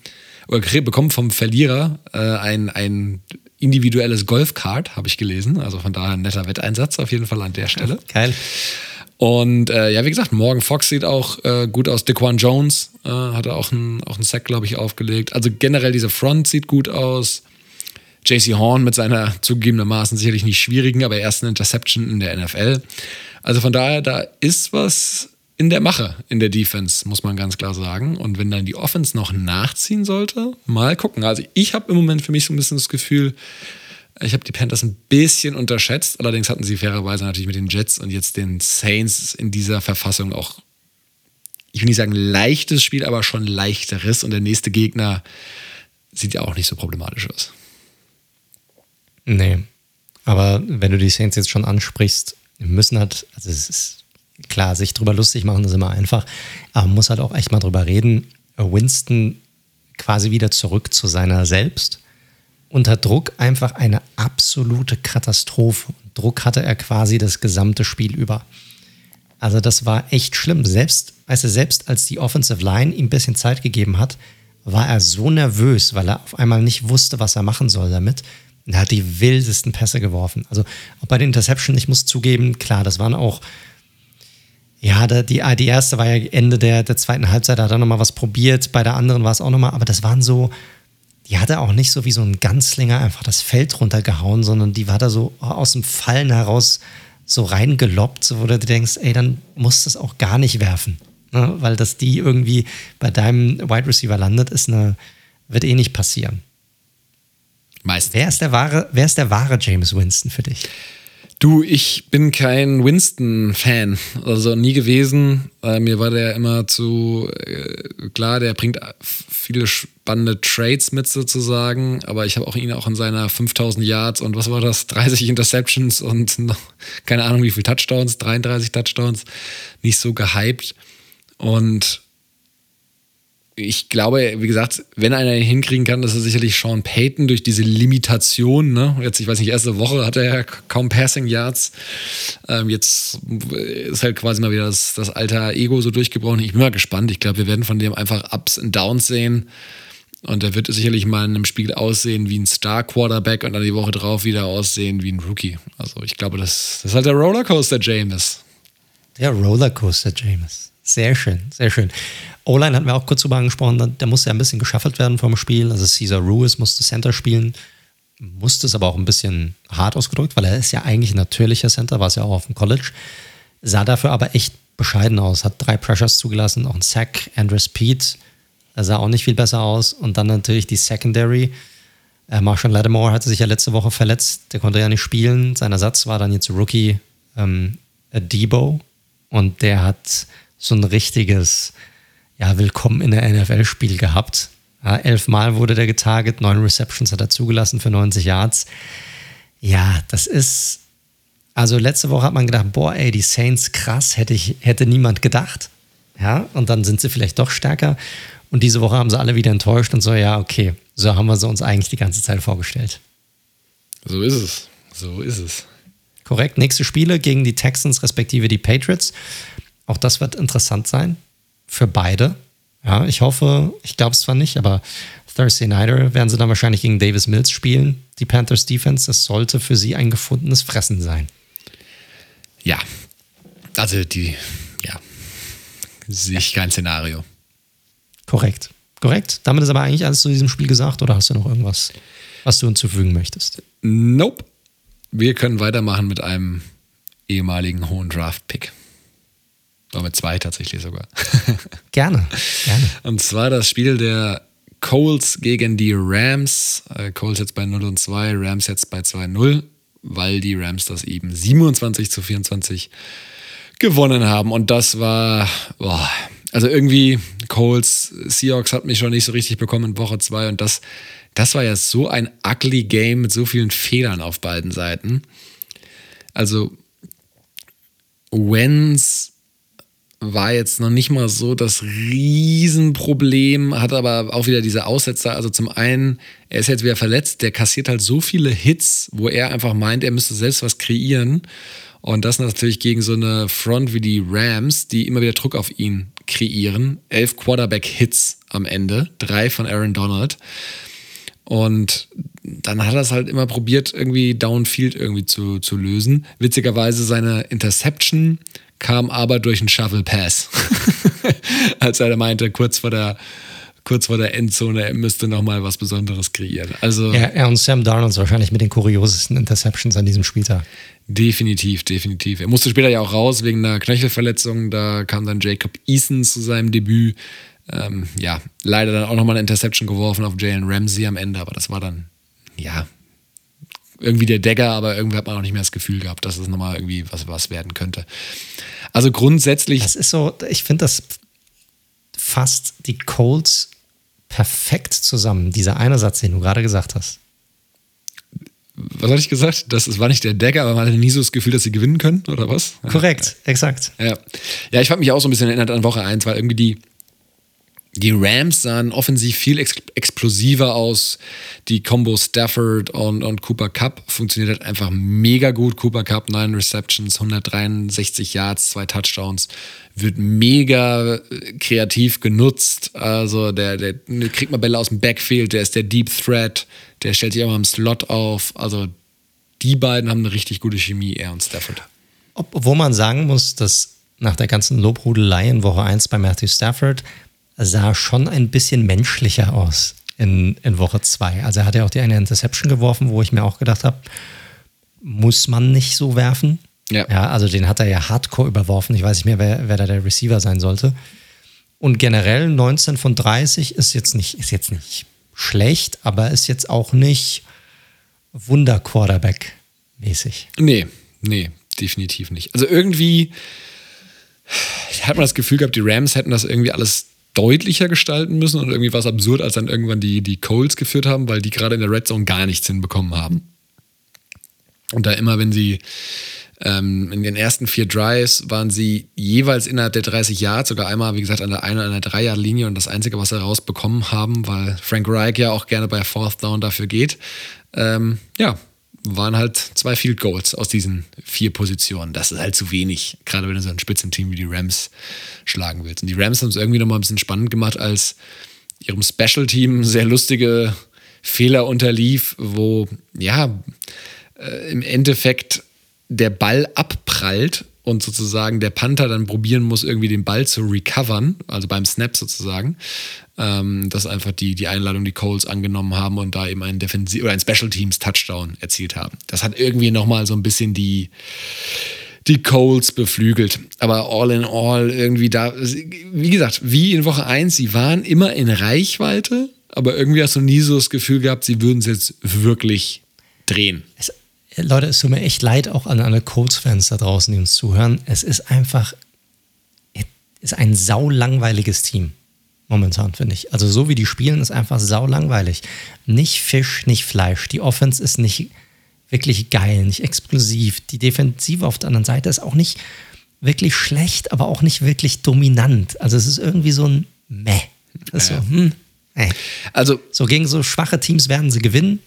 oder bekommen vom Verlierer äh, ein, ein individuelles Golfcard, habe ich gelesen. Also von daher ein netter Wetteinsatz auf jeden Fall an der Stelle. Geil. Und äh, ja, wie gesagt, Morgan Fox sieht auch äh, gut aus. Dequan Jones äh, hat auch einen auch Sack, glaube ich, aufgelegt. Also generell diese Front sieht gut aus. JC Horn mit seiner zugegebenermaßen sicherlich nicht schwierigen, aber ersten Interception in der NFL. Also von daher, da ist was in der Mache in der Defense, muss man ganz klar sagen. Und wenn dann die Offense noch nachziehen sollte, mal gucken. Also ich habe im Moment für mich so ein bisschen das Gefühl, Ich habe die Panthers ein bisschen unterschätzt. Allerdings hatten sie fairerweise natürlich mit den Jets und jetzt den Saints in dieser Verfassung auch, ich will nicht sagen leichtes Spiel, aber schon leichteres. Und der nächste Gegner sieht ja auch nicht so problematisch aus. Nee. Aber wenn du die Saints jetzt schon ansprichst, müssen halt, also es ist klar, sich drüber lustig machen ist immer einfach, aber man muss halt auch echt mal drüber reden. Winston quasi wieder zurück zu seiner selbst unter Druck einfach eine absolute Katastrophe. Druck hatte er quasi das gesamte Spiel über. Also das war echt schlimm. Selbst, weißt du, selbst als die Offensive Line ihm ein bisschen Zeit gegeben hat, war er so nervös, weil er auf einmal nicht wusste, was er machen soll damit. Und er hat die wildesten Pässe geworfen. Also auch bei den Interception, ich muss zugeben, klar, das waren auch, ja, die, die erste war ja Ende der, der zweiten Halbzeit, da hat er nochmal was probiert, bei der anderen war es auch nochmal, aber das waren so, die hat er auch nicht so wie so ein Ganzlinger einfach das Feld runtergehauen, sondern die war da so aus dem Fallen heraus so reingeloppt, wo du denkst, ey, dann musst du es auch gar nicht werfen. Ne? Weil dass die irgendwie bei deinem Wide Receiver landet, ist eine, wird eh nicht passieren. Meistens. Wer ist der wahre, wer ist der wahre James Winston für dich? Du, ich bin kein Winston-Fan, also nie gewesen. Äh, mir war der immer zu äh, klar, der bringt viele spannende Trades mit sozusagen, aber ich habe auch ihn auch in seiner 5000 Yards und was war das, 30 Interceptions und noch, keine Ahnung wie viele Touchdowns, 33 Touchdowns, nicht so gehypt. Und ich glaube, wie gesagt, wenn einer ihn hinkriegen kann, das ist sicherlich Sean Payton durch diese Limitation. Ne? Jetzt, ich weiß nicht, erste Woche hat er ja kaum Passing Yards. Ähm, jetzt ist halt quasi mal wieder das, das alter Ego so durchgebrochen. Ich bin mal gespannt. Ich glaube, wir werden von dem einfach Ups und Downs sehen. Und er wird sicherlich mal in einem Spiel aussehen wie ein Star-Quarterback und dann die Woche drauf wieder aussehen wie ein Rookie. Also ich glaube, das, das ist halt der Rollercoaster James. Der Rollercoaster James. Sehr schön, sehr schön. O-Line hatten wir auch kurz drüber angesprochen, der musste ja ein bisschen geschaffelt werden vom Spiel. Also Caesar Ruiz musste Center spielen, musste es aber auch ein bisschen hart ausgedrückt, weil er ist ja eigentlich ein natürlicher Center, war es ja auch auf dem College. Sah dafür aber echt bescheiden aus, hat drei Pressures zugelassen, auch ein Sack, Andrew Pete, er sah auch nicht viel besser aus. Und dann natürlich die Secondary. Äh, Marshall Lattimore hatte sich ja letzte Woche verletzt, der konnte ja nicht spielen. Sein Ersatz war dann jetzt Rookie ähm, Debo und der hat so ein richtiges ja, Willkommen in der NFL-Spiel gehabt. Ja, elfmal wurde der getarget, neun Receptions hat er zugelassen für 90 Yards. Ja, das ist. Also letzte Woche hat man gedacht, boah, ey, die Saints krass, hätte ich, hätte niemand gedacht. Ja, und dann sind sie vielleicht doch stärker. Und diese Woche haben sie alle wieder enttäuscht und so, ja, okay, so haben wir sie uns eigentlich die ganze Zeit vorgestellt. So ist es. So ist es. Korrekt. Nächste Spiele gegen die Texans respektive die Patriots. Auch das wird interessant sein für beide. Ja, ich hoffe, ich glaube es zwar nicht, aber Thursday Nighter werden sie dann wahrscheinlich gegen Davis Mills spielen. Die Panthers Defense, das sollte für sie ein gefundenes Fressen sein. Ja, also die, ja, sehe ich kein Szenario. Korrekt. Korrekt. Damit ist aber eigentlich alles zu diesem Spiel gesagt oder hast du noch irgendwas, was du hinzufügen möchtest? Nope. Wir können weitermachen mit einem ehemaligen hohen Draft-Pick. Oder mit zwei tatsächlich sogar. *laughs* Gerne, gerne. Und zwar das Spiel der Coles gegen die Rams. Äh, Coles jetzt bei 0 und 2, Rams jetzt bei 2-0, weil die Rams das eben 27 zu 24 gewonnen haben. Und das war, boah, also irgendwie, Coles, Seahawks hat mich schon nicht so richtig bekommen in Woche 2 und das, das war ja so ein ugly Game mit so vielen Fehlern auf beiden Seiten. Also, Wenz war jetzt noch nicht mal so das Riesenproblem, hat aber auch wieder diese Aussetzer. Also zum einen, er ist jetzt wieder verletzt, der kassiert halt so viele Hits, wo er einfach meint, er müsste selbst was kreieren. Und das natürlich gegen so eine Front wie die Rams, die immer wieder Druck auf ihn kreieren. Elf Quarterback-Hits am Ende, drei von Aaron Donald. Und dann hat er es halt immer probiert, irgendwie Downfield irgendwie zu, zu lösen. Witzigerweise seine Interception kam aber durch einen Shovel Pass. *laughs* Als er meinte, kurz vor der kurz vor der Endzone, er müsste nochmal was Besonderes kreieren. Also, ja, er und Sam Darnold wahrscheinlich mit den kuriosesten Interceptions an diesem Spieltag. Definitiv, definitiv. Er musste später ja auch raus wegen einer Knöchelverletzung. Da kam dann Jacob Eason zu seinem Debüt. Ähm, ja, leider dann auch nochmal eine Interception geworfen auf Jalen Ramsey am Ende, aber das war dann, ja, irgendwie der Dagger, aber irgendwie hat man auch nicht mehr das Gefühl gehabt, dass es nochmal irgendwie was, was werden könnte. Also grundsätzlich. Das ist so, ich finde das fasst die Colts perfekt zusammen, dieser eine Satz, den du gerade gesagt hast. Was hatte ich gesagt? Das war nicht der Dagger, aber man hatte nie so das Gefühl, dass sie gewinnen können, oder was? Korrekt, exakt. Ja, ja ich habe mich auch so ein bisschen erinnert an Woche 1, weil irgendwie die, die Rams sahen offensiv viel ex explosiver aus. Die Combo Stafford und, und Cooper Cup funktioniert halt einfach mega gut. Cooper Cup, 9 Receptions, 163 Yards, zwei Touchdowns. Wird mega äh, kreativ genutzt. Also der, der kriegt mal Bälle aus dem Backfield, der ist der Deep Threat, der stellt sich auch mal im Slot auf. Also die beiden haben eine richtig gute Chemie, er und Stafford. Obwohl man sagen muss, dass nach der ganzen Lobhudelei in Woche 1 bei Matthew Stafford sah schon ein bisschen menschlicher aus in, in Woche 2. Also er hat ja auch die eine Interception geworfen, wo ich mir auch gedacht habe, muss man nicht so werfen. Ja. ja. Also den hat er ja hardcore überworfen. Ich weiß nicht mehr, wer, wer da der Receiver sein sollte. Und generell 19 von 30 ist jetzt nicht, ist jetzt nicht schlecht, aber ist jetzt auch nicht Wunder-Quarterback-mäßig. Nee, nee, definitiv nicht. Also irgendwie hat man das Gefühl gehabt, die Rams hätten das irgendwie alles deutlicher gestalten müssen und irgendwie war es absurd, als dann irgendwann die, die Colts geführt haben, weil die gerade in der Red Zone gar nichts hinbekommen haben. Und da immer, wenn sie ähm, in den ersten vier Drives waren sie jeweils innerhalb der 30 Yards, sogar einmal, wie gesagt, an der 1 oder der 3 Yard Linie und das Einzige, was sie rausbekommen haben, weil Frank Reich ja auch gerne bei Fourth Down dafür geht, ähm, ja, waren halt zwei Field Goals aus diesen vier Positionen. Das ist halt zu wenig, gerade wenn du so ein Spitzenteam wie die Rams schlagen willst. Und die Rams haben es irgendwie nochmal ein bisschen spannend gemacht, als ihrem Special-Team sehr lustige Fehler unterlief, wo ja äh, im Endeffekt der Ball abprallt und sozusagen der Panther dann probieren muss, irgendwie den Ball zu recovern, also beim Snap sozusagen. Ähm, dass einfach die, die Einladung, die Coles angenommen haben und da eben einen Defensiv- oder einen Special Teams Touchdown erzielt haben. Das hat irgendwie nochmal so ein bisschen die, die Coles beflügelt. Aber all in all irgendwie da, wie gesagt, wie in Woche 1, sie waren immer in Reichweite, aber irgendwie hast du nie so das Gefühl gehabt, sie würden es jetzt wirklich drehen. Es Leute, es tut mir echt leid, auch an alle Colts-Fans da draußen, die uns zuhören. Es ist einfach, es ist ein saulangweiliges Team momentan, finde ich. Also so wie die spielen, ist einfach saulangweilig. Nicht Fisch, nicht Fleisch. Die Offense ist nicht wirklich geil, nicht explosiv. Die Defensive auf der anderen Seite ist auch nicht wirklich schlecht, aber auch nicht wirklich dominant. Also es ist irgendwie so ein Meh. Ist so, hm. Also so gegen so schwache Teams werden sie gewinnen.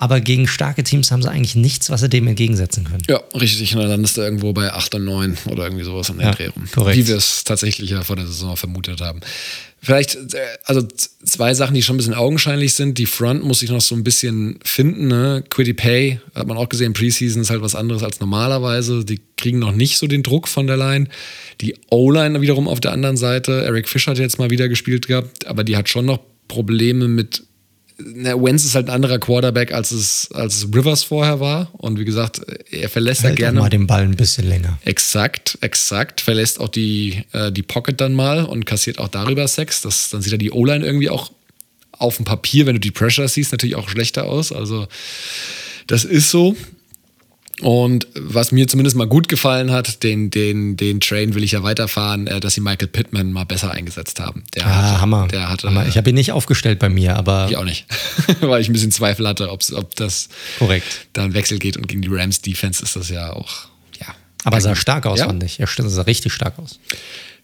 Aber gegen starke Teams haben sie eigentlich nichts, was sie dem entgegensetzen können. Ja, richtig. Und dann landest du irgendwo bei 8 und 9 oder irgendwie sowas in der ja, Dreh rum. Korrekt. Wie wir es tatsächlich ja vor der Saison vermutet haben. Vielleicht, äh, also zwei Sachen, die schon ein bisschen augenscheinlich sind. Die Front muss sich noch so ein bisschen finden. Ne? Quiddy Pay, hat man auch gesehen, Preseason ist halt was anderes als normalerweise. Die kriegen noch nicht so den Druck von der Line. Die O-Line wiederum auf der anderen Seite. Eric Fischer hat jetzt mal wieder gespielt gehabt, aber die hat schon noch Probleme mit na, Wentz ist halt ein anderer Quarterback, als es, als es Rivers vorher war. Und wie gesagt, er verlässt halt ja gerne. mal den Ball ein bisschen länger. Exakt, exakt. Verlässt auch die, äh, die Pocket dann mal und kassiert auch darüber Sex. Das, dann sieht er die O-Line irgendwie auch auf dem Papier, wenn du die Pressure siehst, natürlich auch schlechter aus. Also, das ist so. Und was mir zumindest mal gut gefallen hat, den, den, den Train will ich ja weiterfahren, äh, dass sie Michael Pittman mal besser eingesetzt haben. Der ah, hatte, Hammer. Der hatte, Hammer. Ich habe ihn nicht aufgestellt bei mir, aber. Ich auch nicht. *laughs* Weil ich ein bisschen Zweifel hatte, ob das Korrekt. da ein Wechsel geht. Und gegen die Rams Defense ist das ja auch, ja. Aber sah stark aus, ja. fand ich. Er sah richtig stark aus.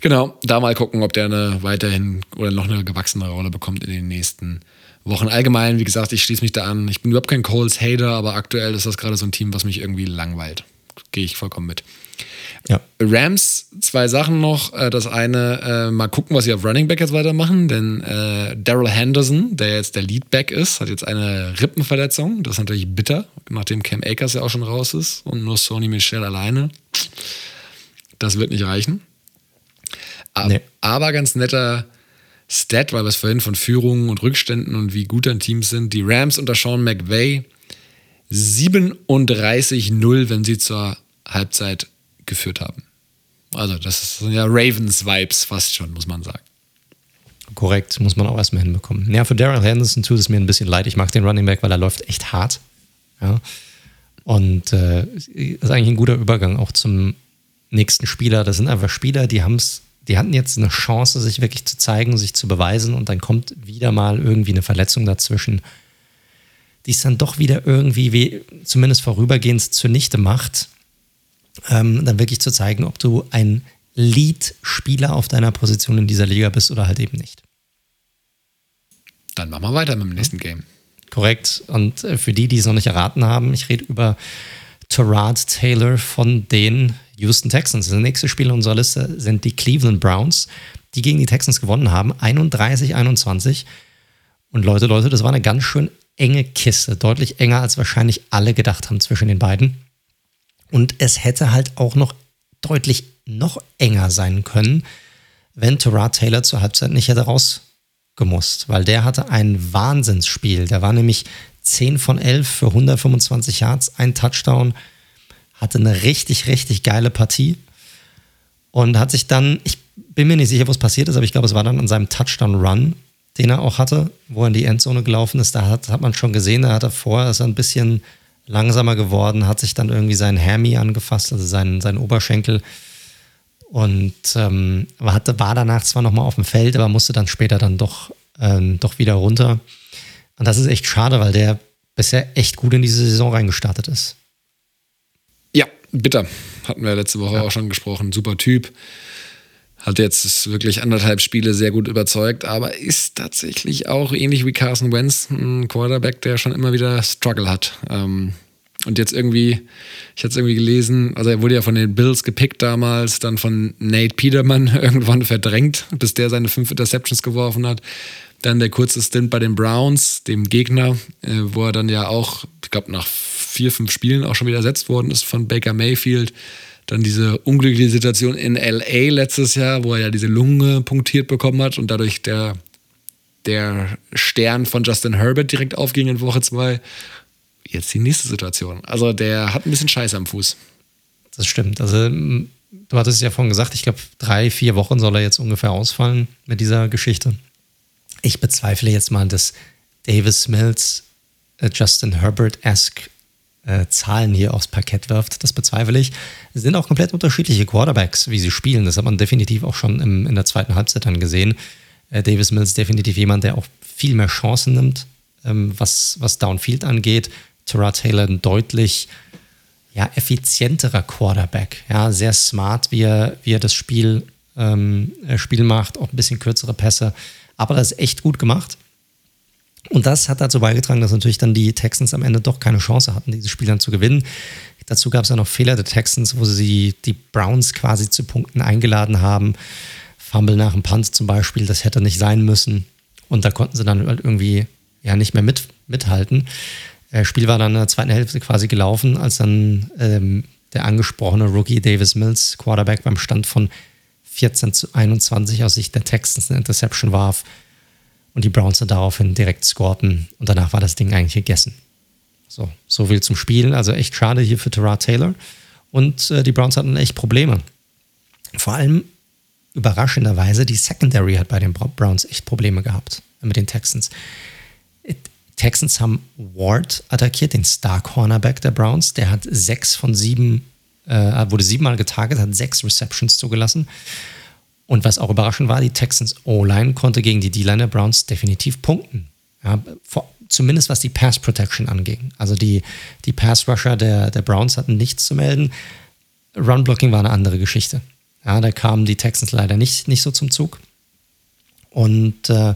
Genau, da mal gucken, ob der eine weiterhin oder noch eine gewachsene Rolle bekommt in den nächsten Wochen. Allgemein, wie gesagt, ich schließe mich da an. Ich bin überhaupt kein Coles-Hater, aber aktuell ist das gerade so ein Team, was mich irgendwie langweilt. Gehe ich vollkommen mit. Ja. Rams, zwei Sachen noch. Äh, das eine, äh, mal gucken, was sie auf Running Back jetzt weitermachen, denn äh, Daryl Henderson, der jetzt der Leadback ist, hat jetzt eine Rippenverletzung. Das ist natürlich bitter, nachdem Cam Akers ja auch schon raus ist und nur Sony Michel alleine. Das wird nicht reichen. Aber, nee. aber ganz netter Stat, weil wir es vorhin von Führungen und Rückständen und wie gut ein Team sind. Die Rams unter Sean McVay 37-0, wenn sie zur Halbzeit geführt haben. Also, das sind ja Ravens-Vibes fast schon, muss man sagen. Korrekt, muss man auch erstmal hinbekommen. Ja, für Daryl Henderson tut es mir ein bisschen leid. Ich mag den Running Back, weil er läuft echt hart. Ja. Und äh, ist eigentlich ein guter Übergang auch zum nächsten Spieler. Das sind einfach Spieler, die haben es, die hatten jetzt eine Chance, sich wirklich zu zeigen, sich zu beweisen und dann kommt wieder mal irgendwie eine Verletzung dazwischen, die es dann doch wieder irgendwie, wie, zumindest vorübergehend, zunichte macht, ähm, dann wirklich zu zeigen, ob du ein Lead-Spieler auf deiner Position in dieser Liga bist oder halt eben nicht. Dann machen wir weiter mit dem nächsten Game. Korrekt. Und äh, für die, die es noch nicht erraten haben, ich rede über Terrard Taylor von den Houston Texans. Das nächste Spiel in unserer Liste sind die Cleveland Browns, die gegen die Texans gewonnen haben, 31-21. Und Leute, Leute, das war eine ganz schön enge Kiste, deutlich enger als wahrscheinlich alle gedacht haben zwischen den beiden. Und es hätte halt auch noch deutlich noch enger sein können, wenn Terrard Taylor zur Halbzeit nicht hätte rausgemusst, weil der hatte ein Wahnsinnsspiel. Der war nämlich 10 von 11 für 125 Yards, ein Touchdown, hatte eine richtig, richtig geile Partie und hat sich dann, ich bin mir nicht sicher, was passiert ist, aber ich glaube, es war dann an seinem Touchdown-Run, den er auch hatte, wo er in die Endzone gelaufen ist. Da hat, hat man schon gesehen, da hat er vorher, ist er ein bisschen langsamer geworden, hat sich dann irgendwie seinen Hammy angefasst, also seinen, seinen Oberschenkel. Und ähm, hatte, war danach zwar nochmal auf dem Feld, aber musste dann später dann doch, ähm, doch wieder runter. Und das ist echt schade, weil der bisher echt gut in diese Saison reingestartet ist. Bitter. Hatten wir letzte Woche ja. auch schon gesprochen. Super Typ. Hat jetzt wirklich anderthalb Spiele sehr gut überzeugt, aber ist tatsächlich auch ähnlich wie Carson Wentz ein Quarterback, der schon immer wieder Struggle hat. Ähm, und jetzt irgendwie, ich hatte es irgendwie gelesen, also er wurde ja von den Bills gepickt damals, dann von Nate Peterman *laughs* irgendwann verdrängt, bis der seine fünf Interceptions geworfen hat. Dann der kurze Stint bei den Browns, dem Gegner, äh, wo er dann ja auch, ich glaube, nach vier, fünf Spielen auch schon wieder ersetzt worden ist von Baker Mayfield. Dann diese unglückliche Situation in LA letztes Jahr, wo er ja diese Lunge punktiert bekommen hat und dadurch der, der Stern von Justin Herbert direkt aufging in Woche zwei. Jetzt die nächste Situation. Also der hat ein bisschen Scheiße am Fuß. Das stimmt. Also du hattest es ja vorhin gesagt, ich glaube, drei, vier Wochen soll er jetzt ungefähr ausfallen mit dieser Geschichte. Ich bezweifle jetzt mal, dass Davis Mills äh, Justin Herbert-esque äh, Zahlen hier aufs Parkett wirft. Das bezweifle ich. Es sind auch komplett unterschiedliche Quarterbacks, wie sie spielen. Das hat man definitiv auch schon im, in der zweiten Halbzeit dann gesehen. Äh, Davis Mills definitiv jemand, der auch viel mehr Chancen nimmt, ähm, was, was Downfield angeht. Tara Taylor ein deutlich ja, effizienterer Quarterback. Ja, sehr smart, wie er, wie er das Spiel, ähm, äh, Spiel macht, auch ein bisschen kürzere Pässe. Aber das ist echt gut gemacht. Und das hat dazu beigetragen, dass natürlich dann die Texans am Ende doch keine Chance hatten, dieses Spiel dann zu gewinnen. Dazu gab es ja noch Fehler der Texans, wo sie die Browns quasi zu Punkten eingeladen haben. Fumble nach dem Punt zum Beispiel, das hätte nicht sein müssen. Und da konnten sie dann halt irgendwie ja nicht mehr mit, mithalten. Das äh, Spiel war dann in der zweiten Hälfte quasi gelaufen, als dann ähm, der angesprochene Rookie Davis Mills, Quarterback, beim Stand von 14 zu 21 aus Sicht der Texans eine Interception warf und die Browns dann daraufhin direkt scorten und danach war das Ding eigentlich gegessen. So, so viel zum Spiel. Also echt schade hier für Terrell Taylor. Und äh, die Browns hatten echt Probleme. Vor allem überraschenderweise, die Secondary hat bei den Browns echt Probleme gehabt mit den Texans. Texans haben Ward attackiert, den Star Cornerback der Browns. Der hat sechs von sieben, äh, wurde siebenmal getarget, hat sechs Receptions zugelassen. Und was auch überraschend war, die Texans O-Line konnte gegen die D-Line der Browns definitiv punkten. Ja, vor, zumindest was die Pass Protection anging. Also die, die Pass Rusher der, der Browns hatten nichts zu melden. Run Blocking war eine andere Geschichte. Ja, da kamen die Texans leider nicht, nicht so zum Zug. Und äh,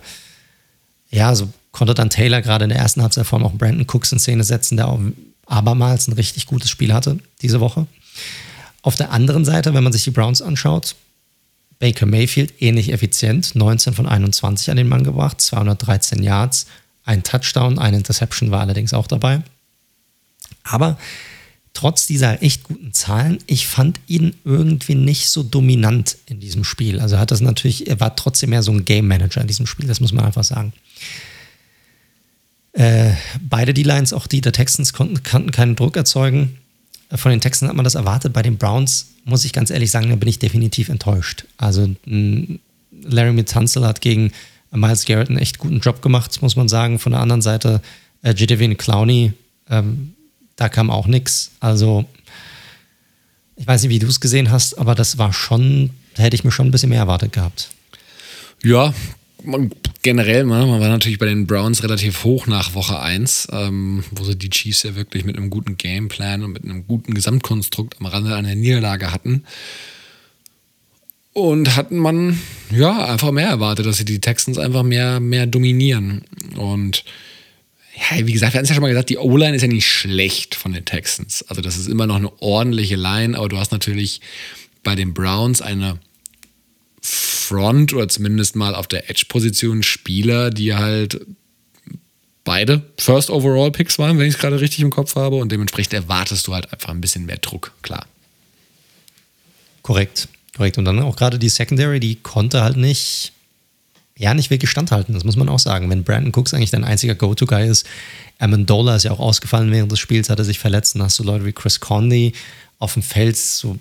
ja, so konnte dann Taylor gerade in der ersten Halbzeit vor auch Brandon Cooks in Szene setzen, der auch abermals ein richtig gutes Spiel hatte diese Woche. Auf der anderen Seite, wenn man sich die Browns anschaut, Baker Mayfield ähnlich effizient, 19 von 21 an den Mann gebracht, 213 Yards, ein Touchdown, eine Interception war allerdings auch dabei. Aber trotz dieser echt guten Zahlen, ich fand ihn irgendwie nicht so dominant in diesem Spiel. Also hat das natürlich, er war trotzdem mehr so ein Game Manager in diesem Spiel, das muss man einfach sagen. Äh, beide die Lines, auch die der Texans, konnten, konnten keinen Druck erzeugen. Von den Texans hat man das erwartet. Bei den Browns muss ich ganz ehrlich sagen, da bin ich definitiv enttäuscht. Also Larry Mitanzel hat gegen Miles Garrett einen echt guten Job gemacht, muss man sagen. Von der anderen Seite, äh, Clowney, ähm, da kam auch nichts. Also, ich weiß nicht, wie du es gesehen hast, aber das war schon, da hätte ich mir schon ein bisschen mehr erwartet gehabt. Ja, man, generell, ne, man war natürlich bei den Browns relativ hoch nach Woche 1, ähm, wo sie die Chiefs ja wirklich mit einem guten Gameplan und mit einem guten Gesamtkonstrukt am Rande einer Niederlage hatten. Und hatten man ja einfach mehr erwartet, dass sie die Texans einfach mehr, mehr dominieren. Und ja, wie gesagt, wir hatten es ja schon mal gesagt, die O-Line ist ja nicht schlecht von den Texans. Also das ist immer noch eine ordentliche Line, aber du hast natürlich bei den Browns eine Front oder zumindest mal auf der Edge-Position Spieler, die halt beide First Overall Picks waren, wenn ich es gerade richtig im Kopf habe. Und dementsprechend erwartest du halt einfach ein bisschen mehr Druck, klar. Korrekt, korrekt. Und dann auch gerade die Secondary, die konnte halt nicht, ja, nicht wirklich standhalten. Das muss man auch sagen. Wenn Brandon Cooks eigentlich dein einziger Go-To-Guy ist, Amendola ist ja auch ausgefallen während des Spiels, hat er sich verletzt. Dann hast du Leute wie Chris Conley auf dem Feld, so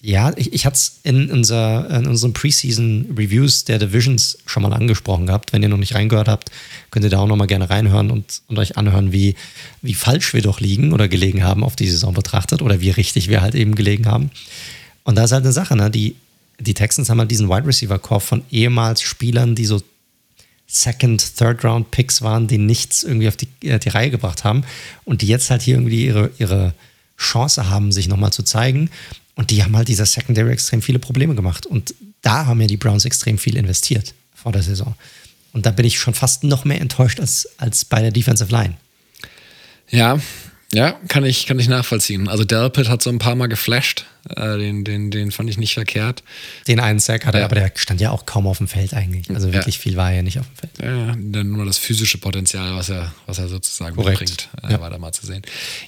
ja, ich, ich hatte es in, unser, in unseren Preseason-Reviews der Divisions schon mal angesprochen gehabt. Wenn ihr noch nicht reingehört habt, könnt ihr da auch noch mal gerne reinhören und, und euch anhören, wie, wie falsch wir doch liegen oder gelegen haben auf die Saison betrachtet oder wie richtig wir halt eben gelegen haben. Und da ist halt eine Sache, ne? Die, die Texans haben halt diesen Wide Receiver-Core von ehemals Spielern, die so Second, Third Round Picks waren, die nichts irgendwie auf die, äh, die Reihe gebracht haben und die jetzt halt hier irgendwie ihre, ihre Chance haben, sich nochmal zu zeigen. Und die haben halt dieser Secondary extrem viele Probleme gemacht. Und da haben ja die Browns extrem viel investiert vor der Saison. Und da bin ich schon fast noch mehr enttäuscht als, als bei der Defensive Line. Ja, ja, kann ich, kann ich nachvollziehen. Also Delpit hat so ein paar Mal geflasht. Äh, den, den, den fand ich nicht verkehrt. Den einen Sack hat er, ja. aber der stand ja auch kaum auf dem Feld eigentlich. Also wirklich ja. viel war er ja nicht auf dem Feld. Ja, dann nur das physische Potenzial, was er, was er sozusagen Korrekt. mitbringt, äh, war da mal zu sehen.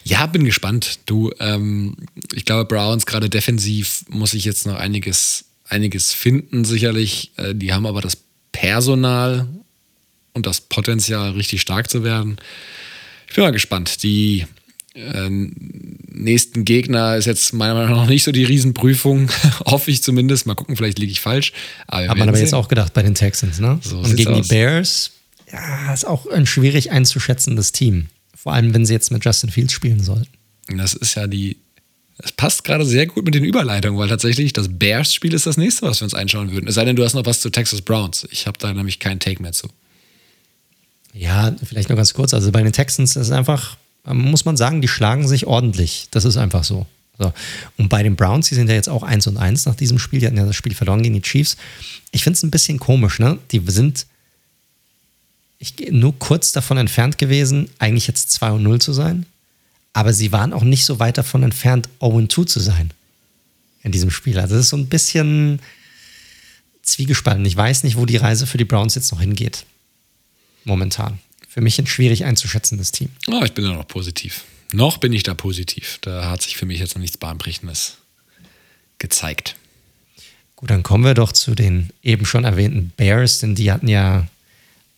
Ja, bin gespannt. Du, ähm, ich glaube, Browns gerade defensiv muss ich jetzt noch einiges, einiges finden, sicherlich. Äh, die haben aber das Personal und das Potenzial, richtig stark zu werden. Ich bin mal gespannt. Die äh, nächsten Gegner ist jetzt meiner Meinung nach noch nicht so die Riesenprüfung, *laughs* hoffe ich zumindest. Mal gucken, vielleicht liege ich falsch. Aber Hat man aber sehen. jetzt auch gedacht bei den Texans, ne? So Und gegen aus. die Bears, ja, ist auch ein schwierig einzuschätzendes Team. Vor allem, wenn sie jetzt mit Justin Fields spielen sollten. Das ist ja die. Es passt gerade sehr gut mit den Überleitungen, weil tatsächlich das Bears-Spiel ist das nächste, was wir uns einschauen würden. Es sei denn, du hast noch was zu Texas Browns. Ich habe da nämlich keinen Take mehr zu. Ja, vielleicht nur ganz kurz. Also bei den Texans ist es einfach ähm, muss man sagen, die schlagen sich ordentlich. Das ist einfach so. so. Und bei den Browns, die sind ja jetzt auch 1 und 1 nach diesem Spiel. Die hatten ja das Spiel verloren gegen die Chiefs. Ich finde es ein bisschen komisch, ne? Die sind ich, nur kurz davon entfernt gewesen, eigentlich jetzt 2 und 0 zu sein. Aber sie waren auch nicht so weit davon entfernt, 0 und 2 zu sein in diesem Spiel. Also das ist so ein bisschen zwiegespalten. Ich weiß nicht, wo die Reise für die Browns jetzt noch hingeht. Momentan für mich ein schwierig einzuschätzendes Team. Oh, ich bin da noch positiv. Noch bin ich da positiv. Da hat sich für mich jetzt noch nichts Bahnbrechendes gezeigt. Gut, dann kommen wir doch zu den eben schon erwähnten Bears, denn die hatten ja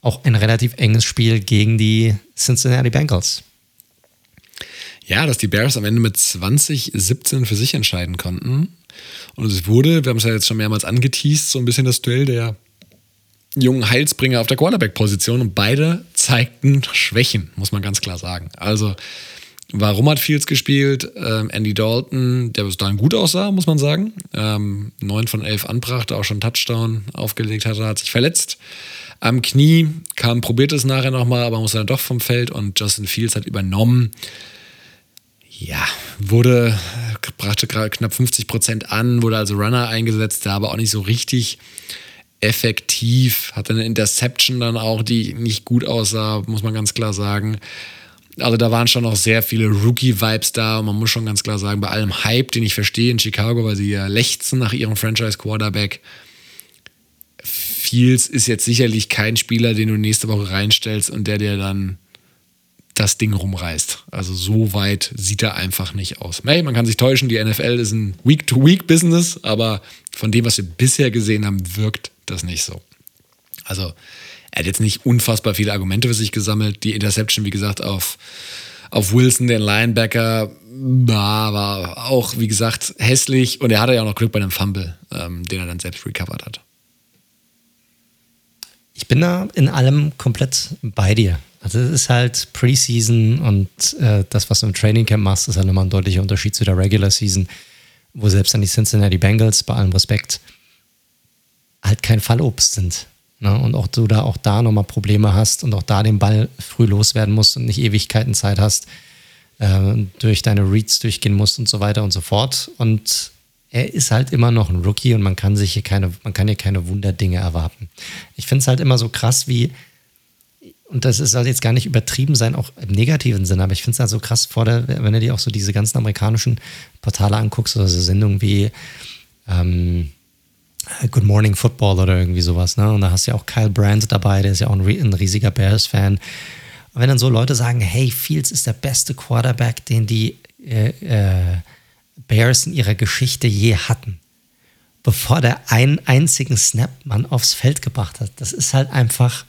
auch ein relativ enges Spiel gegen die Cincinnati Bengals. Ja, dass die Bears am Ende mit 2017 für sich entscheiden konnten. Und es wurde, wir haben es ja jetzt schon mehrmals angeteased, so ein bisschen das Duell der jungen Heilsbringer auf der Quarterback-Position und beide zeigten Schwächen, muss man ganz klar sagen. Also, warum hat Fields gespielt? Ähm, Andy Dalton, der bis dahin gut aussah, muss man sagen. Ähm, 9 von 11 anbrachte, auch schon Touchdown aufgelegt hatte, hat sich verletzt. Am Knie kam, probiert es nachher nochmal, aber musste dann doch vom Feld und Justin Fields hat übernommen. Ja, wurde, brachte knapp 50 Prozent an, wurde also Runner eingesetzt, der aber auch nicht so richtig effektiv, hatte eine Interception dann auch, die nicht gut aussah, muss man ganz klar sagen. Also da waren schon noch sehr viele Rookie-Vibes da und man muss schon ganz klar sagen, bei allem Hype, den ich verstehe in Chicago, weil sie ja lechzen nach ihrem Franchise-Quarterback, Fields ist jetzt sicherlich kein Spieler, den du nächste Woche reinstellst und der dir dann das Ding rumreißt. Also so weit sieht er einfach nicht aus. Hey, man kann sich täuschen, die NFL ist ein Week-to-Week-Business, aber von dem, was wir bisher gesehen haben, wirkt das nicht so. Also er hat jetzt nicht unfassbar viele Argumente für sich gesammelt. Die Interception, wie gesagt, auf, auf Wilson, den Linebacker, war auch, wie gesagt, hässlich. Und er hatte ja auch noch Glück bei einem Fumble, ähm, den er dann selbst recovered hat. Ich bin da in allem komplett bei dir Also es ist halt Preseason und äh, das, was du im Training Camp machst, ist halt nochmal ein deutlicher Unterschied zu der Regular Season, wo selbst dann die Cincinnati Bengals, bei allem Respekt, halt kein Fallobst sind. Ne? Und auch du da auch da nochmal Probleme hast und auch da den Ball früh loswerden musst und nicht Ewigkeiten Zeit hast, äh, durch deine Reads durchgehen musst und so weiter und so fort. Und er ist halt immer noch ein Rookie und man kann sich hier keine, man kann hier keine Wunderdinge erwarten. Ich finde es halt immer so krass, wie, und das soll jetzt gar nicht übertrieben sein, auch im negativen Sinne, aber ich finde es halt so krass vor der, wenn du dir auch so diese ganzen amerikanischen Portale anguckst, oder so Sendungen wie ähm, Good Morning Football oder irgendwie sowas, ne? Und da hast du ja auch Kyle Brandt dabei, der ist ja auch ein, ein riesiger Bears-Fan. Wenn dann so Leute sagen, hey, Fields ist der beste Quarterback, den die äh, äh, Bears in ihrer Geschichte je hatten, bevor der einen einzigen Snap man aufs Feld gebracht hat. Das ist halt einfach.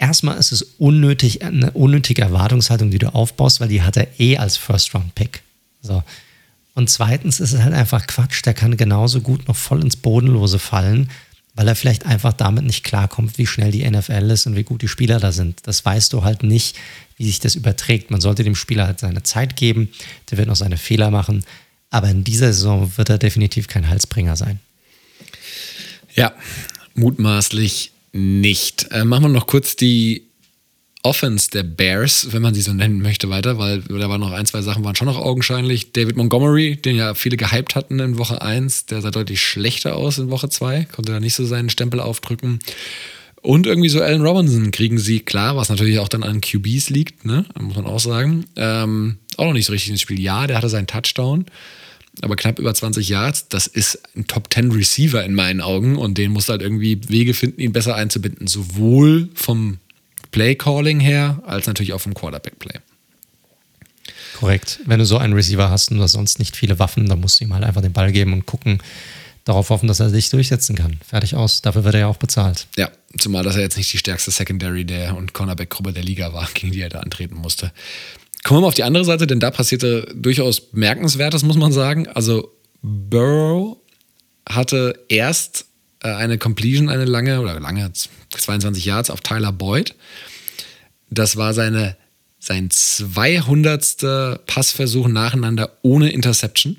Erstmal ist es unnötig, eine unnötige Erwartungshaltung, die du aufbaust, weil die hat er eh als First-Round-Pick. So. Und zweitens ist es halt einfach Quatsch. Der kann genauso gut noch voll ins Bodenlose fallen, weil er vielleicht einfach damit nicht klarkommt, wie schnell die NFL ist und wie gut die Spieler da sind. Das weißt du halt nicht, wie sich das überträgt. Man sollte dem Spieler halt seine Zeit geben, der wird noch seine Fehler machen, aber in dieser Saison wird er definitiv kein Halsbringer sein. Ja, mutmaßlich nicht. Äh, machen wir noch kurz die Offense der Bears, wenn man sie so nennen möchte, weiter, weil da waren noch ein, zwei Sachen, waren schon noch augenscheinlich. David Montgomery, den ja viele gehypt hatten in Woche 1, der sah deutlich schlechter aus in Woche 2, konnte da nicht so seinen Stempel aufdrücken. Und irgendwie so Allen Robinson kriegen sie, klar, was natürlich auch dann an QBs liegt, ne? muss man auch sagen. Ähm, auch noch nicht so richtig ins Spiel. Ja, der hatte seinen Touchdown, aber knapp über 20 Yards. Das ist ein Top 10 Receiver in meinen Augen und den muss halt irgendwie Wege finden, ihn besser einzubinden. Sowohl vom Play-Calling her, als natürlich auch vom Quarterback-Play. Korrekt. Wenn du so einen Receiver hast und du hast sonst nicht viele Waffen, dann musst du ihm halt einfach den Ball geben und gucken, darauf hoffen, dass er sich durchsetzen kann. Fertig aus. Dafür wird er ja auch bezahlt. Ja, zumal dass er jetzt nicht die stärkste Secondary der und Cornerback-Gruppe der Liga war, gegen die er da antreten musste. Kommen wir mal auf die andere Seite, denn da passierte durchaus bemerkenswertes, muss man sagen. Also Burrow hatte erst eine Completion, eine lange oder lange 22 Yards auf Tyler Boyd. Das war seine, sein 200. Passversuch nacheinander ohne Interception.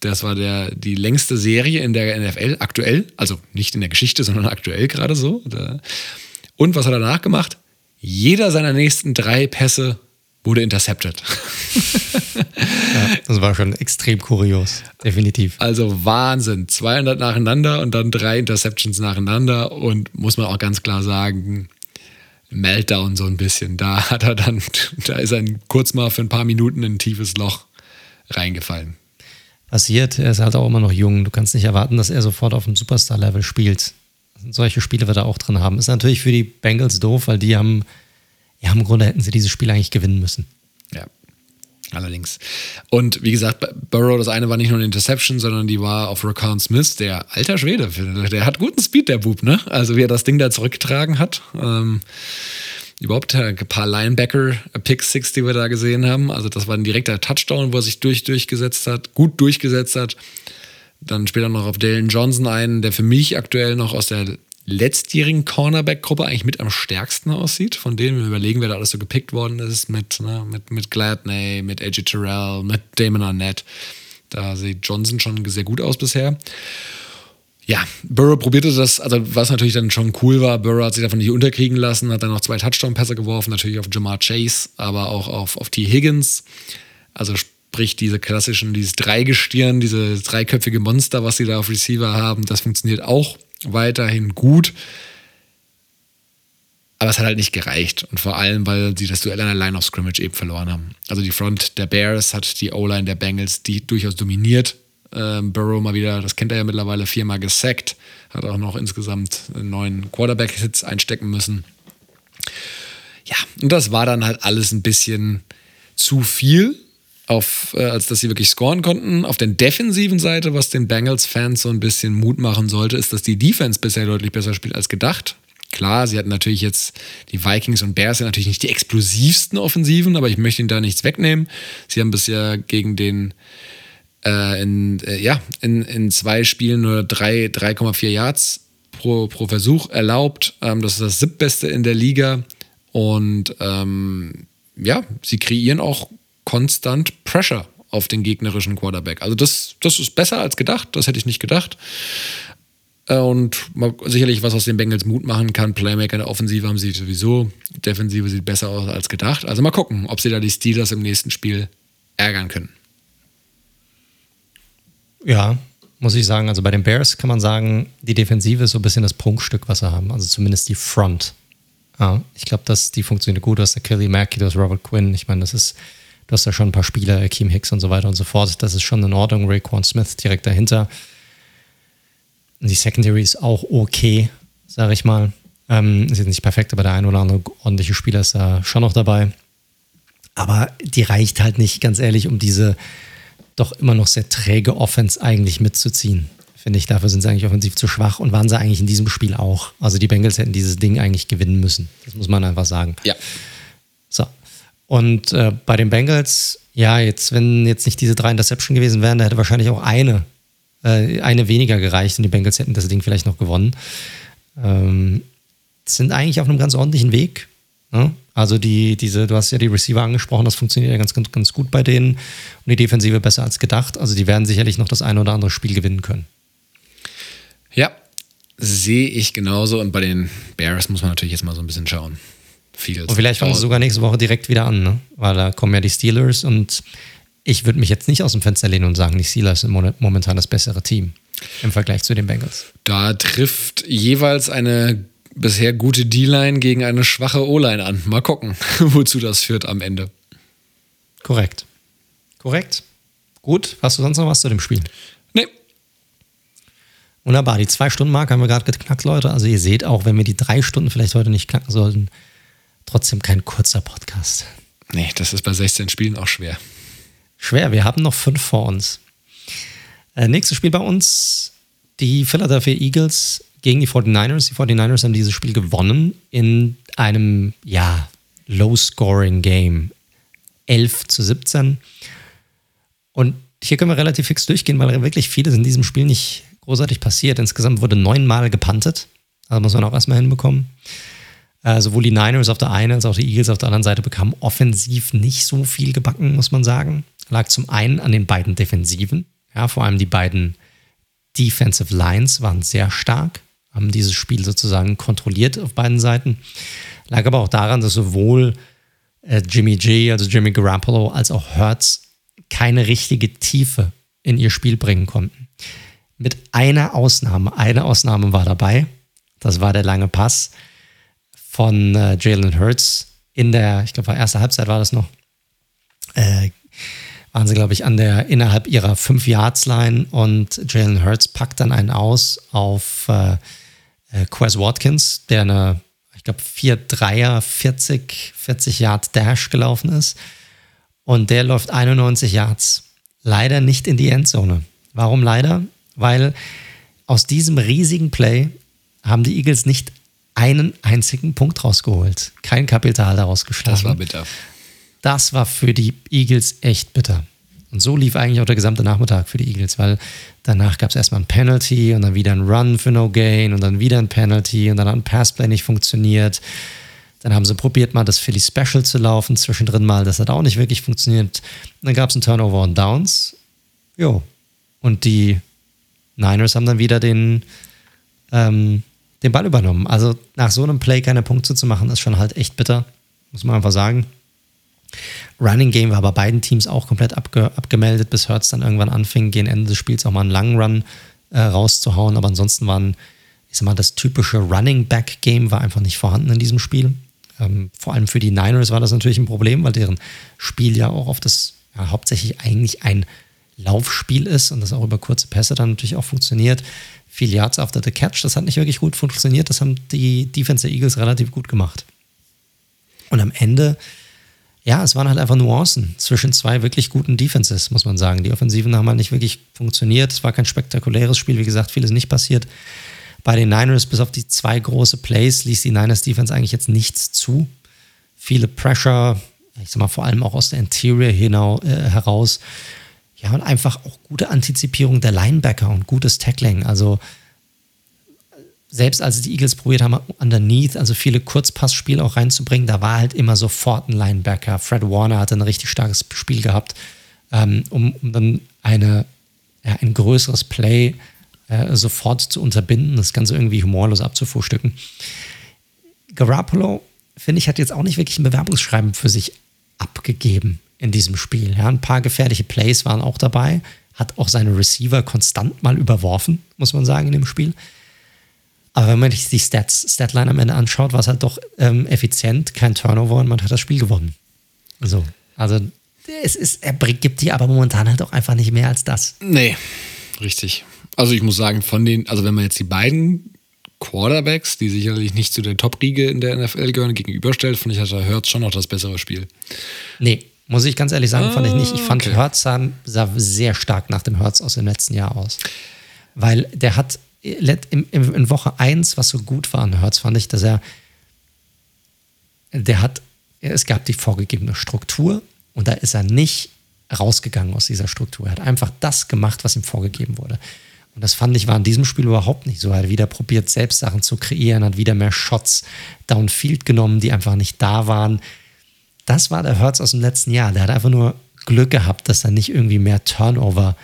Das war der, die längste Serie in der NFL aktuell, also nicht in der Geschichte, sondern aktuell gerade so. Und was hat er danach gemacht? Jeder seiner nächsten drei Pässe wurde intercepted. *laughs* ja, das war schon extrem kurios, definitiv. Also Wahnsinn. 200 nacheinander und dann drei Interceptions nacheinander und muss man auch ganz klar sagen, Meltdown so ein bisschen. Da hat er dann, da ist er kurz mal für ein paar Minuten in ein tiefes Loch reingefallen. Passiert, er ist halt auch immer noch jung. Du kannst nicht erwarten, dass er sofort auf dem Superstar-Level spielt. Solche Spiele wird er auch drin haben. Ist natürlich für die Bengals doof, weil die haben ja, im Grunde hätten sie dieses Spiel eigentlich gewinnen müssen. Ja, allerdings. Und wie gesagt, Burrow, das eine war nicht nur eine Interception, sondern die war auf Rakan Smith, der alter Schwede. Der hat guten Speed, der Bub, ne? Also wie er das Ding da zurückgetragen hat. Ähm, überhaupt ein paar Linebacker-Pick Six, die wir da gesehen haben. Also das war ein direkter Touchdown, wo er sich durch, durchgesetzt hat, gut durchgesetzt hat. Dann später noch auf Dalen Johnson ein, der für mich aktuell noch aus der letztjährigen Cornerback-Gruppe eigentlich mit am stärksten aussieht, von denen wir überlegen, wer da alles so gepickt worden ist, mit, ne, mit, mit Gladney, mit AJ Terrell, mit Damon Arnett. Da sieht Johnson schon sehr gut aus bisher. Ja, Burrow probierte das, also was natürlich dann schon cool war, Burrow hat sich davon nicht unterkriegen lassen, hat dann noch zwei Touchdown-Pässe geworfen, natürlich auf Jamar Chase, aber auch auf, auf T. Higgins. Also sprich diese klassischen, dieses Dreigestirn, diese dreiköpfige Monster, was sie da auf Receiver haben, das funktioniert auch weiterhin gut. Aber es hat halt nicht gereicht. Und vor allem, weil sie das Duell an der Line of Scrimmage eben verloren haben. Also die Front der Bears hat die O-Line der Bengals die durchaus dominiert. Ähm, Burrow mal wieder, das kennt er ja mittlerweile, viermal gesackt. Hat auch noch insgesamt neuen Quarterback-Hits einstecken müssen. Ja, und das war dann halt alles ein bisschen zu viel auf, äh, als dass sie wirklich scoren konnten. Auf der defensiven Seite, was den Bengals-Fans so ein bisschen Mut machen sollte, ist, dass die Defense bisher deutlich besser spielt als gedacht. Klar, sie hatten natürlich jetzt, die Vikings und Bears sind natürlich nicht die explosivsten Offensiven, aber ich möchte ihnen da nichts wegnehmen. Sie haben bisher gegen den, äh, in, äh, ja, in, in zwei Spielen nur 3,4 Yards pro, pro Versuch erlaubt. Ähm, das ist das siebtbeste in der Liga. Und ähm, ja, sie kreieren auch konstant Pressure auf den gegnerischen Quarterback. Also das, das ist besser als gedacht, das hätte ich nicht gedacht. Äh, und sicherlich, was aus den Bengals Mut machen kann. Playmaker in der Offensive haben sie sowieso. Defensive sieht besser aus als gedacht. Also mal gucken, ob sie da die Steelers im nächsten Spiel ärgern können. Ja, muss ich sagen. Also bei den Bears kann man sagen, die Defensive ist so ein bisschen das Prunkstück, was sie haben. Also zumindest die Front. Ja, ich glaube, dass die funktioniert gut. Du hast Kelly Mackey, du hast Robert Quinn. Ich meine, das ist, du hast da schon ein paar Spieler, Akeem Hicks und so weiter und so fort. Das ist schon in Ordnung. Raekwon Smith direkt dahinter. Die Secondary ist auch okay, sage ich mal. Ähm, ist jetzt nicht perfekt, aber der ein oder andere ordentliche Spieler ist da schon noch dabei. Aber die reicht halt nicht, ganz ehrlich, um diese doch immer noch sehr träge Offense eigentlich mitzuziehen. Finde ich, dafür sind sie eigentlich offensiv zu schwach und waren sie eigentlich in diesem Spiel auch. Also die Bengals hätten dieses Ding eigentlich gewinnen müssen. Das muss man einfach sagen. Ja. Und äh, bei den Bengals, ja, jetzt, wenn jetzt nicht diese drei Interception gewesen wären, da hätte wahrscheinlich auch eine äh, eine weniger gereicht und die Bengals hätten das Ding vielleicht noch gewonnen. Ähm, sind eigentlich auf einem ganz ordentlichen Weg. Ne? Also die, diese, du hast ja die Receiver angesprochen, das funktioniert ja ganz, ganz, ganz gut bei denen und die Defensive besser als gedacht. Also die werden sicherlich noch das ein oder andere Spiel gewinnen können. Ja, sehe ich genauso. Und bei den Bears muss man natürlich jetzt mal so ein bisschen schauen. Fields. Und vielleicht fangen sie sogar nächste Woche direkt wieder an, ne? weil da kommen ja die Steelers und ich würde mich jetzt nicht aus dem Fenster lehnen und sagen, die Steelers sind momentan das bessere Team im Vergleich zu den Bengals. Da trifft jeweils eine bisher gute D-Line gegen eine schwache O-Line an. Mal gucken, *laughs* wozu das führt am Ende. Korrekt. Korrekt. Gut. Hast du sonst noch was zu dem Spiel? Nee. Wunderbar. Die Zwei-Stunden-Marke haben wir gerade geknackt, Leute. Also ihr seht auch, wenn wir die drei Stunden vielleicht heute nicht knacken sollten, trotzdem kein kurzer Podcast. Nee, das ist bei 16 Spielen auch schwer schwer. Wir haben noch fünf vor uns. Äh, nächstes Spiel bei uns, die Philadelphia Eagles gegen die 49ers. Die 49ers haben dieses Spiel gewonnen in einem, ja, Low-Scoring-Game. 11 zu 17. Und hier können wir relativ fix durchgehen, weil wirklich vieles in diesem Spiel nicht großartig passiert. Insgesamt wurde neunmal gepantet. Also muss man auch erstmal hinbekommen. Äh, sowohl die Niners auf der einen als auch die Eagles auf der anderen Seite bekamen offensiv nicht so viel gebacken, muss man sagen lag zum einen an den beiden Defensiven. Ja, vor allem die beiden Defensive Lines waren sehr stark, haben dieses Spiel sozusagen kontrolliert auf beiden Seiten. Lag aber auch daran, dass sowohl äh, Jimmy G, also Jimmy Garoppolo, als auch Hertz keine richtige Tiefe in ihr Spiel bringen konnten. Mit einer Ausnahme. Eine Ausnahme war dabei. Das war der lange Pass von äh, Jalen Hurts in der, ich glaube, erste Halbzeit war das noch, äh, waren sie, glaube ich, an der innerhalb ihrer 5-Yards-Line und Jalen Hurts packt dann einen aus auf äh, äh, Quez Watkins, der eine, ich glaube, 4-3er, 40, 40 Yard Dash gelaufen ist. Und der läuft 91 Yards. Leider nicht in die Endzone. Warum leider? Weil aus diesem riesigen Play haben die Eagles nicht einen einzigen Punkt rausgeholt. Kein Kapital daraus geschlagen. Das war bitter. Das war für die Eagles echt bitter. Und so lief eigentlich auch der gesamte Nachmittag für die Eagles, weil danach gab es erstmal ein Penalty und dann wieder ein Run für No Gain und dann wieder ein Penalty und dann hat ein Passplay nicht funktioniert. Dann haben sie probiert, mal das Philly Special zu laufen, zwischendrin mal. Das hat auch nicht wirklich funktioniert. dann gab es ein Turnover und Downs. Jo. Und die Niners haben dann wieder den, ähm, den Ball übernommen. Also nach so einem Play keine Punkte zu machen, ist schon halt echt bitter. Muss man einfach sagen. Running Game war bei beiden Teams auch komplett abge abgemeldet, bis Hertz dann irgendwann anfing, gegen Ende des Spiels auch mal einen langen Run äh, rauszuhauen. Aber ansonsten waren, ich sag mal, das typische Running Back Game war einfach nicht vorhanden in diesem Spiel. Ähm, vor allem für die Niners war das natürlich ein Problem, weil deren Spiel ja auch auf das ja, hauptsächlich eigentlich ein Laufspiel ist und das auch über kurze Pässe dann natürlich auch funktioniert. Viel Yards after the catch, das hat nicht wirklich gut funktioniert. Das haben die Defense der Eagles relativ gut gemacht. Und am Ende ja, es waren halt einfach Nuancen zwischen zwei wirklich guten Defenses, muss man sagen. Die Offensiven haben halt nicht wirklich funktioniert. Es war kein spektakuläres Spiel, wie gesagt, vieles nicht passiert. Bei den Niners, bis auf die zwei große Plays, ließ die Niners Defense eigentlich jetzt nichts zu. Viele Pressure, ich sag mal vor allem auch aus der Interior hinau, äh, heraus. Ja, und einfach auch gute Antizipierung der Linebacker und gutes Tackling. Also selbst als die Eagles probiert haben, underneath, also viele Kurzpassspiele auch reinzubringen, da war halt immer sofort ein Linebacker. Fred Warner hatte ein richtig starkes Spiel gehabt, ähm, um, um, dann eine, ja, ein größeres Play äh, sofort zu unterbinden, das Ganze irgendwie humorlos abzufrühstücken. Garoppolo, finde ich, hat jetzt auch nicht wirklich ein Bewerbungsschreiben für sich abgegeben in diesem Spiel. Ja, ein paar gefährliche Plays waren auch dabei, hat auch seine Receiver konstant mal überworfen, muss man sagen, in dem Spiel. Aber wenn man sich die Stats, Statline am Ende anschaut, war es halt doch ähm, effizient, kein Turnover und man hat das Spiel gewonnen. So, also es ist, er gibt dir aber momentan halt auch einfach nicht mehr als das. Nee, richtig. Also ich muss sagen, von den, also wenn man jetzt die beiden Quarterbacks, die sicherlich nicht zu der Top-Riege in der NFL gehören, gegenüberstellt, finde ich, hat der Hurts schon noch das bessere Spiel. Nee, muss ich ganz ehrlich sagen, fand ich nicht. Ich fand, okay. Hurts sah, sah sehr stark nach dem Hurts aus dem letzten Jahr aus. Weil der hat in, in Woche 1, was so gut war an Hertz, fand ich, dass er, der hat, es gab die vorgegebene Struktur und da ist er nicht rausgegangen aus dieser Struktur. Er hat einfach das gemacht, was ihm vorgegeben wurde. Und das fand ich war in diesem Spiel überhaupt nicht so. Er hat wieder probiert, selbst Sachen zu kreieren, hat wieder mehr Shots downfield genommen, die einfach nicht da waren. Das war der Hertz aus dem letzten Jahr. Der hat einfach nur Glück gehabt, dass er nicht irgendwie mehr Turnover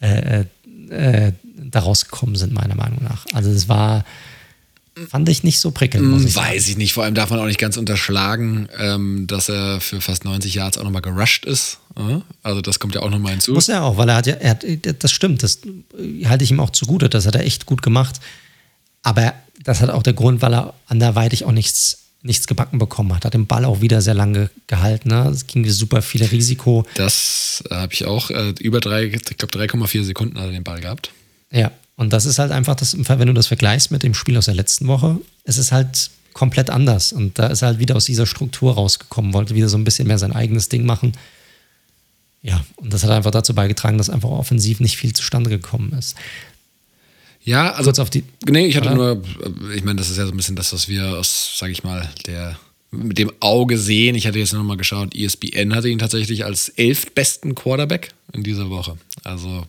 äh, äh, äh da rausgekommen sind, meiner Meinung nach. Also es war, fand ich nicht so prickelnd. Muss ich Weiß sagen. ich nicht. Vor allem darf man auch nicht ganz unterschlagen, ähm, dass er für fast 90 Yards auch nochmal gerusht ist. Also das kommt ja auch nochmal hinzu. Muss er auch, weil er hat ja, er hat, das stimmt, das halte ich ihm auch zugute, das hat er echt gut gemacht. Aber das hat auch der Grund, weil er anderweitig auch nichts nichts gebacken bekommen hat. Hat den Ball auch wieder sehr lange gehalten. Ne? Es ging super viel Risiko. Das äh, habe ich auch. Äh, über drei, ich glaube 3,4 Sekunden hat er den Ball gehabt. Ja, und das ist halt einfach das, wenn du das vergleichst mit dem Spiel aus der letzten Woche, es ist halt komplett anders. Und da ist er halt wieder aus dieser Struktur rausgekommen, wollte wieder so ein bisschen mehr sein eigenes Ding machen. Ja, und das hat einfach dazu beigetragen, dass einfach offensiv nicht viel zustande gekommen ist. Ja, also. Kurz auf die. Nee, ich hatte oder? nur, ich meine, das ist ja so ein bisschen das, was wir aus, sag ich mal, der mit dem Auge sehen. Ich hatte jetzt nochmal geschaut, ESPN hatte ihn tatsächlich als elftbesten Quarterback in dieser Woche. Also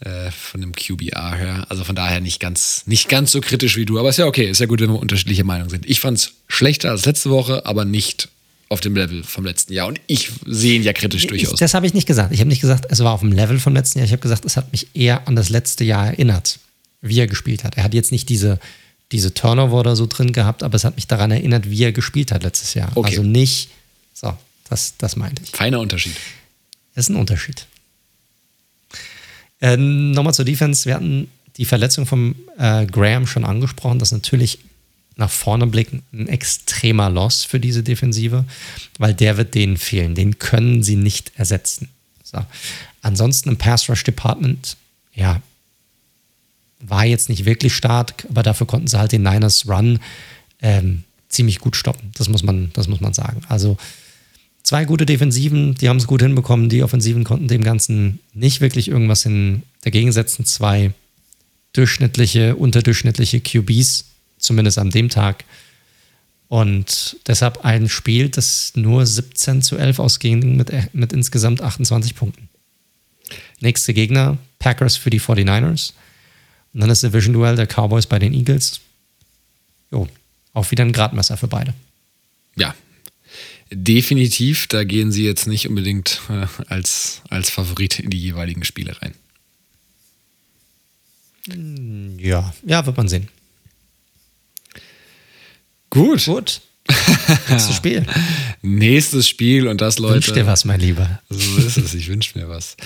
äh, von dem QBR her. Also von daher nicht ganz, nicht ganz so kritisch wie du. Aber ist ja okay, ist ja gut, wenn wir unterschiedliche Meinungen sind. Ich fand es schlechter als letzte Woche, aber nicht auf dem Level vom letzten Jahr. Und ich sehe ihn ja kritisch durchaus. Ich, das habe ich nicht gesagt. Ich habe nicht gesagt, es war auf dem Level vom letzten Jahr. Ich habe gesagt, es hat mich eher an das letzte Jahr erinnert, wie er gespielt hat. Er hat jetzt nicht diese, diese Turnover oder so drin gehabt, aber es hat mich daran erinnert, wie er gespielt hat letztes Jahr. Okay. Also nicht, so, das, das meinte ich. Feiner Unterschied. Das ist ein Unterschied. Äh, Nochmal zur Defense. Wir hatten die Verletzung von äh, Graham schon angesprochen. Das ist natürlich nach vorne blicken ein extremer Loss für diese Defensive, weil der wird denen fehlen. Den können sie nicht ersetzen. So. Ansonsten im Pass Rush Department, ja, war jetzt nicht wirklich stark, aber dafür konnten sie halt den Niners Run ähm, ziemlich gut stoppen. Das muss man, das muss man sagen. Also zwei gute Defensiven, die haben es gut hinbekommen. Die Offensiven konnten dem Ganzen nicht wirklich irgendwas in dagegen setzen. Zwei durchschnittliche, unterdurchschnittliche QBs, zumindest an dem Tag. Und deshalb ein Spiel, das nur 17 zu 11 ausging mit, mit insgesamt 28 Punkten. Nächste Gegner, Packers für die 49ers. Und dann das Division-Duell der Cowboys bei den Eagles. Jo, auch wieder ein Gradmesser für beide. Ja, definitiv, da gehen sie jetzt nicht unbedingt äh, als, als Favorit in die jeweiligen Spiele rein. Ja, ja, wird man sehen. Gut. Gut. Nächstes *laughs* Spiel. Nächstes Spiel und das, Leute. Wünsch dir was, mein Lieber. So ist es, ich wünsche mir was.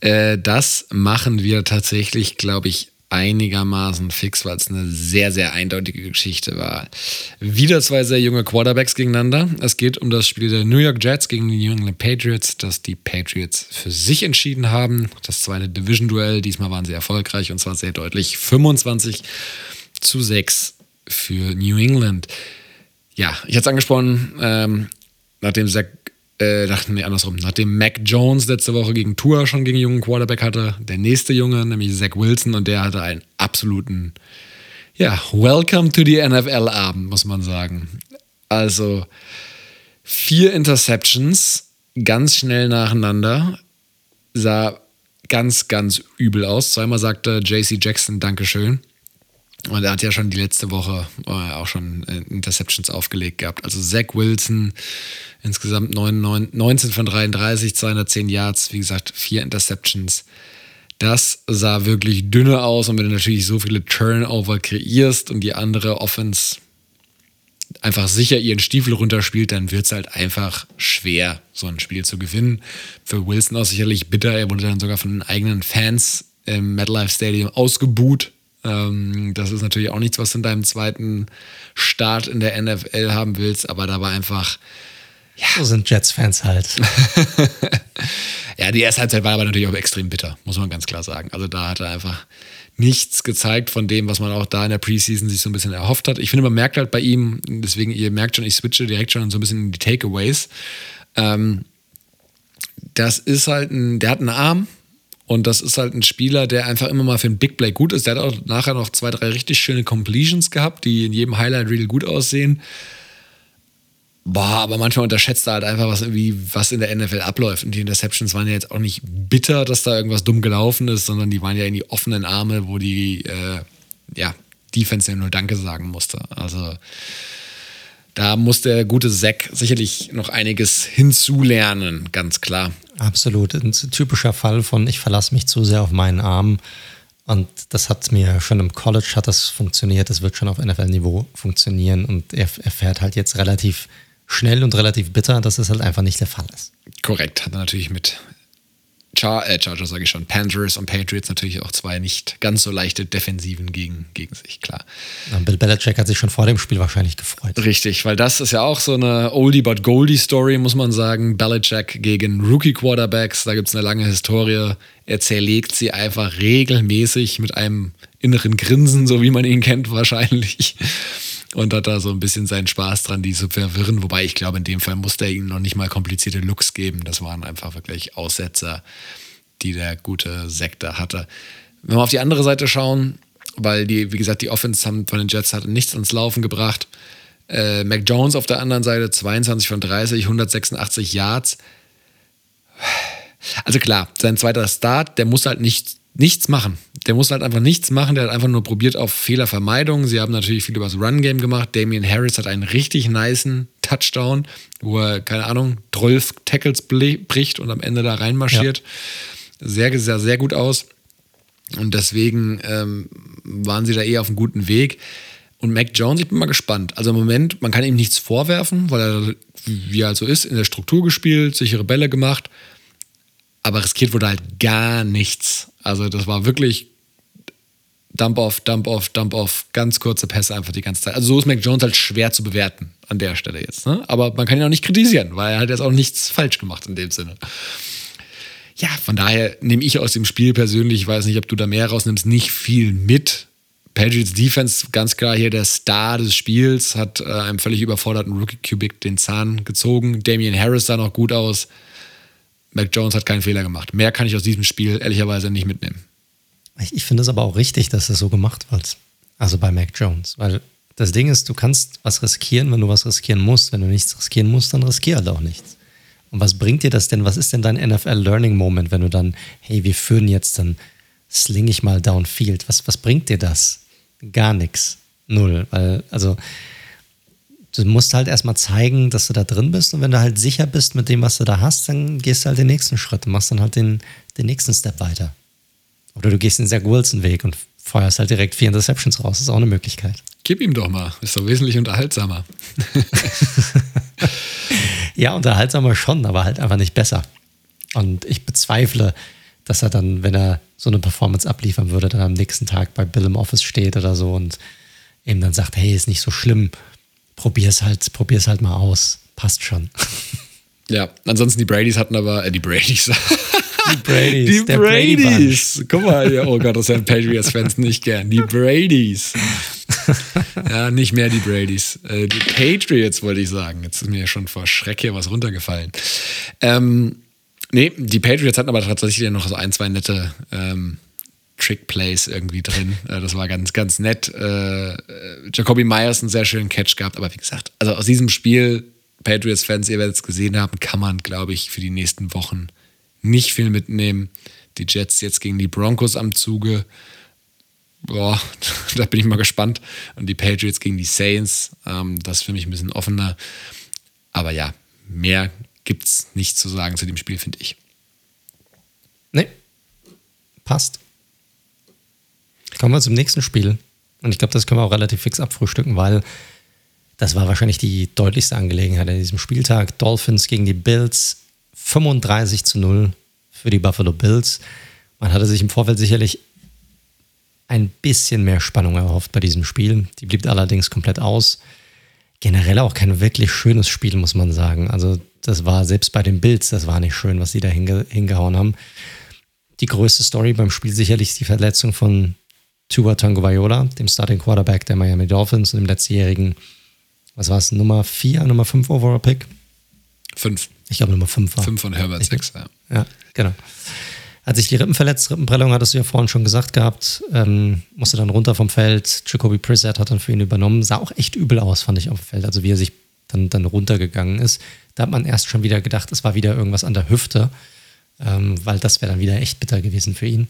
Äh, das machen wir tatsächlich, glaube ich, einigermaßen fix, weil es eine sehr, sehr eindeutige Geschichte war. Wieder zwei sehr junge Quarterbacks gegeneinander. Es geht um das Spiel der New York Jets gegen die New England Patriots, das die Patriots für sich entschieden haben. Das zweite Division-Duell. Diesmal waren sie erfolgreich und zwar sehr deutlich. 25 zu 6 für New England. Ja, ich hatte es angesprochen, ähm, nachdem Zach äh, nach, nee, andersrum. Nachdem Mac Jones letzte Woche gegen Tour schon gegen jungen Quarterback hatte, der nächste Junge, nämlich Zach Wilson, und der hatte einen absoluten, ja, Welcome to the NFL-Abend, muss man sagen. Also vier Interceptions, ganz schnell nacheinander, sah ganz, ganz übel aus. Zweimal sagte JC Jackson Dankeschön. Und er hat ja schon die letzte Woche äh, auch schon äh, Interceptions aufgelegt gehabt. Also Zach Wilson insgesamt 9, 19 von 33, 210 Yards, wie gesagt, vier Interceptions. Das sah wirklich dünne aus und wenn du natürlich so viele Turnover kreierst und die andere Offense einfach sicher ihren Stiefel runterspielt, dann wird es halt einfach schwer, so ein Spiel zu gewinnen. Für Wilson auch sicherlich bitter. Er wurde dann sogar von den eigenen Fans im MetLife Stadium ausgebuht. Ähm, das ist natürlich auch nichts, was du in deinem zweiten Start in der NFL haben willst, aber da war einfach. Ja. So sind Jets-Fans halt. *laughs* ja, die erste Halbzeit war aber natürlich auch extrem bitter, muss man ganz klar sagen. Also da hat er einfach nichts gezeigt von dem, was man auch da in der Preseason sich so ein bisschen erhofft hat. Ich finde, man merkt halt bei ihm, deswegen, ihr merkt schon, ich switche direkt schon so ein bisschen in die Takeaways. Ähm, das ist halt ein, der hat einen Arm und das ist halt ein Spieler, der einfach immer mal für ein Big Play gut ist. Der hat auch nachher noch zwei, drei richtig schöne Completions gehabt, die in jedem Highlight Reel gut aussehen. Boah, aber manchmal unterschätzt er halt einfach, was irgendwie, was in der NFL abläuft. Und die Interceptions waren ja jetzt auch nicht bitter, dass da irgendwas dumm gelaufen ist, sondern die waren ja in die offenen Arme, wo die, äh, ja, Defense ja nur Danke sagen musste. Also da muss der gute Zack sicherlich noch einiges hinzulernen, ganz klar. Absolut. Ein typischer Fall von, ich verlasse mich zu sehr auf meinen Arm. Und das hat mir schon im College hat das funktioniert. Das wird schon auf NFL-Niveau funktionieren. Und er, er fährt halt jetzt relativ schnell und relativ bitter, dass es halt einfach nicht der Fall ist. Korrekt, hat er natürlich mit Char äh, Chargers, sage ich schon, Panthers und Patriots natürlich auch zwei nicht ganz so leichte Defensiven gegen, gegen sich, klar. Ja, Bill Belichick hat sich schon vor dem Spiel wahrscheinlich gefreut. Richtig, weil das ist ja auch so eine Oldie but Goldie Story, muss man sagen. Belichick gegen Rookie Quarterbacks, da gibt es eine lange Historie. Er zerlegt sie einfach regelmäßig mit einem inneren Grinsen, so wie man ihn kennt, wahrscheinlich und hat da so ein bisschen seinen Spaß dran, die zu verwirren. Wobei ich glaube, in dem Fall musste er ihnen noch nicht mal komplizierte Looks geben. Das waren einfach wirklich Aussetzer, die der gute Sektor hatte. Wenn wir auf die andere Seite schauen, weil die, wie gesagt, die Offense haben von den Jets hatte nichts ans Laufen gebracht. Äh, Mac Jones auf der anderen Seite 22 von 30, 186 Yards. Also klar, sein zweiter Start, der muss halt nicht nichts machen. Der muss halt einfach nichts machen. Der hat einfach nur probiert auf Fehlervermeidung. Sie haben natürlich viel über das Run-Game gemacht. Damian Harris hat einen richtig niceen Touchdown, wo er, keine Ahnung, 12 Tackles bricht und am Ende da reinmarschiert. Ja. Sehr, sehr, sehr gut aus. Und deswegen ähm, waren sie da eher auf einem guten Weg. Und Mac Jones, ich bin mal gespannt. Also im Moment, man kann ihm nichts vorwerfen, weil er, wie er halt so ist, in der Struktur gespielt, sichere Bälle gemacht aber riskiert wurde halt gar nichts. Also das war wirklich Dump off, Dump off, Dump off, ganz kurze Pässe einfach die ganze Zeit. Also so ist Mac Jones halt schwer zu bewerten an der Stelle jetzt. Ne? Aber man kann ihn auch nicht kritisieren, weil er hat jetzt auch nichts falsch gemacht in dem Sinne. Ja, von daher nehme ich aus dem Spiel persönlich, ich weiß nicht, ob du da mehr rausnimmst, nicht viel mit. Patriots Defense, ganz klar hier der Star des Spiels, hat äh, einem völlig überforderten Rookie Cubic den Zahn gezogen. Damian Harris sah noch gut aus. Mac Jones hat keinen Fehler gemacht. Mehr kann ich aus diesem Spiel ehrlicherweise nicht mitnehmen. Ich, ich finde es aber auch richtig, dass es so gemacht wird. Also bei Mac Jones. Weil das Ding ist, du kannst was riskieren, wenn du was riskieren musst. Wenn du nichts riskieren musst, dann riskier halt auch nichts. Und was bringt dir das denn? Was ist denn dein NFL Learning Moment, wenn du dann, hey, wir führen jetzt, dann sling ich mal downfield. Was, was bringt dir das? Gar nichts. Null. Weil, also, du musst halt erstmal zeigen, dass du da drin bist und wenn du halt sicher bist mit dem, was du da hast, dann gehst du halt den nächsten Schritt und machst dann halt den, den nächsten Step weiter. Oder du gehst den Zach Wilson-Weg und feuerst halt direkt vier Interceptions raus. Das ist auch eine Möglichkeit. Gib ihm doch mal. Ist doch wesentlich unterhaltsamer. *laughs* ja, unterhaltsamer schon, aber halt einfach nicht besser. Und ich bezweifle, dass er dann, wenn er so eine Performance abliefern würde, dann am nächsten Tag bei Bill im Office steht oder so und eben dann sagt, hey, ist nicht so schlimm probier's halt, probier's halt mal aus. Passt schon. Ja, ansonsten die Bradys hatten aber, äh, die Bradys. Die Bradys. Die Bradys. Brady Guck mal, ja, oh Gott, das hören Patriots-Fans nicht gern. Die Bradys. ja, nicht mehr die Bradys. Äh, die Patriots wollte ich sagen. Jetzt ist mir schon vor Schreck hier was runtergefallen. Ähm, nee, die Patriots hatten aber tatsächlich noch so ein, zwei nette ähm, Trick-Plays irgendwie drin. Äh, das war ganz, ganz nett. Äh, Jacoby Myers einen sehr schönen Catch gehabt, aber wie gesagt, also aus diesem Spiel, Patriots-Fans, ihr werdet es gesehen haben, kann man, glaube ich, für die nächsten Wochen nicht viel mitnehmen. Die Jets jetzt gegen die Broncos am Zuge. boah, *laughs* da bin ich mal gespannt. Und die Patriots gegen die Saints, ähm, das ist für mich ein bisschen offener. Aber ja, mehr gibt es nicht zu sagen zu dem Spiel, finde ich. Nee, passt. Kommen wir zum nächsten Spiel. Und ich glaube, das können wir auch relativ fix abfrühstücken, weil das war wahrscheinlich die deutlichste Angelegenheit an diesem Spieltag. Dolphins gegen die Bills 35 zu 0 für die Buffalo Bills. Man hatte sich im Vorfeld sicherlich ein bisschen mehr Spannung erhofft bei diesem Spiel. Die blieb allerdings komplett aus. Generell auch kein wirklich schönes Spiel, muss man sagen. Also, das war selbst bei den Bills, das war nicht schön, was sie da hinge hingehauen haben. Die größte Story beim Spiel sicherlich die Verletzung von Tua Tagovailoa, dem Starting Quarterback der Miami Dolphins und dem letztjährigen, was war es, Nummer 4, Nummer 5 Overall Pick? 5. Ich glaube Nummer 5 war. 5 von Herbert 6, ja. Ja, genau. Hat sich die Rippen verletzt, Rippenprellung hattest du ja vorhin schon gesagt gehabt, ähm, musste dann runter vom Feld. Jacoby Prissett hat dann für ihn übernommen. Sah auch echt übel aus, fand ich auf dem Feld. Also wie er sich dann, dann runtergegangen ist. Da hat man erst schon wieder gedacht, es war wieder irgendwas an der Hüfte, ähm, weil das wäre dann wieder echt bitter gewesen für ihn.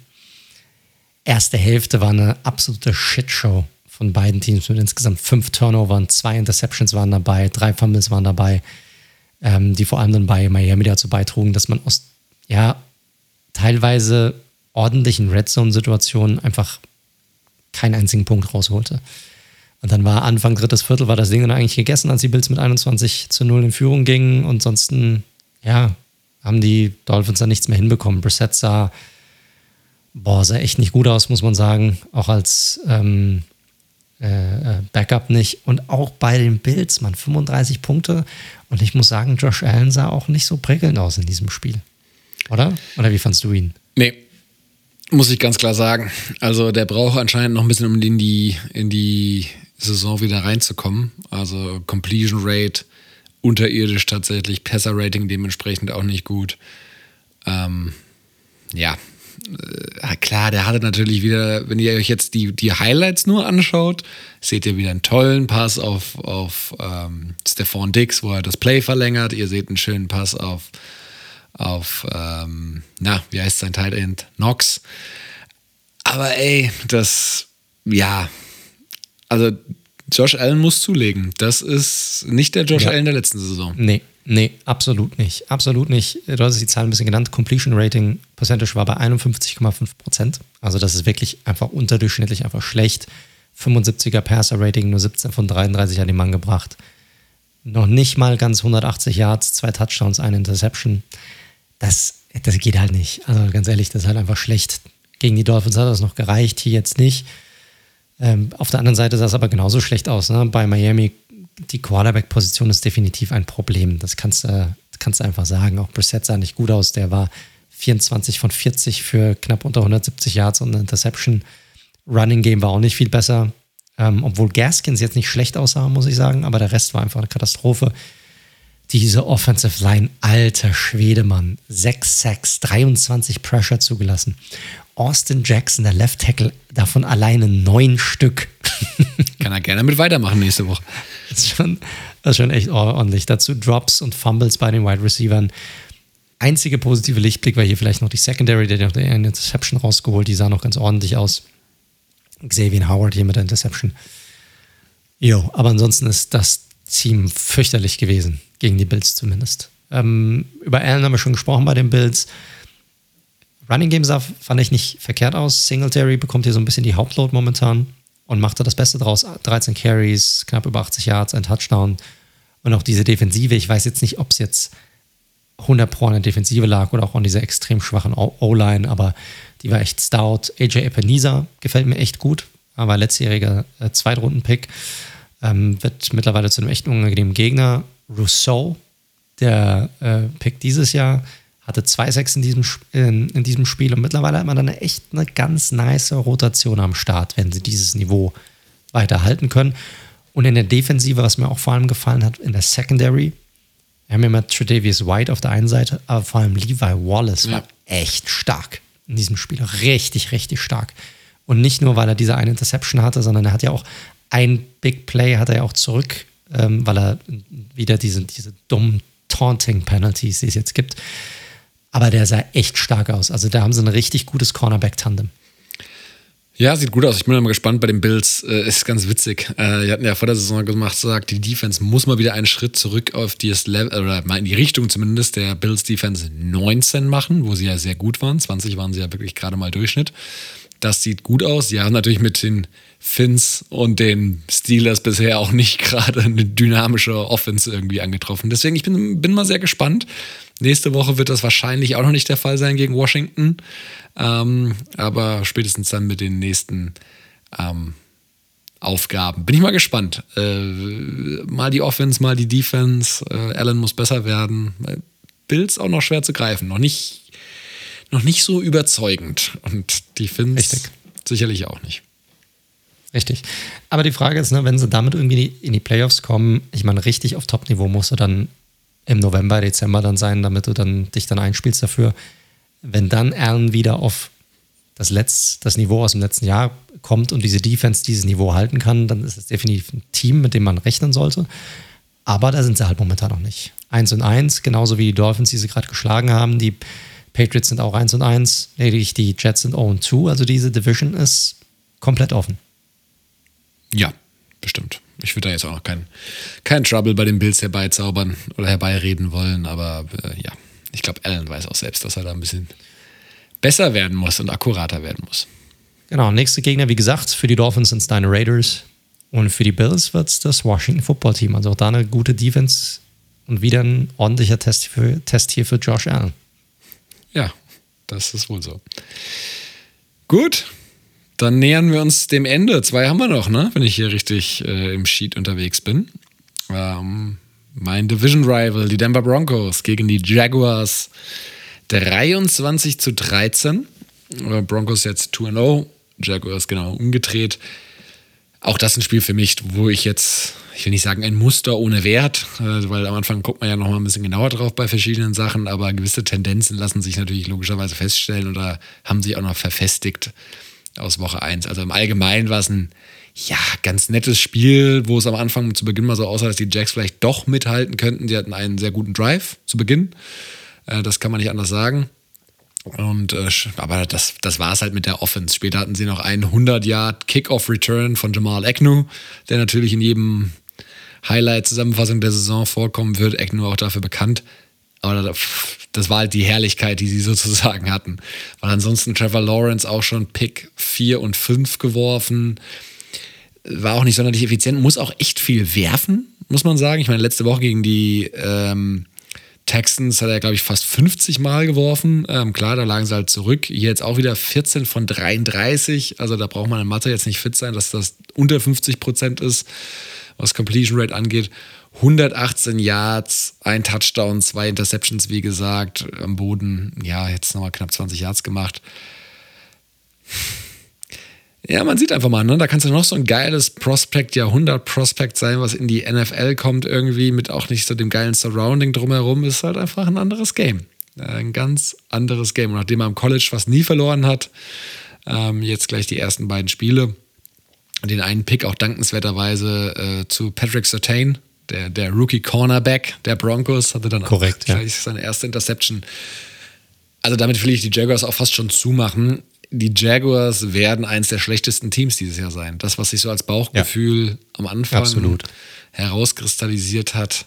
Erste Hälfte war eine absolute Shitshow von beiden Teams mit insgesamt fünf Turnovern, zwei Interceptions waren dabei, drei Fumbles waren dabei, ähm, die vor allem dann bei Miami dazu beitrugen, dass man aus ja, teilweise ordentlichen Red Zone-Situationen einfach keinen einzigen Punkt rausholte. Und dann war Anfang drittes Viertel war das Ding dann eigentlich gegessen, als die Bills mit 21 zu 0 in Führung gingen. Und ansonsten, ja, haben die Dolphins dann nichts mehr hinbekommen. Brissett sah, boah, sah echt nicht gut aus, muss man sagen. Auch als ähm, äh, äh Backup nicht. Und auch bei den Bills, man, 35 Punkte. Und ich muss sagen, Josh Allen sah auch nicht so prickelnd aus in diesem Spiel. Oder? Oder wie fandst du ihn? Nee, muss ich ganz klar sagen. Also der braucht anscheinend noch ein bisschen, um in die, in die Saison wieder reinzukommen. Also Completion Rate unterirdisch tatsächlich, Passer Rating dementsprechend auch nicht gut. Ähm, ja, äh, klar, der hatte natürlich wieder, wenn ihr euch jetzt die, die Highlights nur anschaut, seht ihr wieder einen tollen Pass auf, auf ähm, Stefan Dix, wo er das Play verlängert. Ihr seht einen schönen Pass auf, auf ähm, na, wie heißt sein Tight End? Knox. Aber ey, das, ja, also Josh Allen muss zulegen. Das ist nicht der Josh ja. Allen der letzten Saison. Nee, nee, absolut nicht. Absolut nicht. Du hast die Zahl ein bisschen genannt. Completion Rating Percentage war bei 51,5 Prozent. Also das ist wirklich einfach unterdurchschnittlich, einfach schlecht. 75er Passer Rating, nur 17 von 33 hat den Mann gebracht. Noch nicht mal ganz 180 Yards, zwei Touchdowns, eine Interception. Das, das geht halt nicht. Also ganz ehrlich, das ist halt einfach schlecht. Gegen die Dolphins hat das noch gereicht, hier jetzt nicht. Ähm, auf der anderen Seite sah es aber genauso schlecht aus. Ne? Bei Miami, die Quarterback-Position ist definitiv ein Problem. Das kannst du, kannst du einfach sagen. Auch Brissett sah nicht gut aus. Der war 24 von 40 für knapp unter 170 Yards und eine Interception. Running Game war auch nicht viel besser. Ähm, obwohl Gaskins jetzt nicht schlecht aussah, muss ich sagen, aber der Rest war einfach eine Katastrophe. Diese Offensive Line, alter Schwede, Mann. 6 Sacks, 23 Pressure zugelassen. Austin Jackson, der Left Tackle, davon alleine neun Stück. *laughs* Kann er gerne mit weitermachen nächste Woche. Das ist schon, das ist schon echt ordentlich. Dazu Drops und Fumbles bei den Wide Receivers. Einzige positive Lichtblick war hier vielleicht noch die Secondary, der hat eine Interception rausgeholt, die sah noch ganz ordentlich aus. Xavier Howard hier mit der Interception. Jo, aber ansonsten ist das Team fürchterlich gewesen, gegen die Bills zumindest. Ähm, über Allen haben wir schon gesprochen bei den Bills. Running Game sah, fand ich nicht verkehrt aus. Singletary bekommt hier so ein bisschen die Hauptload momentan und macht da das Beste draus. 13 Carries, knapp über 80 Yards, ein Touchdown. Und auch diese Defensive, ich weiß jetzt nicht, ob es jetzt 100 Pro an der Defensive lag oder auch an dieser extrem schwachen O-Line, aber die war echt stout. AJ Epenisa gefällt mir echt gut, war letztjähriger äh, Zweitrunden-Pick. Ähm, wird mittlerweile zu einem echt unangenehmen Gegner. Rousseau, der äh, Pick dieses Jahr, hatte zwei Sechs in diesem, in, in, diesem Spiel und mittlerweile hat man dann echt eine ganz nice Rotation am Start, wenn sie dieses Niveau weiterhalten können. Und in der Defensive, was mir auch vor allem gefallen hat, in der Secondary, wir haben immer Tredavious White auf der einen Seite, aber vor allem Levi Wallace ja. war echt stark in diesem Spiel. Richtig, richtig stark. Und nicht nur, weil er diese eine Interception hatte, sondern er hat ja auch ein Big Play hat er ja auch zurück, ähm, weil er wieder diese, diese dummen Taunting Penalties, die es jetzt gibt, aber der sah echt stark aus. Also da haben sie ein richtig gutes Cornerback-Tandem. Ja, sieht gut aus. Ich bin mal gespannt bei den Bills. Äh, ist ganz witzig. Äh, die hatten ja vor der Saison gemacht, sagt, die Defense muss mal wieder einen Schritt zurück auf das Level, oder mal in die Richtung zumindest der Bills Defense 19 machen, wo sie ja sehr gut waren. 20 waren sie ja wirklich gerade mal Durchschnitt. Das sieht gut aus. Sie haben natürlich mit den Finns und den Steelers bisher auch nicht *laughs* gerade eine dynamische Offense irgendwie angetroffen. Deswegen, ich bin, bin mal sehr gespannt. Nächste Woche wird das wahrscheinlich auch noch nicht der Fall sein gegen Washington. Ähm, aber spätestens dann mit den nächsten ähm, Aufgaben. Bin ich mal gespannt. Äh, mal die Offense, mal die Defense. Äh, Allen muss besser werden. Bills auch noch schwer zu greifen. Noch nicht, noch nicht so überzeugend. Und die Finns Richtig. sicherlich auch nicht. Richtig. Aber die Frage ist, ne, wenn sie damit irgendwie in die Playoffs kommen, ich meine, richtig auf Top-Niveau musst du dann im November, Dezember dann sein, damit du dann dich dann einspielst dafür. Wenn dann Allen wieder auf das, Letz-, das Niveau aus dem letzten Jahr kommt und diese Defense dieses Niveau halten kann, dann ist es definitiv ein Team, mit dem man rechnen sollte. Aber da sind sie halt momentan noch nicht. Eins und eins, genauso wie die Dolphins, die sie gerade geschlagen haben. Die Patriots sind auch eins und eins. Lediglich die Jets sind 0 und 2. Also diese Division ist komplett offen. Ja, bestimmt. Ich würde da jetzt auch noch keinen kein Trouble bei den Bills herbeizaubern oder herbeireden wollen, aber äh, ja, ich glaube, Allen weiß auch selbst, dass er da ein bisschen besser werden muss und akkurater werden muss. Genau, nächste Gegner, wie gesagt, für die Dolphins sind es deine Raiders und für die Bills wird es das Washington Football Team. Also auch da eine gute Defense und wieder ein ordentlicher Test, für, Test hier für Josh Allen. Ja, das ist wohl so. Gut, dann nähern wir uns dem Ende. Zwei haben wir noch, ne? Wenn ich hier richtig äh, im Sheet unterwegs bin. Ähm, mein Division Rival, die Denver Broncos gegen die Jaguars 23 zu 13. Äh, Broncos jetzt 2-0, Jaguars genau umgedreht. Auch das ein Spiel für mich, wo ich jetzt, ich will nicht sagen ein Muster ohne Wert, äh, weil am Anfang guckt man ja noch mal ein bisschen genauer drauf bei verschiedenen Sachen, aber gewisse Tendenzen lassen sich natürlich logischerweise feststellen oder haben sich auch noch verfestigt aus Woche 1. Also im Allgemeinen war es ein ja, ganz nettes Spiel, wo es am Anfang zu Beginn mal so aussah, dass die Jacks vielleicht doch mithalten könnten. Die hatten einen sehr guten Drive zu Beginn. Äh, das kann man nicht anders sagen. Und, äh, aber das, das war es halt mit der Offense. Später hatten sie noch einen 100-Yard Kickoff-Return von Jamal Agnew, der natürlich in jedem Highlight-Zusammenfassung der Saison vorkommen wird. Agnew auch dafür bekannt. Aber das war halt die Herrlichkeit, die sie sozusagen hatten. Weil ansonsten Trevor Lawrence auch schon Pick 4 und 5 geworfen. War auch nicht sonderlich effizient, muss auch echt viel werfen, muss man sagen. Ich meine, letzte Woche gegen die ähm, Texans hat er, glaube ich, fast 50 Mal geworfen. Ähm, klar, da lagen sie halt zurück. Hier jetzt auch wieder 14 von 33. Also da braucht man in Mathe jetzt nicht fit sein, dass das unter 50 Prozent ist, was Completion Rate angeht. 118 Yards, ein Touchdown, zwei Interceptions, wie gesagt, am Boden. Ja, jetzt nochmal knapp 20 Yards gemacht. Ja, man sieht einfach mal, ne? da kannst du noch so ein geiles Prospect, Jahrhundert-Prospect sein, was in die NFL kommt irgendwie mit auch nicht so dem geilen Surrounding drumherum, ist halt einfach ein anderes Game. Ein ganz anderes Game. Und nachdem er am College fast nie verloren hat, ähm, jetzt gleich die ersten beiden Spiele, den einen Pick auch dankenswerterweise äh, zu Patrick Sertain, der, der Rookie Cornerback der Broncos, hatte dann Korrekt, auch ja. seine erste Interception. Also damit will ich die Jaguars auch fast schon zumachen. Die Jaguars werden eins der schlechtesten Teams dieses Jahr sein. Das, was sich so als Bauchgefühl ja. am Anfang Absolut. herauskristallisiert hat,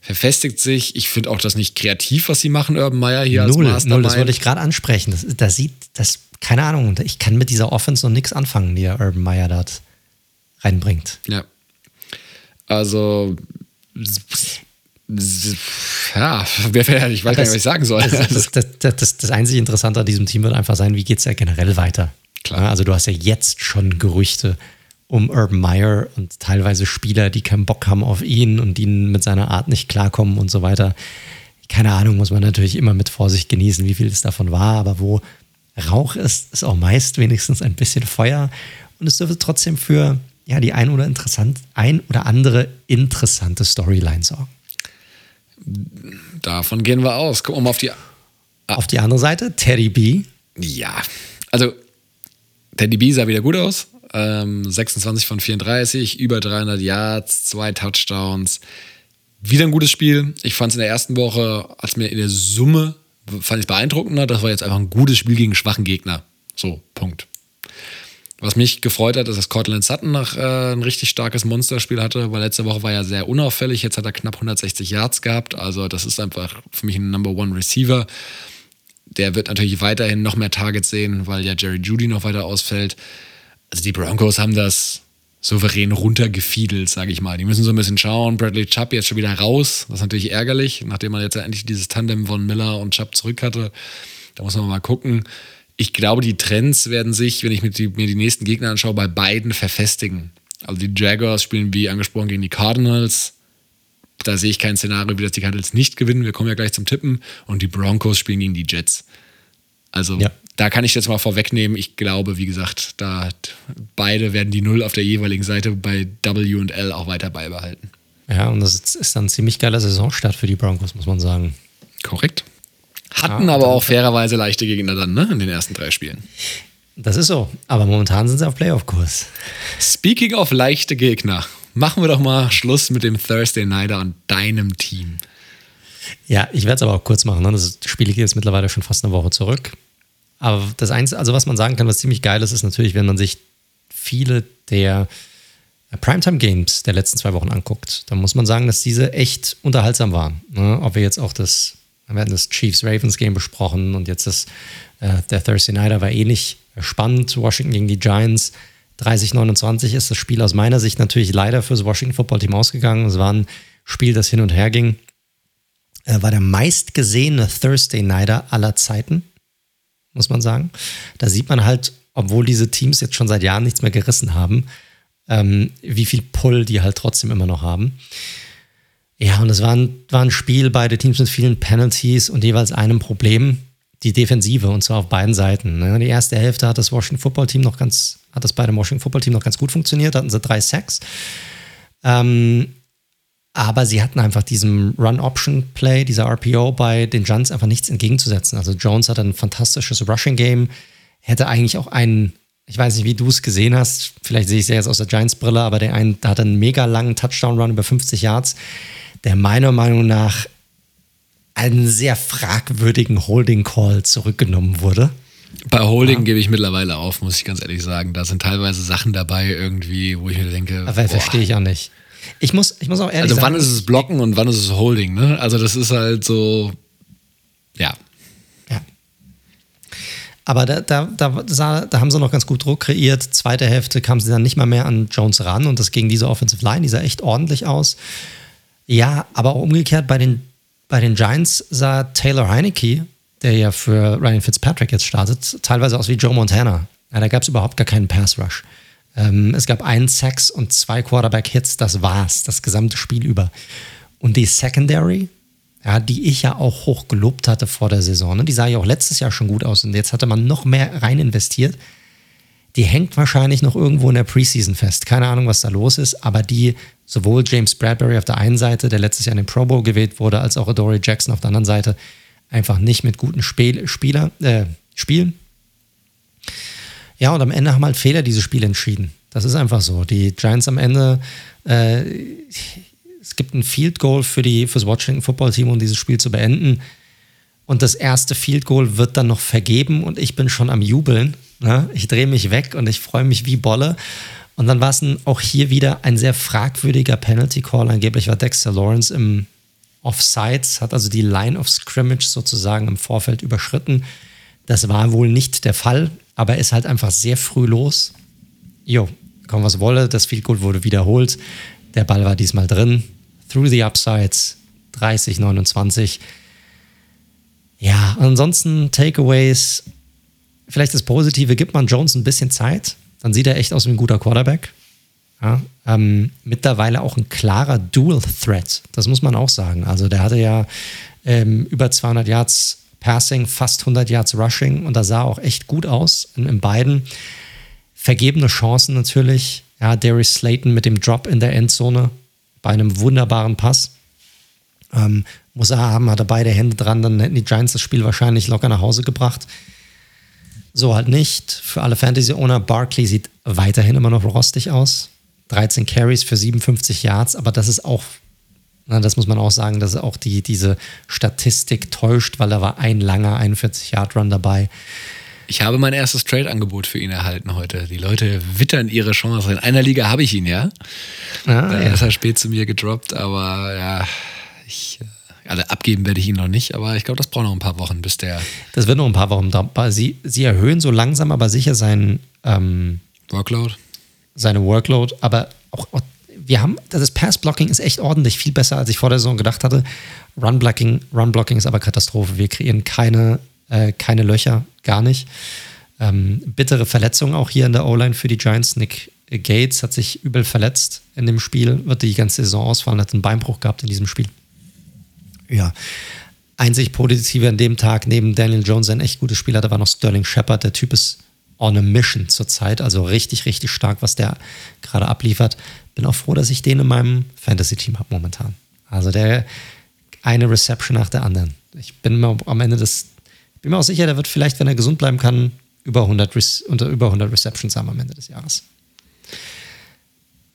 verfestigt sich. Ich finde auch das nicht kreativ, was sie machen, Urban Meyer hier null, als Mastermind. Null, das wollte ich gerade ansprechen. Das, das sieht, das, keine Ahnung, ich kann mit dieser Offense noch nichts anfangen, die Urban Meyer da reinbringt. Ja. Also ja, ich weiß gar nicht, was ich sagen soll. Das, das, das, das, einzig Interessante an diesem Team wird einfach sein, wie geht es ja generell weiter. Klar. Also du hast ja jetzt schon Gerüchte um Urban Meyer und teilweise Spieler, die keinen Bock haben auf ihn und ihn mit seiner Art nicht klarkommen und so weiter. Keine Ahnung, muss man natürlich immer mit Vorsicht genießen, wie viel es davon war, aber wo Rauch ist, ist auch meist wenigstens ein bisschen Feuer und es dürfte trotzdem für ja, die ein oder, interessant, ein oder andere interessante Storyline sorgen. Davon gehen wir aus. Gucken wir mal auf die. Ah. Auf die andere Seite, Teddy B. Ja, also Teddy B sah wieder gut aus. Ähm, 26 von 34, über 300 Yards, zwei Touchdowns. Wieder ein gutes Spiel. Ich fand es in der ersten Woche, als mir in der Summe, fand ich beeindruckender. Das war jetzt einfach ein gutes Spiel gegen einen schwachen Gegner. So, Punkt. Was mich gefreut hat, ist, dass Cortland Sutton noch äh, ein richtig starkes Monsterspiel hatte, weil letzte Woche war er sehr unauffällig. Jetzt hat er knapp 160 Yards gehabt. Also, das ist einfach für mich ein Number One Receiver. Der wird natürlich weiterhin noch mehr Targets sehen, weil ja Jerry Judy noch weiter ausfällt. Also, die Broncos haben das souverän runtergefiedelt, sage ich mal. Die müssen so ein bisschen schauen. Bradley Chubb jetzt schon wieder raus. Das ist natürlich ärgerlich, nachdem man jetzt endlich dieses Tandem von Miller und Chubb zurück hatte. Da muss man mal gucken ich glaube, die Trends werden sich, wenn ich mir die, mir die nächsten Gegner anschaue, bei beiden verfestigen. Also die Jaguars spielen wie angesprochen gegen die Cardinals. Da sehe ich kein Szenario, wie das die Cardinals nicht gewinnen. Wir kommen ja gleich zum Tippen. Und die Broncos spielen gegen die Jets. Also ja. da kann ich jetzt mal vorwegnehmen. Ich glaube, wie gesagt, da beide werden die Null auf der jeweiligen Seite bei W und L auch weiter beibehalten. Ja, und das ist dann ein ziemlich geiler Saisonstart für die Broncos, muss man sagen. Korrekt. Hatten ja, aber auch fairerweise leichte Gegner dann, ne? In den ersten drei Spielen. Das ist so. Aber momentan sind sie auf Playoff-Kurs. Speaking of leichte Gegner, machen wir doch mal Schluss mit dem Thursday Nighter und deinem Team. Ja, ich werde es aber auch kurz machen. Ne? Das Spiel geht jetzt mittlerweile schon fast eine Woche zurück. Aber das Einzige, also was man sagen kann, was ziemlich geil ist, ist natürlich, wenn man sich viele der Primetime-Games der letzten zwei Wochen anguckt, dann muss man sagen, dass diese echt unterhaltsam waren. Ne? Ob wir jetzt auch das wir hatten das Chiefs-Ravens-Game besprochen und jetzt das, äh, der Thursday Nighter war ähnlich eh spannend. Washington gegen die Giants. 30-29 ist das Spiel aus meiner Sicht natürlich leider fürs Washington Football Team ausgegangen. Es war ein Spiel, das hin und her ging. Äh, war der meistgesehene Thursday Nighter aller Zeiten, muss man sagen. Da sieht man halt, obwohl diese Teams jetzt schon seit Jahren nichts mehr gerissen haben, ähm, wie viel Pull die halt trotzdem immer noch haben. Ja, und es war ein, war ein Spiel, beide Teams mit vielen Penalties und jeweils einem Problem, die Defensive, und zwar auf beiden Seiten. Ne? Die erste Hälfte hat das Washington Football Team noch ganz, hat das bei dem Washington Football Team noch ganz gut funktioniert, hatten sie drei Sacks. Ähm, aber sie hatten einfach diesem Run-Option-Play, dieser RPO bei den Giants einfach nichts entgegenzusetzen. Also Jones hat ein fantastisches Rushing-Game, hätte eigentlich auch einen, ich weiß nicht, wie du es gesehen hast, vielleicht sehe ich es ja jetzt aus der Giants-Brille, aber der einen, da hat einen mega langen Touchdown-Run über 50 Yards der meiner Meinung nach einen sehr fragwürdigen Holding Call zurückgenommen wurde. Bei Holding ja. gebe ich mittlerweile auf, muss ich ganz ehrlich sagen. Da sind teilweise Sachen dabei irgendwie, wo ich mir denke. Aber verstehe ich auch nicht. Ich muss, ich muss auch ehrlich also sagen. Also wann ist es Blocken und wann ist es Holding, ne? Also das ist halt so, ja. Ja. Aber da, da, da, da haben sie noch ganz gut Druck kreiert. Zweite Hälfte kam sie dann nicht mal mehr an Jones ran und das ging diese Offensive Line, die sah echt ordentlich aus. Ja, aber auch umgekehrt bei den, bei den Giants sah Taylor Heineke, der ja für Ryan Fitzpatrick jetzt startet, teilweise aus wie Joe Montana. Ja, da gab es überhaupt gar keinen Pass Rush. Ähm, es gab einen Sacks und zwei Quarterback-Hits, das war's, das gesamte Spiel über. Und die Secondary, ja, die ich ja auch hoch gelobt hatte vor der Saison, ne? die sah ja auch letztes Jahr schon gut aus und jetzt hatte man noch mehr rein investiert die hängt wahrscheinlich noch irgendwo in der Preseason fest. Keine Ahnung, was da los ist, aber die sowohl James Bradbury auf der einen Seite, der letztes Jahr in den Pro Bowl gewählt wurde, als auch Adoree Jackson auf der anderen Seite einfach nicht mit guten Spiel Spieler, äh, spielen. Ja, und am Ende haben halt Fehler diese Spiele entschieden. Das ist einfach so. Die Giants am Ende, äh, es gibt ein Field Goal für das Washington Football Team, um dieses Spiel zu beenden. Und das erste Field Goal wird dann noch vergeben und ich bin schon am Jubeln, Ne? Ich drehe mich weg und ich freue mich wie Bolle. Und dann war es auch hier wieder ein sehr fragwürdiger Penalty Call. Angeblich war Dexter Lawrence im Offsides, hat also die Line of Scrimmage sozusagen im Vorfeld überschritten. Das war wohl nicht der Fall, aber er ist halt einfach sehr früh los. Jo, komm was wolle, das Field Goal wurde wiederholt. Der Ball war diesmal drin. Through the Upsides, 30, 29. Ja, ansonsten Takeaways vielleicht das Positive, gibt man Jones ein bisschen Zeit, dann sieht er echt aus wie ein guter Quarterback. Ja, ähm, mittlerweile auch ein klarer Dual Threat, das muss man auch sagen. Also der hatte ja ähm, über 200 Yards Passing, fast 100 Yards Rushing und da sah auch echt gut aus in, in beiden. Vergebene Chancen natürlich. Ja, Darius Slayton mit dem Drop in der Endzone bei einem wunderbaren Pass. Ähm, muss er haben, hatte beide Hände dran, dann hätten die Giants das Spiel wahrscheinlich locker nach Hause gebracht. So halt nicht. Für alle Fantasy-Owner, Barkley sieht weiterhin immer noch rostig aus. 13 Carries für 57 Yards, aber das ist auch, na, das muss man auch sagen, dass auch die, diese Statistik täuscht, weil da war ein langer 41-Yard-Run dabei. Ich habe mein erstes Trade-Angebot für ihn erhalten heute. Die Leute wittern ihre Chance. In einer Liga habe ich ihn, ja. Ah, da ja. ist er spät zu mir gedroppt, aber ja, ich. Also abgeben werde ich ihn noch nicht, aber ich glaube, das braucht noch ein paar Wochen, bis der. Das wird noch ein paar Wochen dauern. Sie, sie erhöhen so langsam, aber sicher seinen ähm, Workload. Seine Workload, aber auch, auch wir haben, das Pass-Blocking ist echt ordentlich, viel besser, als ich vor der Saison gedacht hatte. Run-Blocking Run -Blocking ist aber Katastrophe. Wir kreieren keine, äh, keine Löcher, gar nicht. Ähm, bittere Verletzung auch hier in der O-Line für die Giants. Nick Gates hat sich übel verletzt in dem Spiel, wird die ganze Saison ausfallen, hat einen Beinbruch gehabt in diesem Spiel. Ja, einzig positive an dem Tag neben Daniel Jones ein echt gutes Spiel hatte, war noch Sterling Shepard. Der Typ ist on a mission zurzeit, also richtig, richtig stark, was der gerade abliefert. Bin auch froh, dass ich den in meinem Fantasy-Team habe momentan. Also der eine Reception nach der anderen. Ich bin mir am Ende des, bin mir auch sicher, der wird vielleicht, wenn er gesund bleiben kann, über 100, unter über 100 Receptions haben am Ende des Jahres.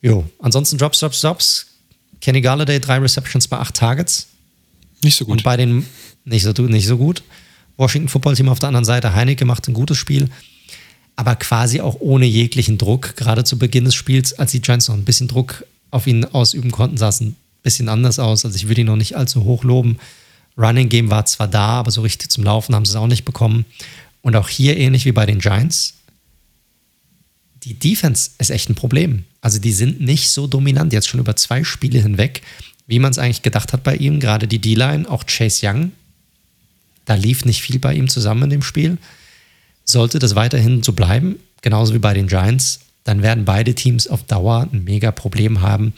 Jo, ansonsten Drops, Drops, Drops. Kenny Galladay, drei Receptions bei acht Targets. Nicht so gut. Und bei den, nicht so, nicht so gut. Washington Football Team auf der anderen Seite, Heineke macht ein gutes Spiel, aber quasi auch ohne jeglichen Druck. Gerade zu Beginn des Spiels, als die Giants noch ein bisschen Druck auf ihn ausüben konnten, sah es ein bisschen anders aus. Also ich würde ihn noch nicht allzu hoch loben. Running Game war zwar da, aber so richtig zum Laufen haben sie es auch nicht bekommen. Und auch hier ähnlich wie bei den Giants. Die Defense ist echt ein Problem. Also die sind nicht so dominant jetzt schon über zwei Spiele hinweg, wie man es eigentlich gedacht hat bei ihm. Gerade die D-Line, auch Chase Young. Da lief nicht viel bei ihm zusammen in dem Spiel. Sollte das weiterhin so bleiben, genauso wie bei den Giants, dann werden beide Teams auf Dauer ein mega Problem haben.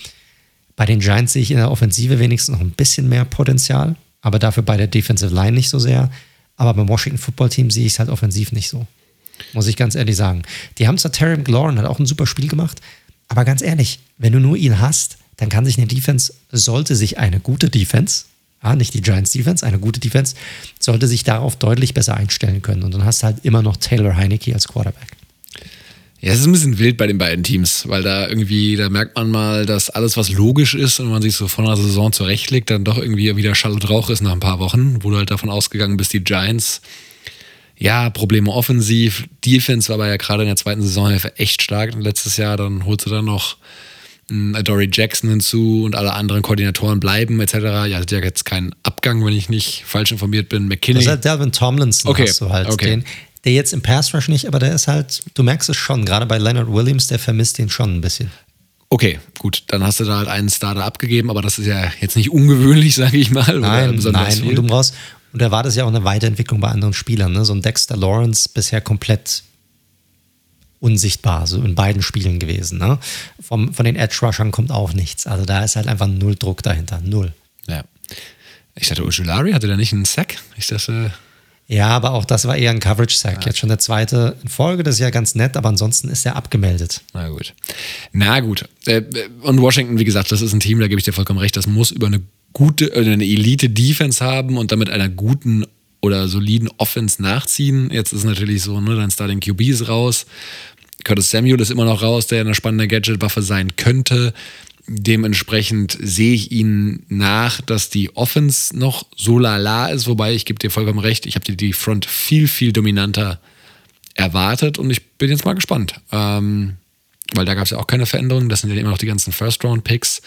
Bei den Giants sehe ich in der Offensive wenigstens noch ein bisschen mehr Potenzial, aber dafür bei der Defensive Line nicht so sehr. Aber beim Washington Football Team sehe ich es halt offensiv nicht so. Muss ich ganz ehrlich sagen. Die haben zwar Terry McLaurin, hat auch ein super Spiel gemacht, aber ganz ehrlich, wenn du nur ihn hast, dann kann sich eine Defense, sollte sich eine gute Defense, ja, nicht die Giants Defense, eine gute Defense, sollte sich darauf deutlich besser einstellen können. Und dann hast du halt immer noch Taylor Heineke als Quarterback. Ja, es ist ein bisschen wild bei den beiden Teams, weil da irgendwie, da merkt man mal, dass alles, was logisch ist und man sich so von der Saison zurechtlegt, dann doch irgendwie wieder Schall und Rauch ist nach ein paar Wochen, wo du halt davon ausgegangen bist, die Giants, ja, Probleme offensiv, Defense war aber ja gerade in der zweiten Saisonhälfte echt stark letztes Jahr, dann holst du dann noch Dory Jackson hinzu und alle anderen Koordinatoren bleiben etc. Ja, hat ja jetzt keinen Abgang, wenn ich nicht falsch informiert bin. McKinney. Das ist halt Delvin Tomlinson, okay. hast du halt okay. den der jetzt im Pass Rush nicht, aber der ist halt, du merkst es schon, gerade bei Leonard Williams, der vermisst den schon ein bisschen. Okay, gut, dann hast du da halt einen Starter abgegeben, aber das ist ja jetzt nicht ungewöhnlich, *laughs* sage ich mal. Nein, nein, viel. und du brauchst, und da war das ja auch eine Weiterentwicklung bei anderen Spielern, ne? So ein Dexter Lawrence bisher komplett unsichtbar, so in beiden Spielen gewesen. Ne? Vom, von den Edge Rushern kommt auch nichts. Also da ist halt einfach null Druck dahinter. Null. Ja. Ich dachte, Ojulari hatte da nicht einen Sack? Ich dachte. Ja, aber auch das war eher ein Coverage-Sack. Ja. Jetzt schon der zweite in Folge, das ist ja ganz nett, aber ansonsten ist er abgemeldet. Na gut. Na gut. Äh, und Washington, wie gesagt, das ist ein Team, da gebe ich dir vollkommen recht, das muss über eine gute, äh, eine Elite-Defense haben und damit einer guten oder soliden Offense nachziehen. Jetzt ist natürlich so, ne, dann Starting QB ist raus. Curtis Samuel ist immer noch raus, der eine spannende Gadget-Waffe sein könnte. Dementsprechend sehe ich ihnen nach, dass die Offense noch so lala ist, wobei ich gebe dir vollkommen recht, ich habe die Front viel, viel dominanter erwartet und ich bin jetzt mal gespannt. Ähm, weil da gab es ja auch keine Veränderungen, das sind ja immer noch die ganzen First-Round-Picks,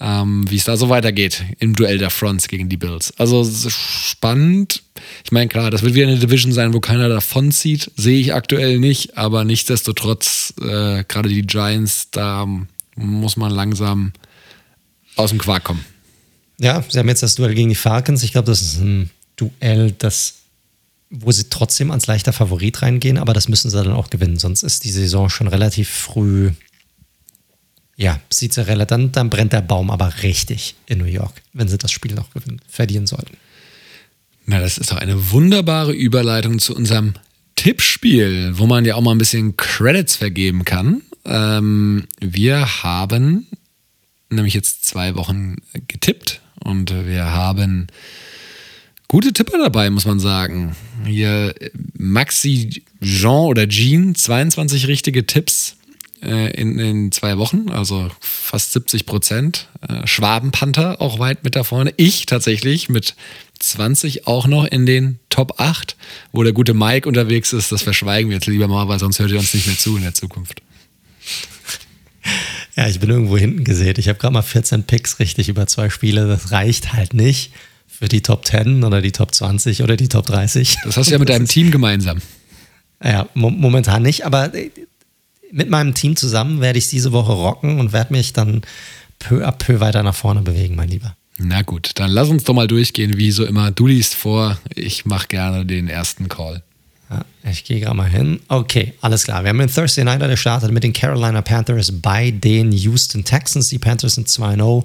ähm, wie es da so weitergeht im Duell der Fronts gegen die Bills. Also spannend. Ich meine, klar, das wird wieder eine Division sein, wo keiner davon zieht, sehe ich aktuell nicht, aber nichtsdestotrotz, äh, gerade die Giants, da muss man langsam aus dem Quark kommen. Ja, sie haben jetzt das Duell gegen die Falcons. Ich glaube, das ist ein Duell, das, wo sie trotzdem als leichter Favorit reingehen, aber das müssen sie dann auch gewinnen. Sonst ist die Saison schon relativ früh. Ja, relativ, dann, dann brennt der Baum aber richtig in New York, wenn sie das Spiel noch gewinnen, verlieren sollten. Na, das ist doch eine wunderbare Überleitung zu unserem Tippspiel, wo man ja auch mal ein bisschen Credits vergeben kann. Ähm, wir haben nämlich jetzt zwei Wochen getippt und wir haben gute Tipper dabei, muss man sagen. Hier Maxi Jean oder Jean, 22 richtige Tipps. Äh, in, in zwei Wochen, also fast 70 Prozent. Äh, Schwabenpanther auch weit mit da vorne. Ich tatsächlich mit 20 auch noch in den Top 8, wo der gute Mike unterwegs ist. Das verschweigen wir jetzt lieber mal, weil sonst hört ihr uns nicht mehr zu in der Zukunft. Ja, ich bin irgendwo hinten gesät. Ich habe gerade mal 14 Picks richtig über zwei Spiele. Das reicht halt nicht für die Top 10 oder die Top 20 oder die Top 30. Das hast du ja mit deinem *laughs* Team gemeinsam. Ja, mo momentan nicht, aber mit meinem Team zusammen werde ich diese Woche rocken und werde mich dann peu à peu weiter nach vorne bewegen, mein Lieber. Na gut, dann lass uns doch mal durchgehen, wie so immer. Du liest vor, ich mache gerne den ersten Call. Ja, ich gehe gerade mal hin. Okay, alles klar. Wir haben den Thursday Nighter gestartet mit den Carolina Panthers bei den Houston Texans. Die Panthers sind 2-0,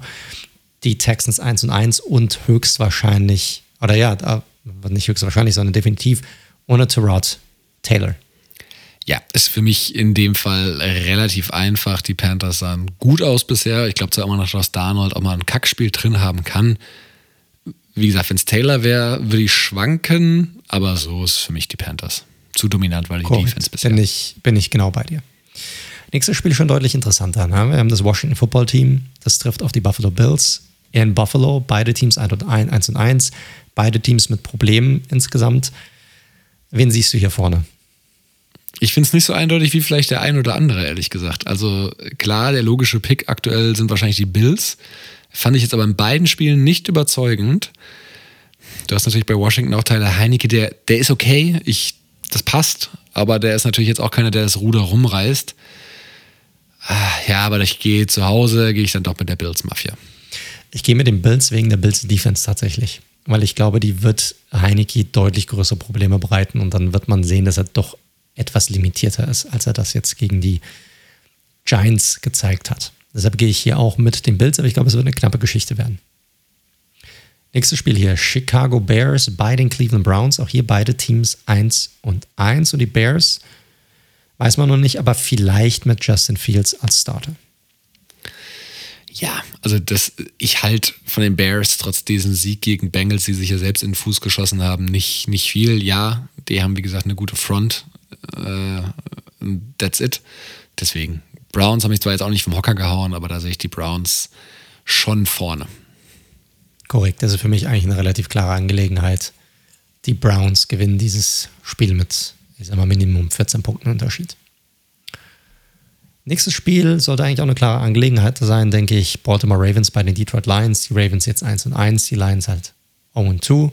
die Texans 1-1 und höchstwahrscheinlich, oder ja, nicht höchstwahrscheinlich, sondern definitiv ohne Terod Taylor. Ja, ist für mich in dem Fall relativ einfach. Die Panthers sahen gut aus bisher. Ich glaube zwar immer noch, dass Darnold auch mal ein Kackspiel drin haben kann. Wie gesagt, wenn es Taylor wäre, würde ich schwanken, aber so ist für mich die Panthers. Zu dominant, weil die Correct. Defense bisher. Bin ich, bin ich genau bei dir. Nächstes Spiel schon deutlich interessanter. Ne? Wir haben das Washington Football Team, das trifft auf die Buffalo Bills in Buffalo. Beide Teams 1 und 1, und 1. Beide Teams mit Problemen insgesamt. Wen siehst du hier vorne? Ich finde es nicht so eindeutig wie vielleicht der ein oder andere, ehrlich gesagt. Also klar, der logische Pick aktuell sind wahrscheinlich die Bills. Fand ich jetzt aber in beiden Spielen nicht überzeugend. Du hast natürlich bei Washington auch Tyler Heinecke, der, der ist okay, ich, das passt, aber der ist natürlich jetzt auch keiner, der das Ruder rumreißt. Ah, ja, aber ich gehe zu Hause, gehe ich dann doch mit der Bills-Mafia. Ich gehe mit den Bills wegen der Bills-Defense tatsächlich. Weil ich glaube, die wird Heinecke deutlich größere Probleme bereiten und dann wird man sehen, dass er doch etwas limitierter ist, als er das jetzt gegen die Giants gezeigt hat. Deshalb gehe ich hier auch mit den Bills, aber ich glaube, es wird eine knappe Geschichte werden. Nächstes Spiel hier: Chicago Bears bei den Cleveland Browns. Auch hier beide Teams 1 und 1. Und die Bears weiß man noch nicht, aber vielleicht mit Justin Fields als Starter. Ja, also das, ich halte von den Bears trotz diesem Sieg gegen Bengals, die sich ja selbst in den Fuß geschossen haben, nicht, nicht viel. Ja, die haben wie gesagt eine gute Front, äh, that's it. Deswegen, Browns haben mich zwar jetzt auch nicht vom Hocker gehauen, aber da sehe ich die Browns schon vorne. Korrekt, das ist für mich eigentlich eine relativ klare Angelegenheit. Die Browns gewinnen dieses Spiel mit, ich sag mal, Minimum 14 Punkten Unterschied. Nächstes Spiel sollte eigentlich auch eine klare Angelegenheit sein, denke ich. Baltimore Ravens bei den Detroit Lions. Die Ravens jetzt 1 und 1, die Lions halt 0 und 2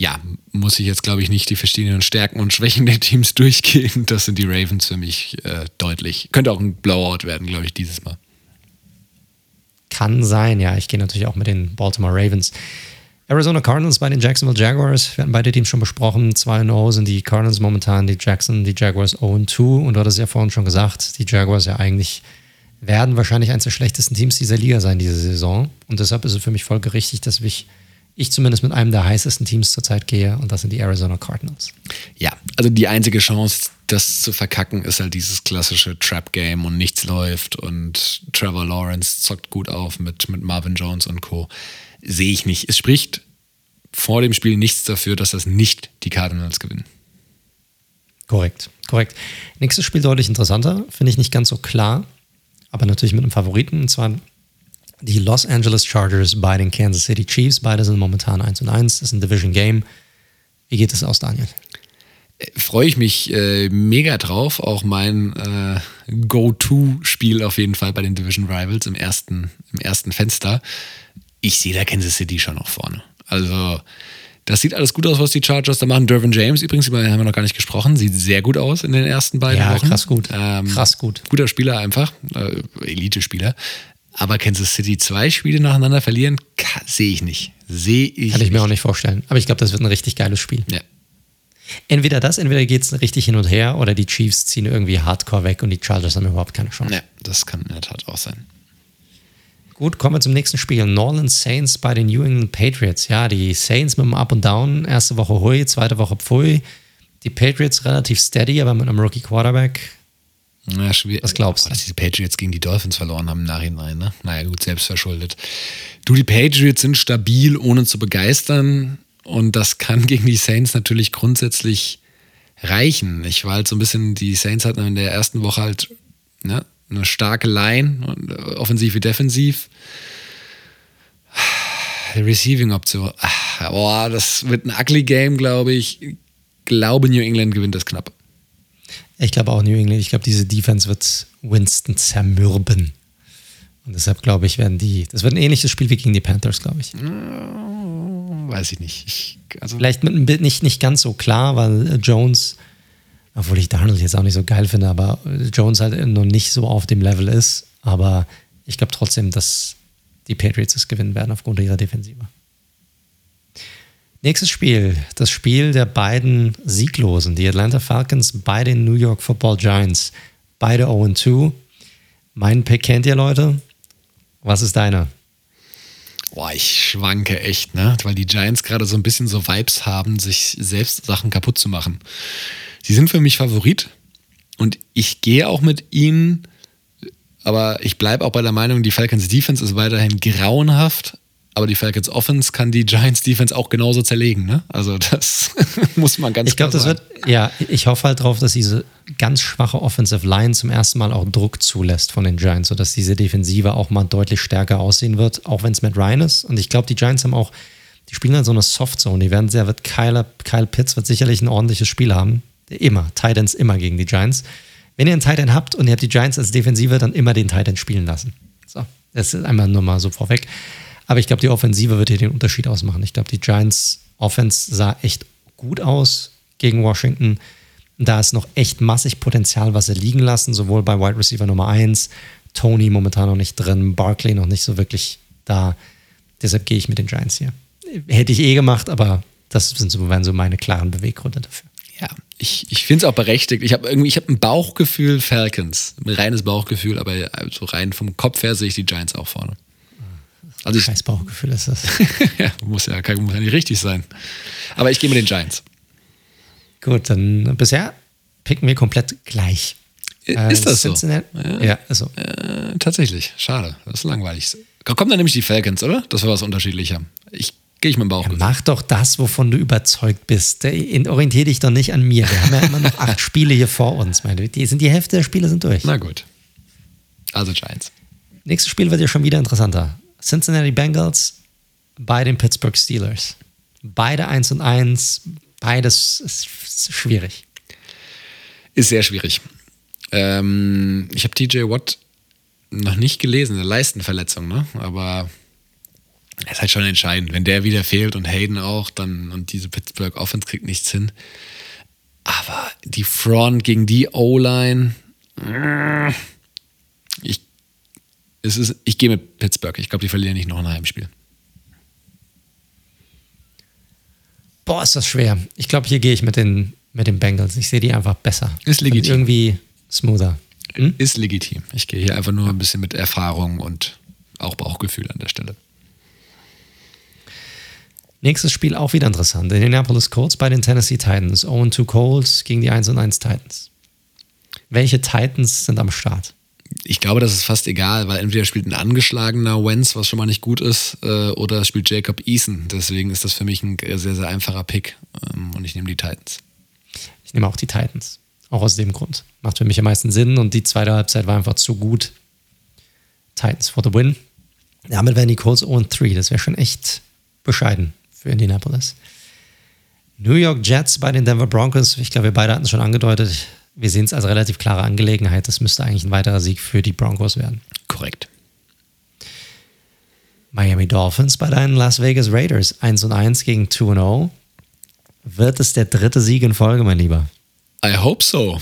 ja, muss ich jetzt, glaube ich, nicht die verschiedenen Stärken und Schwächen der Teams *laughs* durchgehen. Das sind die Ravens für mich äh, deutlich. Könnte auch ein Blowout werden, glaube ich, dieses Mal. Kann sein, ja. Ich gehe natürlich auch mit den Baltimore Ravens. Arizona Cardinals bei den Jacksonville Jaguars. Wir hatten beide Teams schon besprochen. 2-0 sind die Cardinals momentan, die Jackson, die Jaguars 0-2. Und du hattest ja vorhin schon gesagt, die Jaguars ja eigentlich werden wahrscheinlich eines der schlechtesten Teams dieser Liga sein diese Saison. Und deshalb ist es für mich folgerichtig, dass ich ich zumindest mit einem der heißesten Teams zurzeit gehe und das sind die Arizona Cardinals. Ja, also die einzige Chance, das zu verkacken, ist halt dieses klassische Trap-Game und nichts läuft und Trevor Lawrence zockt gut auf mit, mit Marvin Jones und Co. Sehe ich nicht. Es spricht vor dem Spiel nichts dafür, dass das nicht die Cardinals gewinnen. Korrekt, korrekt. Nächstes Spiel deutlich interessanter, finde ich nicht ganz so klar, aber natürlich mit einem Favoriten, und zwar die Los Angeles Chargers bei den Kansas City Chiefs. Beide sind momentan 1 und 1. Das ist ein Division Game. Wie geht es aus, Daniel? Äh, freue ich mich äh, mega drauf. Auch mein äh, Go-To-Spiel auf jeden Fall bei den Division Rivals im ersten, im ersten Fenster. Ich sehe da Kansas City schon noch vorne. Also, das sieht alles gut aus, was die Chargers da machen. Dervin James übrigens, über den haben wir noch gar nicht gesprochen, sieht sehr gut aus in den ersten beiden ja, Wochen. Krass gut. Ähm, krass gut. Guter Spieler einfach, äh, Elite-Spieler. Aber Kansas City zwei Spiele nacheinander verlieren, sehe ich nicht. Sehe ich Kann ich nicht. mir auch nicht vorstellen. Aber ich glaube, das wird ein richtig geiles Spiel. Ja. Entweder das, entweder geht es richtig hin und her oder die Chiefs ziehen irgendwie hardcore weg und die Chargers haben überhaupt keine Chance. Ja, das kann in der Tat auch sein. Gut, kommen wir zum nächsten Spiel. Northern Saints bei den New England Patriots. Ja, die Saints mit einem Up und Down. Erste Woche Hui, zweite Woche Pfui. Die Patriots relativ steady, aber mit einem Rookie Quarterback. Schwierig. Was glaubst du? Dass die Patriots gegen die Dolphins verloren haben im Nachhinein, ne? Naja, gut, selbst verschuldet. Du, die Patriots sind stabil, ohne zu begeistern. Und das kann gegen die Saints natürlich grundsätzlich reichen. Ich war halt so ein bisschen, die Saints hatten in der ersten Woche halt ne, eine starke Line, offensiv wie defensiv. Receiving-Option. Boah, das wird ein ugly Game, glaube ich. Ich glaube, New England gewinnt das knapp. Ich glaube auch New England. Ich glaube, diese Defense wird Winston zermürben. Und deshalb glaube ich, werden die. Das wird ein ähnliches Spiel wie gegen die Panthers, glaube ich. Weiß ich nicht. Ich, also Vielleicht mit einem Bild nicht, nicht ganz so klar, weil Jones, obwohl ich Darnold jetzt auch nicht so geil finde, aber Jones halt noch nicht so auf dem Level ist. Aber ich glaube trotzdem, dass die Patriots es gewinnen werden aufgrund ihrer Defensive. Nächstes Spiel, das Spiel der beiden Sieglosen, die Atlanta Falcons bei den New York Football Giants. Beide 0-2. Mein Pick kennt ihr, Leute. Was ist deiner? Boah, ich schwanke echt, ne? Weil die Giants gerade so ein bisschen so Vibes haben, sich selbst Sachen kaputt zu machen. Sie sind für mich Favorit und ich gehe auch mit ihnen, aber ich bleibe auch bei der Meinung, die Falcons Defense ist weiterhin grauenhaft, aber die Falcons Offense kann die Giants Defense auch genauso zerlegen, ne? Also das *laughs* muss man ganz Ich glaube, das wird, ja, ich hoffe halt drauf, dass diese ganz schwache Offensive Line zum ersten Mal auch Druck zulässt von den Giants, sodass diese Defensive auch mal deutlich stärker aussehen wird, auch wenn es mit Ryan ist. Und ich glaube, die Giants haben auch, die spielen halt so eine Soft Zone. Die werden sehr, wird Kyle, Kyle Pitts wird sicherlich ein ordentliches Spiel haben. Immer. Titans immer gegen die Giants. Wenn ihr einen Titan habt und ihr habt die Giants als Defensive, dann immer den Titan spielen lassen. So. Das ist einmal nur mal so vorweg. Aber ich glaube, die Offensive wird hier den Unterschied ausmachen. Ich glaube, die Giants Offense sah echt gut aus gegen Washington. Da ist noch echt massig Potenzial, was sie liegen lassen, sowohl bei Wide Receiver Nummer 1, Tony momentan noch nicht drin, Barkley noch nicht so wirklich da. Deshalb gehe ich mit den Giants hier. Hätte ich eh gemacht, aber das sind so, wären so meine klaren Beweggründe dafür. Ja, ich, ich finde es auch berechtigt. Ich habe irgendwie, ich habe ein Bauchgefühl Falcons, ein reines Bauchgefühl, aber so rein vom Kopf her sehe ich die Giants auch vorne. Also ich, Scheiß Bauchgefühl ist das. *laughs* ja, muss ja, kann, muss ja nicht richtig sein. Aber ich gehe mit den Giants. Gut, dann bisher picken wir komplett gleich. Äh, ist das so? Ja, ja ist so. Äh, tatsächlich, schade. Das ist langweilig. Kommt dann nämlich die Falcons, oder? Das war was unterschiedlicher. Ich gehe ich mit dem Bauch. Ja, mach doch das, wovon du überzeugt bist. Orientiere dich doch nicht an mir. Wir haben ja immer noch acht *laughs* Spiele hier vor uns. Meine. Die, sind, die Hälfte der Spiele sind durch. Na gut. Also Giants. Nächstes Spiel wird ja schon wieder interessanter. Cincinnati Bengals bei den Pittsburgh Steelers. Beide 1 und 1, beides ist schwierig. Ist sehr schwierig. Ähm, ich habe TJ Watt noch nicht gelesen, eine Leistenverletzung, ne? Aber es ist halt schon entscheidend. Wenn der wieder fehlt und Hayden auch, dann und diese Pittsburgh Offense kriegt nichts hin. Aber die Front gegen die O-Line, ich es ist, ich gehe mit Pittsburgh. Ich glaube, die verlieren nicht noch ein Heimspiel. Boah, ist das schwer. Ich glaube, hier gehe ich mit den, mit den Bengals. Ich sehe die einfach besser. Ist legitim. irgendwie smoother. Hm? Ist legitim. Ich gehe hier einfach nur ein bisschen mit Erfahrung und auch Bauchgefühl an der Stelle. Nächstes Spiel auch wieder interessant. Indianapolis Colts bei den Tennessee Titans. 0-2 Colts gegen die 1 1 Titans. Welche Titans sind am Start? Ich glaube, das ist fast egal, weil entweder spielt ein angeschlagener Wentz, was schon mal nicht gut ist, äh, oder spielt Jacob Eason. Deswegen ist das für mich ein sehr, sehr einfacher Pick ähm, und ich nehme die Titans. Ich nehme auch die Titans. Auch aus dem Grund. Macht für mich am meisten Sinn und die zweite Halbzeit war einfach zu gut. Titans for the win. Damit wären die Colts 0-3. Das wäre schon echt bescheiden für Indianapolis. New York Jets bei den Denver Broncos. Ich glaube, wir beide hatten es schon angedeutet wir sehen es als relativ klare Angelegenheit. Das müsste eigentlich ein weiterer Sieg für die Broncos werden. Korrekt. Miami Dolphins bei deinen Las Vegas Raiders 1 und 1 gegen 2 und 0. Wird es der dritte Sieg in Folge, mein Lieber? I hope so.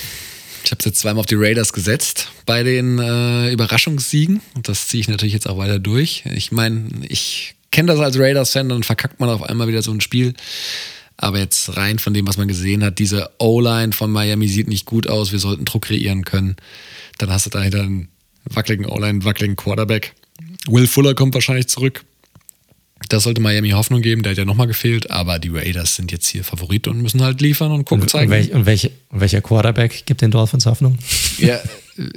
Ich habe es jetzt zweimal auf die Raiders gesetzt bei den äh, Überraschungssiegen und das ziehe ich natürlich jetzt auch weiter durch. Ich meine, ich kenne das als Raiders-Fan, dann verkackt man auf einmal wieder so ein Spiel. Aber jetzt rein von dem, was man gesehen hat, diese O-Line von Miami sieht nicht gut aus. Wir sollten Druck kreieren können. Dann hast du dahinter einen wackeligen O-Line, einen wackeligen Quarterback. Will Fuller kommt wahrscheinlich zurück. Das sollte Miami Hoffnung geben, der hat ja nochmal gefehlt, aber die Raiders sind jetzt hier Favorit und müssen halt liefern und gucken, zeigen. Und, welch, und, welche, und welcher Quarterback gibt den Dolphins Hoffnung? *laughs* Ja,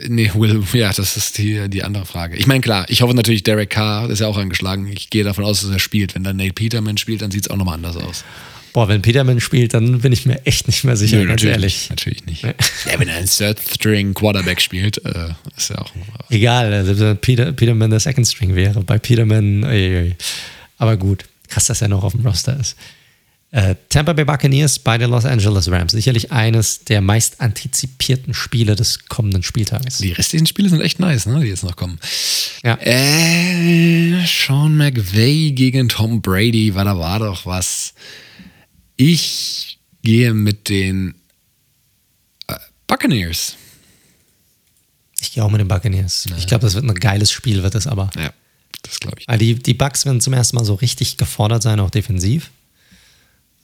nee, Will, ja, das ist die, die andere Frage. Ich meine, klar, ich hoffe natürlich, Derek Carr ist ja auch angeschlagen. Ich gehe davon aus, dass er spielt. Wenn dann Nate Peterman spielt, dann sieht es auch nochmal anders aus. Boah, wenn Peterman spielt, dann bin ich mir echt nicht mehr sicher, Nö, ganz natürlich ehrlich. Nicht, natürlich nicht. Ja, wenn er einen Third-String-Quarterback spielt, äh, ist ja auch. Egal, also wenn Peter, Peterman der Second String wäre. Bei Peterman, ui. aber gut. Krass, dass er noch auf dem Roster ist. Äh, Tampa Bay Buccaneers bei den Los Angeles Rams. Sicherlich eines der meist antizipierten Spiele des kommenden Spieltages. Die restlichen Spiele sind echt nice, ne, die jetzt noch kommen. Ja. Äh, Sean McVay gegen Tom Brady, weil da war doch was. Ich gehe mit den äh, Buccaneers. Ich gehe auch mit den Buccaneers. Ich glaube, das wird ein geiles Spiel, wird es aber. Ja, das glaube ich. Weil die, die Bucks werden zum ersten Mal so richtig gefordert sein, auch defensiv.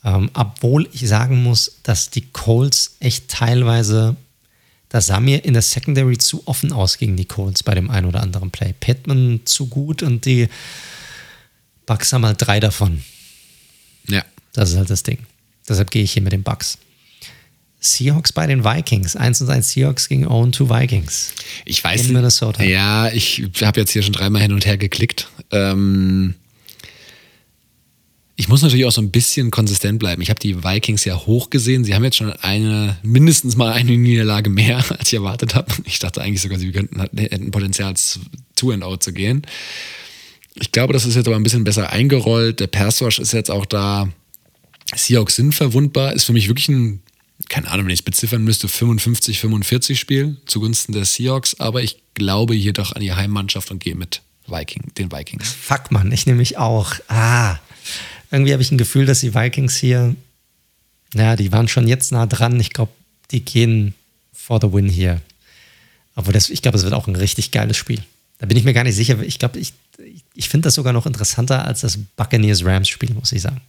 Ähm, obwohl ich sagen muss, dass die Colts echt teilweise, das sah mir in der Secondary zu offen aus gegen die Colts bei dem einen oder anderen Play. Pittman zu gut und die Bucks haben halt drei davon. Das ist halt das Ding. Deshalb gehe ich hier mit den Bucks. Seahawks bei den Vikings. 1 und 1 Seahawks gegen 0 2 Vikings. Ich weiß In nicht. Minnesota. Ja, ich habe jetzt hier schon dreimal hin und her geklickt. Ähm, ich muss natürlich auch so ein bisschen konsistent bleiben. Ich habe die Vikings ja hoch gesehen. Sie haben jetzt schon eine, mindestens mal eine Niederlage mehr, *laughs* als ich erwartet habe. Ich dachte eigentlich sogar, sie könnten, hätten Potenzial, 2 and out zu gehen. Ich glaube, das ist jetzt aber ein bisschen besser eingerollt. Der Pass-Rush ist jetzt auch da. Seahawks sind verwundbar. Ist für mich wirklich ein, keine Ahnung, wenn ich es beziffern müsste, 55-45 Spiel zugunsten der Seahawks. Aber ich glaube hier doch an die Heimmannschaft und gehe mit Viking, den Vikings. Fuck, Mann, ich nehme mich auch. Ah, irgendwie habe ich ein Gefühl, dass die Vikings hier, ja, die waren schon jetzt nah dran. Ich glaube, die gehen for the win hier. Aber das, ich glaube, es wird auch ein richtig geiles Spiel. Da bin ich mir gar nicht sicher. Ich glaube, ich, ich finde das sogar noch interessanter als das Buccaneers-Rams-Spiel, muss ich sagen.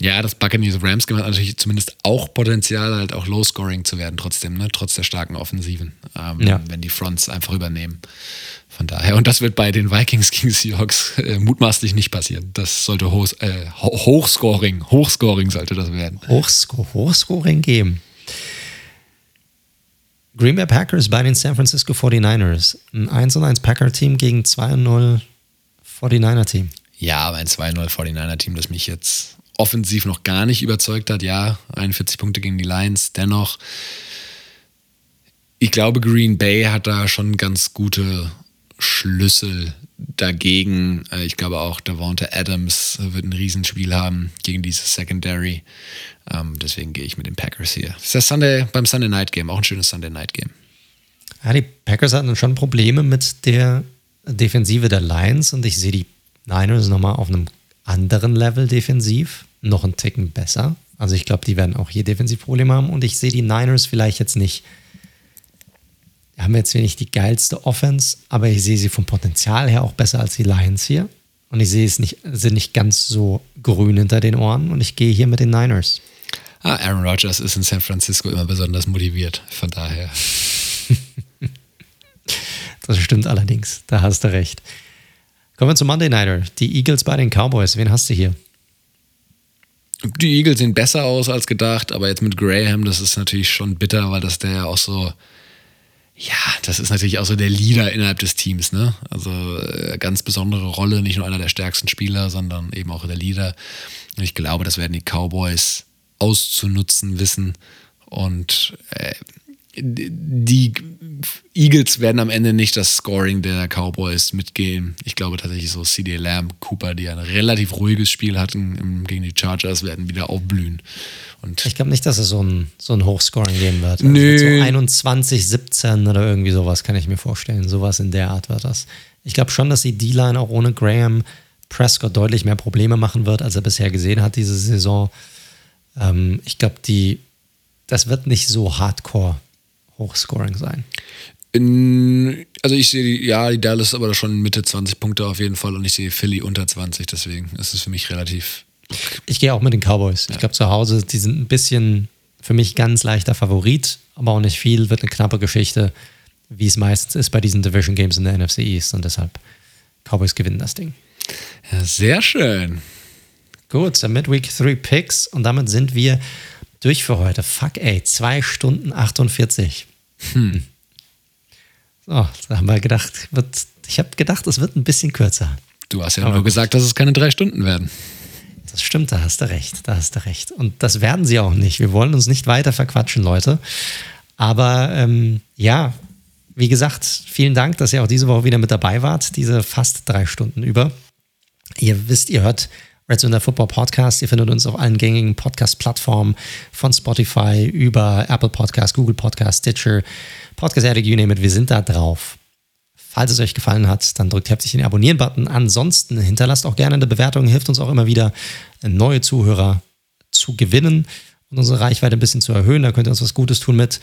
Ja, das Buccaneers Rams Game hat natürlich zumindest auch Potenzial, halt auch Low-Scoring zu werden, trotzdem, ne? trotz der starken Offensiven, ähm, Ja. wenn die Fronts einfach übernehmen. Von daher, und das wird bei den Vikings gegen Seahawks äh, mutmaßlich nicht passieren. Das sollte hoch, äh, Ho- Hochscoring, Hochscoring sollte das werden. Hochsco Hochscoring geben. Green Bay Packers bei den San Francisco 49ers. Ein 1 und 1 Packer-Team gegen 2 und 0 49er-Team. Ja, aber ein 2-0 49er-Team, das mich jetzt offensiv noch gar nicht überzeugt hat. Ja, 41 Punkte gegen die Lions. Dennoch, ich glaube, Green Bay hat da schon ganz gute Schlüssel dagegen. Äh, Ich glaube auch, Devonta Adams wird ein Riesenspiel haben gegen dieses Secondary. Ähm, Deswegen gehe ich mit den Packers hier. Das ist das Sunday, beim Sunday Night Game, auch ein schönes Sunday Night Game. Ja, die Packers hatten schon Probleme mit der Defensive der Lions und ich sehe die Niners nochmal auf einem anderen Level defensiv, noch einen Ticken besser. Also ich glaube, die werden auch hier defensiv Probleme haben und ich sehe die Niners vielleicht jetzt nicht, die haben jetzt wenig die geilste Offense, aber ich sehe sie vom Potenzial her auch besser als die Lions hier. Und ich sehe es nicht, sind nicht ganz so grün hinter den Ohren und ich gehe hier mit den Niners. Ah, Aaron Rodgers ist in San Francisco immer besonders motiviert. Von daher. *laughs* Das stimmt allerdings, da hast du recht. Kommen wir zum Monday Nighter. Die Eagles bei den Cowboys. Wen hast du hier? Die Eagles sehen besser aus als gedacht, aber jetzt mit Graham, das ist natürlich schon bitter, weil das der ja auch so, ja, das ist natürlich auch so der Leader innerhalb des Teams, ne? Also äh, ganz besondere Rolle, nicht nur einer der stärksten Spieler, sondern eben auch der Leader. Und ich glaube, das werden die Cowboys auszunutzen wissen und äh, die Eagles werden am Ende nicht das Scoring der Cowboys mitgehen. Ich glaube tatsächlich so CD Lamb, Cooper, die ein relativ ruhiges Spiel hatten gegen die Chargers, werden wieder aufblühen. Und Ich glaube nicht, dass es so ein, so ein Hochscoring geben wird. Also Nö. So 21, 17 oder irgendwie sowas kann ich mir vorstellen. Sowas in der Art wird das. Ich glaube schon, dass die D-Line auch ohne Graham Prescott deutlich mehr Probleme machen wird, als er bisher gesehen hat diese Saison. Ähm, ich glaube, die, das wird nicht so hardcore Hochscoring sein. in, also ich sehe die, ja, die Dallas aber schon Mitte 20 Punkte auf jeden Fall und ich sehe Philly unter 20, deswegen ist es für mich relativ. Ich gehe auch mit den Cowboys. Ich glaube, zu Hause, die sind ein bisschen für mich ganz leichter Favorit, aber auch nicht viel, wird eine knappe Geschichte, wie es meistens ist bei diesen Division Games in der NFC East und deshalb Cowboys gewinnen das Ding. Ja, sehr schön. Gut, dann Midweek 3 Picks und damit sind wir durch für heute. Fuck ey, 2 Stunden 48. Hm. So, da haben wir gedacht, wird, ich habe gedacht, es wird ein bisschen kürzer. Du hast ja Aber nur gesagt, dass es keine drei Stunden werden. Das stimmt, da hast du recht, da hast du recht. Und das werden sie auch nicht. Wir wollen uns nicht weiter verquatschen, Leute. Aber ähm, ja, wie gesagt, vielen Dank, dass ihr auch diese Woche wieder mit dabei wart, diese fast drei Stunden über. Ihr wisst, ihr hört Red Zone Football Podcast. Ihr findet uns auf allen gängigen Podcast-Plattformen von Spotify über Apple Podcast, Google Podcast, Stitcher, Podcast Addict, you name it. Wir sind da drauf. Falls es euch gefallen hat, dann drückt heftig den Abonnieren-Button. Ansonsten hinterlasst auch gerne eine Bewertung, hilft uns auch immer wieder, neue Zuhörer zu gewinnen und unsere Reichweite ein bisschen zu erhöhen. Da könnt ihr uns was Gutes tun mit.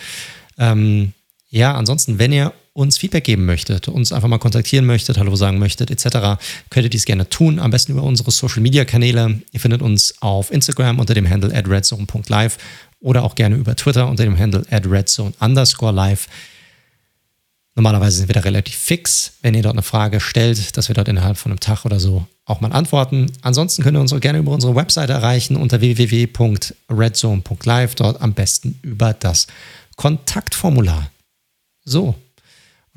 Ähm, ja, ansonsten, wenn ihr uns Feedback geben möchtet, uns einfach mal kontaktieren möchtet, Hallo sagen möchtet, etc., könnt ihr dies gerne tun. Am besten über unsere Social Media Kanäle. Ihr findet uns auf Instagram unter dem Handle at redzone.live oder auch gerne über Twitter unter dem Handle at redzone underscore live. Normalerweise sind wir da relativ fix, wenn ihr dort eine Frage stellt, dass wir dort innerhalb von einem Tag oder so auch mal antworten. Ansonsten könnt ihr uns auch gerne über unsere Webseite erreichen unter www.redzone.live, dort am besten über das Kontaktformular. So.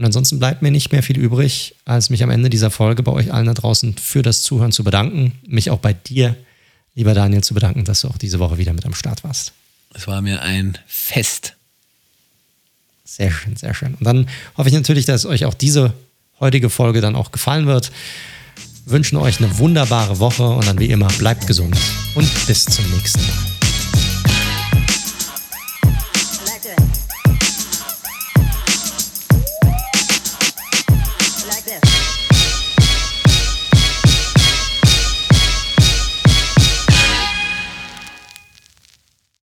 Und ansonsten bleibt mir nicht mehr viel übrig, als mich am Ende dieser Folge bei euch allen da draußen für das Zuhören zu bedanken. Mich auch bei dir, lieber Daniel, zu bedanken, dass du auch diese Woche wieder mit am Start warst. Es war mir ein Fest. Sehr schön, sehr schön. Und dann hoffe ich natürlich, dass euch auch diese heutige Folge dann auch gefallen wird. Wünschen euch eine wunderbare Woche und dann wie immer bleibt gesund und bis zum nächsten Mal.